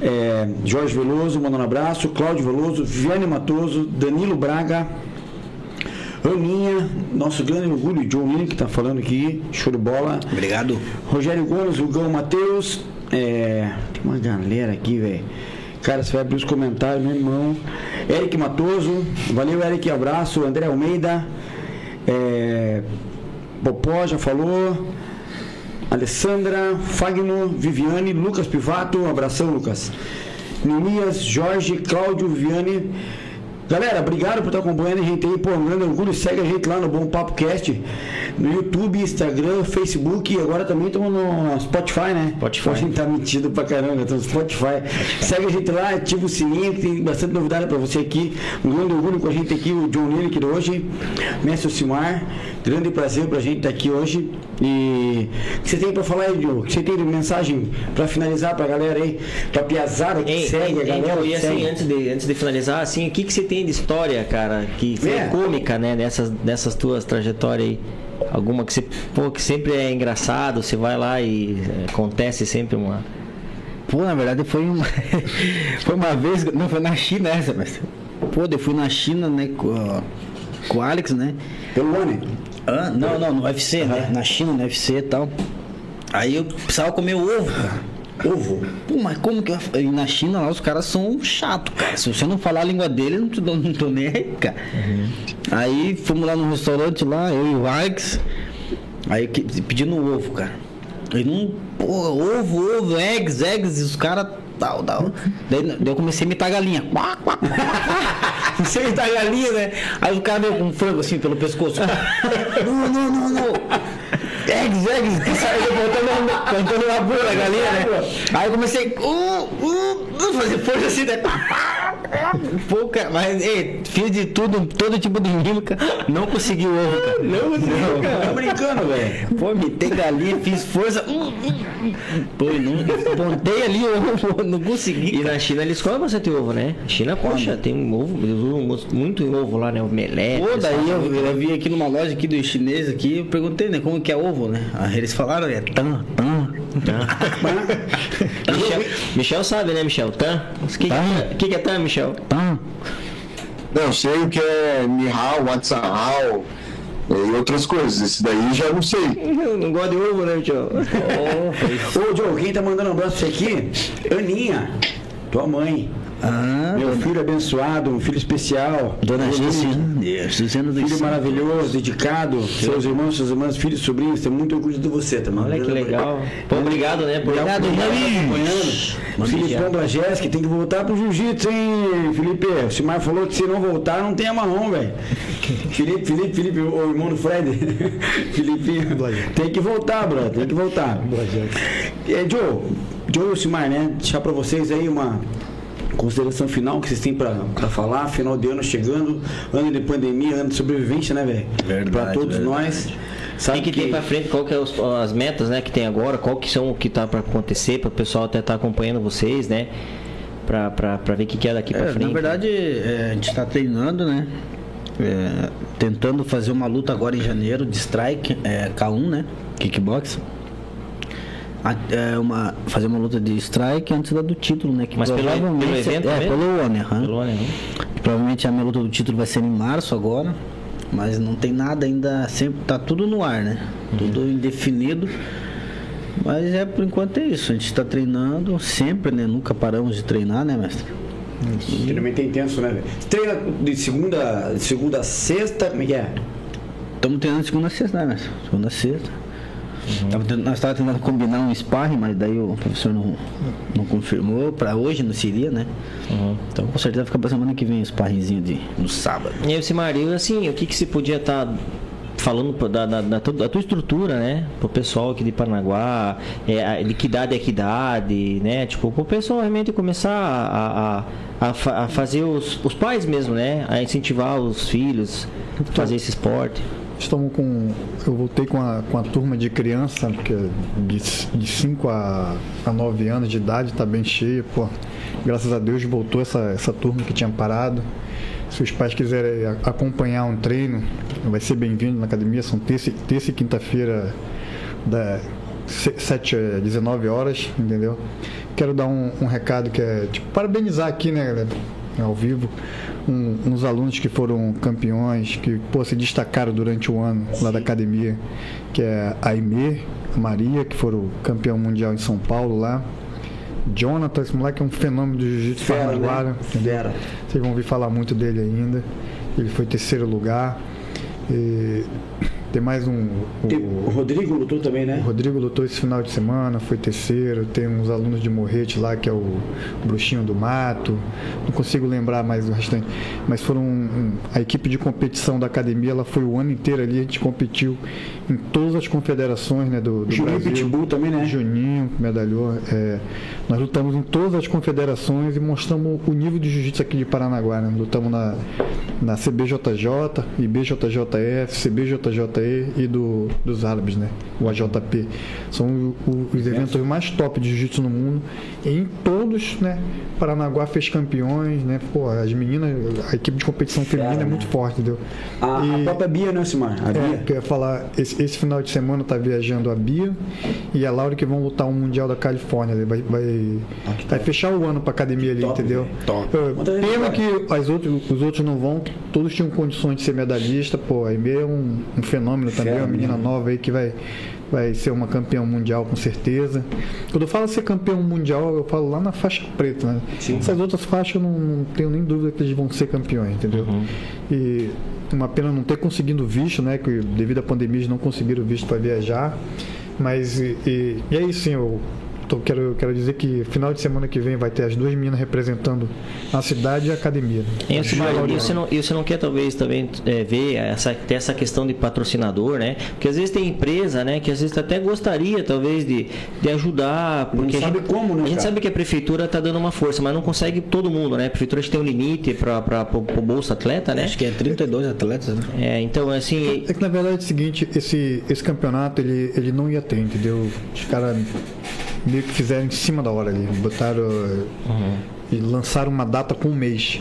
É, Jorge Veloso, mandando um abraço. Cláudio Veloso, Viane Matoso, Danilo Braga. Aninha, nosso grande orgulho, John Lino, que tá falando aqui, show de bola. Obrigado. Rogério Gomes, Rugão Matheus. É, tem uma galera aqui, velho. Cara, você vai abrir os comentários, meu irmão. Eric Matoso, valeu, Eric, abraço. André Almeida, é, Popó já falou. Alessandra, Fagno, Viviane, Lucas Pivato, abração, Lucas. Nimias, Jorge, Cláudio, Viviane. Galera, obrigado por estar acompanhando a gente aí, pô, um grande orgulho. Segue a gente lá no Bom Papo Cast, no YouTube, Instagram, Facebook e agora também estamos no Spotify, né? Spotify. A gente tá metido pra caramba, estamos no Spotify. Segue a gente lá, ativa o sininho, tem bastante novidade pra você aqui. Um grande orgulho com a gente aqui, o John Lineker de hoje, Mestre Simar. Grande prazer pra gente estar aqui hoje. E o que você tem pra falar aí, Diogo? O que você tem de mensagem pra finalizar pra galera aí? Pra piazada que Ei, segue, a ei, galera e assim, segue. antes de, antes de finalizar, assim, o que, que você tem de história, cara, que foi É. cômica, né, nessas, nessas tuas trajetórias aí? Alguma que você, pô, que sempre é engraçado, você vai lá e é, acontece sempre uma. Pô, na verdade foi uma. [laughs] foi uma vez. Não, foi na China essa, mas. Pô, eu fui na China, né, com, com o Alex, né? Pelo One. Hã? Não, não, no UFC, né? Na China, no UFC e tal. Aí eu precisava comer ovo, cara. Ovo. Pô, mas como que eu... na China lá os caras são chatos, cara. Se você não falar a língua dele, eu não te dou, não tô nem aí, cara. Aí fomos lá no restaurante lá, eu e o Alex. Aí pedindo ovo, cara. Ele não. Pô, ovo, ovo, eggs, eggs, e os caras. Tal, tal. Daí, daí eu comecei a imitar a galinha. Quá, quá, [laughs] imitar a galinha, né? Aí o cara veio com um frango assim pelo pescoço. [laughs] Não, não, não, não. Eggs, eggs, que saiu botando, cantando na boca da galinha, né? Aí eu comecei, uh, uh, fazer força assim, né? Pouca, mas, ei, fiz de tudo, todo tipo de mímica, não consegui o ovo, cara. Não consegui, cara. Tá brincando, velho. Pô, mitei galinha, fiz força, uh, uh, uh. pô, não, pontei ali o ovo, [laughs] não consegui. E na China eles comem bastante ovo, né? China, poxa, tem um ovo, eles usam muito ovo lá, né? O melé. Pô, daí eu, eu vi aqui numa loja aqui dos chineses aqui, eu perguntei, né, como que é ovo, né? Aí eles falaram, é tan, tan. [laughs] Michel, Michel sabe, né, Michel? Tan? O que, que, é, que, é tan, Michel? tan. Não, sei o que é Mihal, Watsahal e outras coisas. Esse daí já não sei. Não gosto de ovo, né, Michel? Ô, Joe, quem tá mandando um abraço pra você aqui? Aninha, tua mãe. Ah, Meu filho abençoado, um filho especial. dona Suciana, Suciana do Filho Céu. maravilhoso, dedicado. Seus irmãos, suas irmãs, filhos, sobrinhos, tem muito orgulho de você também. Olha que legal. Pô, obrigado, né? Por Obrigado, acompanhando. Filipão que tem que voltar pro jiu-jitsu, hein, Felipe? O Simar falou que se não voltar, não tem amarrão, velho. [laughs] Felipe, Felipe, Felipe, o irmão do Fred. [laughs] Felipe, tem que voltar, bro, tem que voltar. É, Joe, Joe e o Simar, né? Deixar pra vocês aí uma consideração final que vocês têm pra, pra falar. Final de ano chegando, ano de pandemia, ano de sobrevivência, né, velho? Verdade, Pra todos verdade. nós. Sabe Tem que ter pra frente qual que é os- as metas, né, que tem agora, qual que são o que tá pra acontecer, para o pessoal até estar acompanhando vocês, né? Pra ver o que, que é daqui pra É, frente. na verdade, é, a gente está treinando, né? É, tentando fazer uma luta agora em janeiro de strike, é, K1, né? Kickbox. É, uma, fazer uma luta de strike antes da do título, né? Que Mas pelo- provavelmente- pelo evento É, mesmo? pelo ONE, aham. Pelo ano, né? Provavelmente a minha luta do título vai ser em março agora, mas não tem nada ainda, sempre tá tudo no ar, né? Tudo indefinido. Mas é por enquanto é isso, a gente está treinando sempre, né? Nunca paramos de treinar, né, mestre? Treinamento é intenso, né? Treina de segunda, de segunda a sexta, como é que é? Estamos treinando segunda a sexta, né, mestre? Segunda a sexta. Tentando- nós estávamos tentando combinar um sparring, mas daí o professor não, não confirmou. Para hoje não seria, né? Então com certeza fica pra semana que vem o sparringzinho de, no sábado. E aí, Simario, assim, o que, que se podia estar falando pro- da, da, da, da tua estrutura, né? Pro pessoal aqui de Paranaguá, é, a liquidade é equidade, né? Tipo, pro pessoal realmente começar a, a, a, a fazer os, os pais mesmo, né? A incentivar os filhos a fazer esse esporte. Estamos com. Eu voltei com a, com a turma de criança, porque de 5 a, a 9 anos de idade está bem cheia. Pô, graças a Deus voltou essa, essa turma que tinha parado. Se os pais quiserem acompanhar um treino, vai ser bem-vindo na academia. São terça, terça e quinta-feira, da 7 a 19 horas, entendeu? Quero dar um, um recado que é, tipo, parabenizar aqui, né, galera? Ao vivo, um- uns alunos que foram campeões, que pô, se destacaram durante o ano lá da academia, que é a Aimee, a Maria, que foram campeão mundial em São Paulo lá. Jonathan, esse moleque é um fenômeno do jiu-jitsu paranaguara, né? Fera. Vocês vão ouvir falar muito dele ainda. Ele foi terceiro lugar. E tem mais um. o- O Rodrigo lutou também, o né? Rodrigo lutou esse final de semana, foi terceiro. Tem uns alunos de Morrete lá, que é o Bruxinho do Mato. Não consigo lembrar mais o restante. Mas foram. um- a equipe de competição da academia, ela foi o ano inteiro ali. A gente competiu em todas as confederações né, do, do Juninho Brasil. Pitbull também, né? Juninho, medalhou. é, nós lutamos em todas as confederações e mostramos o nível de jiu-jitsu aqui de Paranaguá. Né? Lutamos na, na CBJJ, IBJJF, E do, dos árabes, né? o AJP. São o- o- os eventos mais top de jiu-jitsu no mundo. E em todos, né? Paranaguá fez campeões, né? Pô, as meninas, a equipe de competição feminina é né? muito forte, entendeu? A, a E- própria Bia, né, Simar? A é, Bia. que eu ia falar, esse, esse final de semana tá viajando a Bia e a Laura que vão lutar um Mundial da Califórnia. né? Vai, vai, Ah, vai fechar o ano pra academia ali, Top, entendeu? Top. Aí, Pena que as outros, os outros não vão, todos tinham condições de ser medalhista, pô, a Aimee é um, um fenômeno também, Fera, uma menina né? nova aí que vai, vai ser uma campeã mundial com certeza. Quando eu falo ser campeão mundial, eu falo lá na faixa preta, né? Sim. Essas outras faixas eu não, não tenho nem dúvida que eles vão ser campeões, entendeu? E uma pena não ter conseguido visto, né? Que devido à pandemia eles não conseguiram visto para viajar. Mas e, e- e é isso, sim, eu Então quero, quero dizer que final de semana que vem vai ter as duas meninas representando a cidade e a academia. E você, e você não, e você não quer talvez também é, ver essa, ter essa questão de patrocinador, né? Porque às vezes tem empresa, né, que às vezes até gostaria talvez de, de ajudar, porque sabe a gente, como, né, a gente sabe que a prefeitura está dando uma força, mas não consegue todo mundo, né? A prefeitura tem um limite para o bolsa atleta, né? Acho que é 32 atletas, né? É, então assim, É que na verdade é o seguinte, esse, esse campeonato ele, ele não ia ter, entendeu? Os caras meio que fizeram em cima da hora ali, botaram e lançaram uma data com um mês.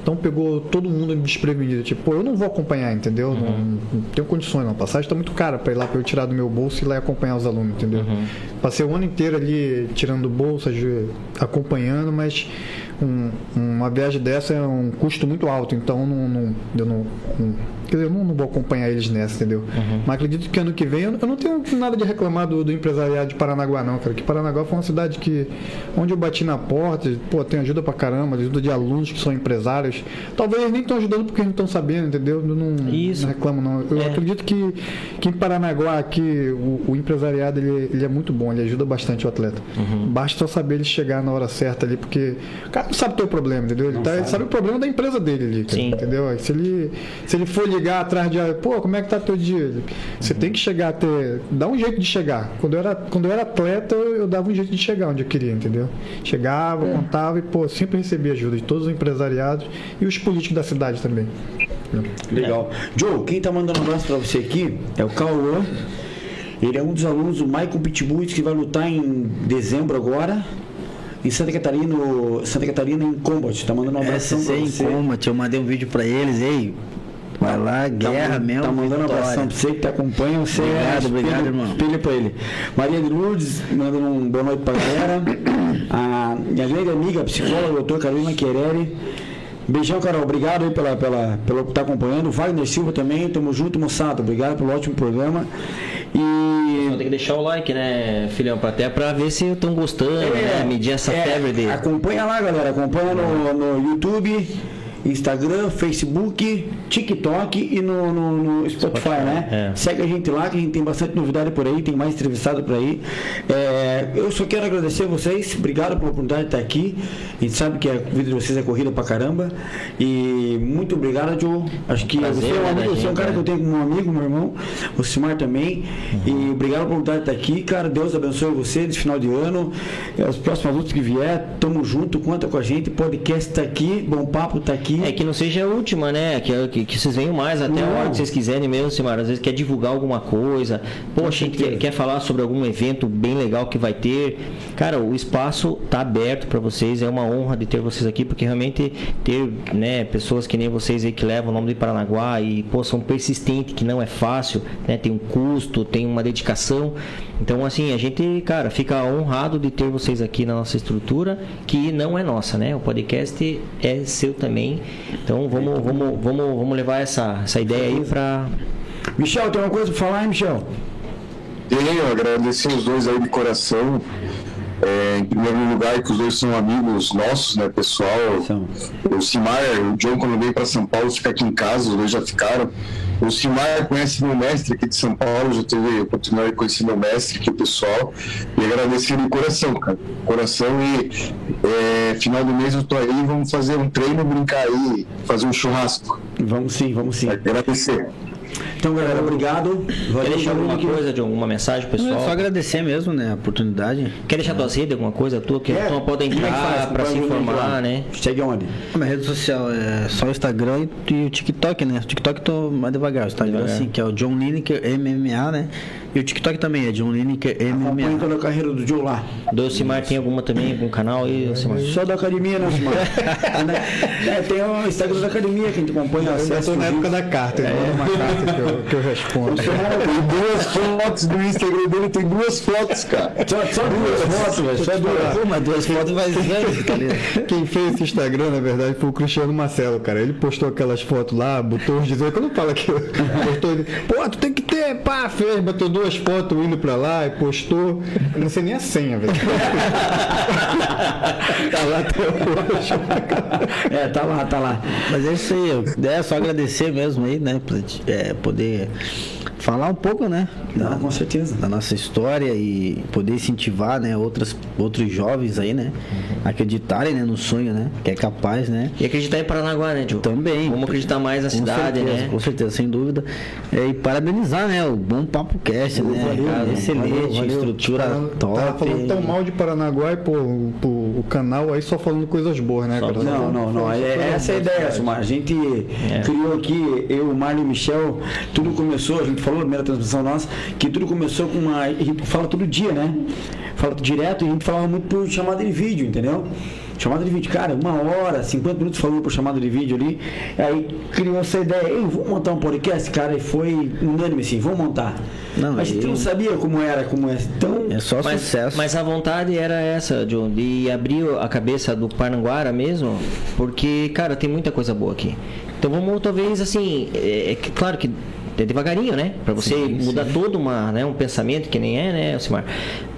Então pegou todo mundo desprevenido, tipo, pô, eu não vou acompanhar, entendeu? Não, não tenho condições, não. A passagem está muito cara para ir lá para eu tirar do meu bolso e ir lá e acompanhar os alunos, entendeu? Passei o ano inteiro ali tirando do bolso, aju- acompanhando, mas um- uma viagem dessa é um custo muito alto, então não, não- eu não- quer dizer, eu não, não vou acompanhar eles nessa, entendeu? Mas acredito que ano que vem eu, eu não tenho nada de reclamar do, do empresariado de Paranaguá, não, cara. Que Paranaguá foi uma cidade que onde eu bati na porta, pô, tem ajuda pra caramba, ajuda de alunos que são empresários. Talvez nem estão ajudando porque não estão sabendo, entendeu? Eu não, Isso. não reclamo, não. Eu É. acredito que, que em Paranaguá aqui o, o empresariado ele, ele é muito bom, ele ajuda bastante o atleta. Basta só saber ele chegar na hora certa ali, porque o cara não sabe o teu problema, entendeu? Ele, tá- ele sabe o problema da empresa dele ali, cara, entendeu? Se ele, se ele for ligar atrás de, pô, como é que tá teu dia? Você tem que chegar até, dá um jeito de chegar. Quando eu era, quando eu era atleta, eu, eu dava um jeito de chegar onde eu queria, entendeu? Chegava, contava e, pô, sempre recebia ajuda de todos os empresariados e os políticos da cidade também. Legal. Joe, quem tá mandando um abraço pra você aqui é o Cauã. Ele é um dos alunos do Michael Pitbulls que vai lutar em dezembro agora. Em Santa Catarina, Santa Catarina em Combat. Tá mandando um abração pra SC em. Combat, eu mandei um vídeo pra eles, ei. Vai lá, Tá, guerra man- mesmo. Tá mandando um abração pra você que tá acompanha. Você Obrigado, é obrigado, irmão. Espelho pra ele. Maria de Lourdes, mandando um boa noite pra galera. A minha grande amiga, psicóloga, doutora Carolina Quereri. Beijão, Carol. Obrigado aí pela, pela, pelo que tá acompanhando. Wagner Silva também. Tamo junto, moçada. Obrigado pelo ótimo programa. E. Tem que deixar o like, né, filhão? Até pra ver se estão gostando, né? Medir essa é, febre dele. Acompanha lá, galera. Acompanha no, no YouTube, Instagram, Facebook, TikTok e no, no- no Spotify, né? é. Segue a gente lá, que a gente tem bastante novidade por aí, tem mais entrevistado por aí. É, eu só quero agradecer a vocês, obrigado pela oportunidade de estar aqui. A gente sabe que a vida de vocês é corrida pra caramba. E muito obrigado, Joe. Acho que Prazer, você é um, né, amigo, você é um cara né? que eu tenho como um amigo, meu irmão, o Simar também. E obrigado pela oportunidade de estar aqui, cara. Deus abençoe você nesse final de ano. Os próximos lutas que vier, tamo junto, conta com a gente. Podcast tá aqui, bom papo tá aqui. É que não seja a última, né? Que, que, que vocês venham mais até a Não. hora que vocês quiserem mesmo, Simara. Às vezes quer divulgar alguma coisa. Poxa, a gente quer, quer falar sobre algum evento bem legal que vai ter. Cara, o espaço tá aberto para vocês. É uma honra de ter vocês aqui, porque realmente ter né, pessoas que nem vocês aí que levam o nome de Paranaguá e pô, são persistentes, que não é fácil, né? Tem um custo, tem uma dedicação. Então, assim, a gente, cara, fica honrado de ter vocês aqui na nossa estrutura, que não é nossa, né? O podcast é seu também. Então, vamos, vamos, vamos, vamos levar essa, essa ideia aí pra. Michel, tem uma coisa pra falar, hein, Michel? Tenho, agradecer os dois aí de coração. É, em primeiro lugar, que os dois são amigos nossos, né, pessoal? São. O Simar, o John, quando veio para São Paulo, fica aqui em casa, os dois já ficaram. O Simar conhece meu mestre aqui de São Paulo, já teve a oportunidade de conhecer meu mestre aqui, o pessoal. E agradecer de coração, cara. Coração e é, final do mês eu tô aí, vamos fazer um treino, brincar aí, fazer um churrasco. Vamos sim, vamos sim. Agradecer. Então, galera, obrigado. Quer Valeu, deixar alguma coisa, John? Alguma mensagem, pro Não, é pessoal? só agradecer mesmo, né, a oportunidade. Quer deixar tuas redes, alguma coisa tua que É, a turma pode é entrar pra Vai se informar, né? Segue onde? A minha rede social é só o Instagram e, e o TikTok, né? O TikTok tô mais devagar. O Instagram, Devagar. assim, que é o John Lineker MMA, né? E o TikTok também é John Lineker Acompanha MMA. toda a carreira do Joe lá. Do Simar tem alguma também, algum canal aí, Simar? Só da academia, né, Simar? [laughs] é, tem o Instagram da academia que a gente acompanha. Eu acessa estou na época da carta, ele manda uma carta que eu, que eu respondo. Tem duas fotos do Instagram dele, tem duas fotos, cara. Só, só duas fotos, velho. Só duas. Pô, mas duas fotos vai ser, tá? Quem fez esse Instagram, na verdade, foi o Cristiano Marcelo, cara. Ele postou aquelas fotos lá, botou os dizer, quando fala que postou, ele, pô, tu tem que ter, pá, fez, botou duas fotos indo pra lá e postou. Eu não sei nem a senha, velho. [laughs] tá lá até hoje. É, tá lá, tá lá. Mas é isso aí, é só agradecer mesmo aí, né? Pra, é, poder falar um pouco, né? Não, com certeza. da nossa história e poder incentivar, né, outras, outros jovens aí, né, acreditarem, né, no sonho, né, que é capaz, né. E acreditar em Paranaguá, né, Diogo? Também. Vamos acreditar mais na cidade, certeza, né? Com certeza, sem dúvida. É, e parabenizar, né, o Bom Papo Cast, né, valeu, cara, excelente, valeu, valeu. estrutura Tava- top. Tava falando tão mal de Paranaguá e, pô, o, pô, o canal aí só falando coisas boas, né, cara? Não, não, não. É, é essa é a ideia, Sumar. A gente criou aqui, eu, o Mário e o Michel, tudo começou, a gente falou na primeira transmissão nossa, que tudo começou com uma. A gente fala todo dia, né? Fala direto e a gente falava muito por chamada de vídeo, entendeu? Chamada de vídeo, cara, uma hora, 50 minutos falando por chamada de vídeo ali. Aí criou essa ideia, ei, vamos montar um podcast, cara, e foi unânime assim, vamos montar. Não, Mas a gente eu- não sabia como era, como é. Então, É só Mas, sucesso. mas a vontade era essa, John, de abrir a cabeça do Parnanguara mesmo, porque, cara, tem muita coisa boa aqui. Então vamos talvez assim, é, é claro que é devagarinho, né? Pra você mudar todo uma, né, um pensamento que nem é, né, Alcimar?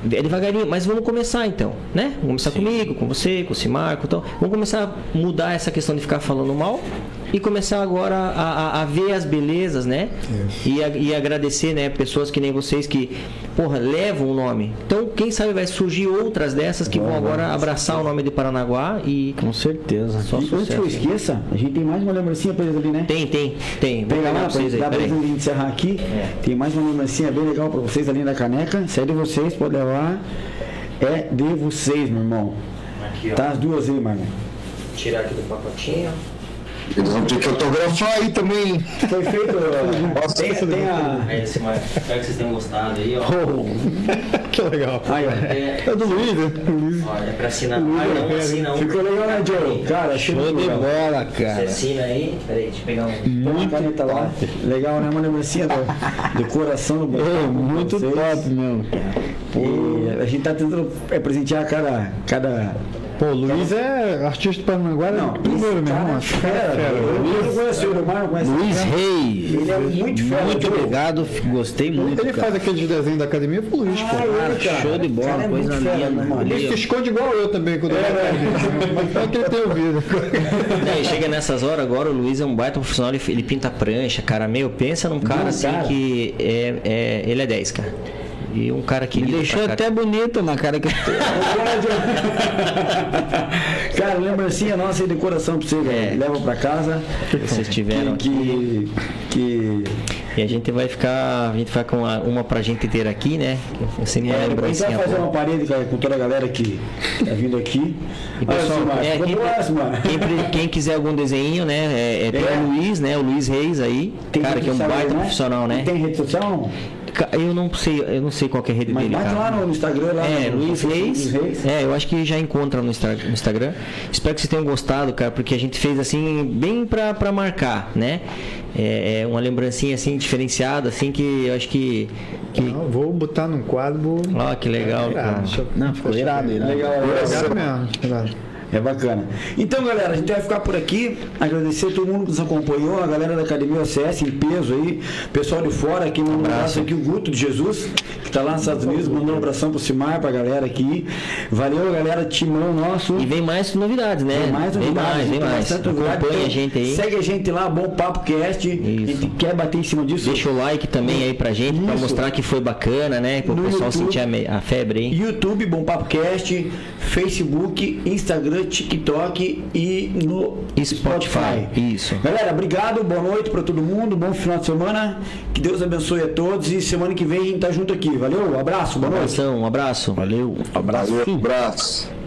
É devagarinho, mas vamos começar então, né? Vamos começar comigo, com você, com o Cimar, com então. Vamos começar a mudar essa questão de ficar falando mal e começar agora a, a- a ver as belezas, né? E, a- e agradecer, né, pessoas que nem vocês que, porra, levam o nome. Então, quem sabe vai surgir outras dessas que vão agora abraçar o nome de Paranaguá e Com certeza. só e antes que eu sucesso. esqueça, a gente tem mais uma lembrancinha pra eles ali, né? Tem, tem, tem. Vou lá, pra vocês aí, dá pra peraí. gente encerrar aqui. É. Tem mais uma lembrancinha bem legal pra vocês ali na caneca. Se é de vocês, pode levar. É de vocês, meu irmão. Aqui, ó. Tá as duas aí, Marlon. Tirar aqui do pacotinho. Eles vão ter que autografar aí também. Foi feito. tem, tem a. Cimar, espero que vocês tenham gostado aí, ó. [laughs] Que legal. Aí, ó. É, É do Luiz, né? Luiz. ó, é pra assinar. Ah, não assina um. Ficou legal, né, Joe? Cara, Show de bola, Você cara. assina aí. Peraí, deixa eu pegar um. Uma caneta lá. Legal, né? Uma lembrancinha do, do coração do É, muito top mesmo. E a gente tá tentando é, presentear cada. cada... Pô, o Luiz é artista do Paranaguá, Não, primeiro, meu cara irmão. é cara é fera. fera. Eu não conheço ele, o não conhece Luiz. Reis. Ele é muito fera. Muito obrigado, gostei muito, Ele cara. faz aqueles desenhos da academia pro Luiz, pô. Ah, ele, cara. show de bola, Cara, é coisa linda. Ele se esconde igual eu também quando eu era Mas é que ele tem ouvido. E chega nessas horas agora, o Luiz é um baita profissional, ele, ele pinta prancha, cara. Meu, pensa num cara assim cara. que é, é, ele é 10, cara. E um cara que Me deixou até bonito na cara que eu. [laughs] Cara, lembrancinha nossa aí de coração pra você. É. Leva pra casa. vocês tiveram Que, que, que E a gente vai ficar, a gente vai com uma, uma pra gente ter aqui, né? Uma É, a gente vai fazer boa. uma parede cara, com toda a galera que tá vindo aqui. E pessoal, é, quem, quem, quem, quiser algum desenho, né? É, é, tem É. o Luiz, né? O Luiz Reis aí. cara, que é um baita profissional, né? Tem rede social? Eu não sei, eu não sei qual que é a rede Mas dele, bate cara. lá no Instagram. Lá É, no- Luiz Reis. É, eu acho que já encontra no, Insta- no Instagram. Espero que vocês tenham gostado, cara, porque a gente fez assim, bem pra, pra marcar, né? É, é uma lembrancinha assim, diferenciada, assim, que eu acho que. que... Não, vou botar num quadro. Vou... Ó, que legal, cara. Ah, deixa Não, ficou irado, irado. Legal, Legal legal. mesmo. irado. É bacana. Então, galera, a gente vai ficar por aqui. Agradecer todo mundo que nos acompanhou, a galera da Academia OCS em peso aí, pessoal de fora aqui, um abraço aqui, o Guto de Jesus, que está lá nos Estados Unidos, mandou um abração pro Cimar, pra galera aqui. Valeu, galera, timão nosso. E vem mais novidades, né? Tem mais vem novidades, mais, vem mais. bastante novidade. Acompanha a gente aí. Segue a gente lá, Bom Papo Cast. A gente quer bater em cima disso. Deixa o like também aí pra gente, pra Isso. mostrar que foi bacana, né? Para o No pessoal YouTube. sentir a, a febre aí. YouTube, Bom Papo Cast, Facebook, Instagram, TikTok e no Spotify. Isso. Galera, obrigado, boa noite para todo mundo, bom final de semana, que Deus abençoe a todos e semana que vem a gente tá junto aqui, valeu, abraço, boa noite. Abração, um abraço. Valeu. Valeu, abraço.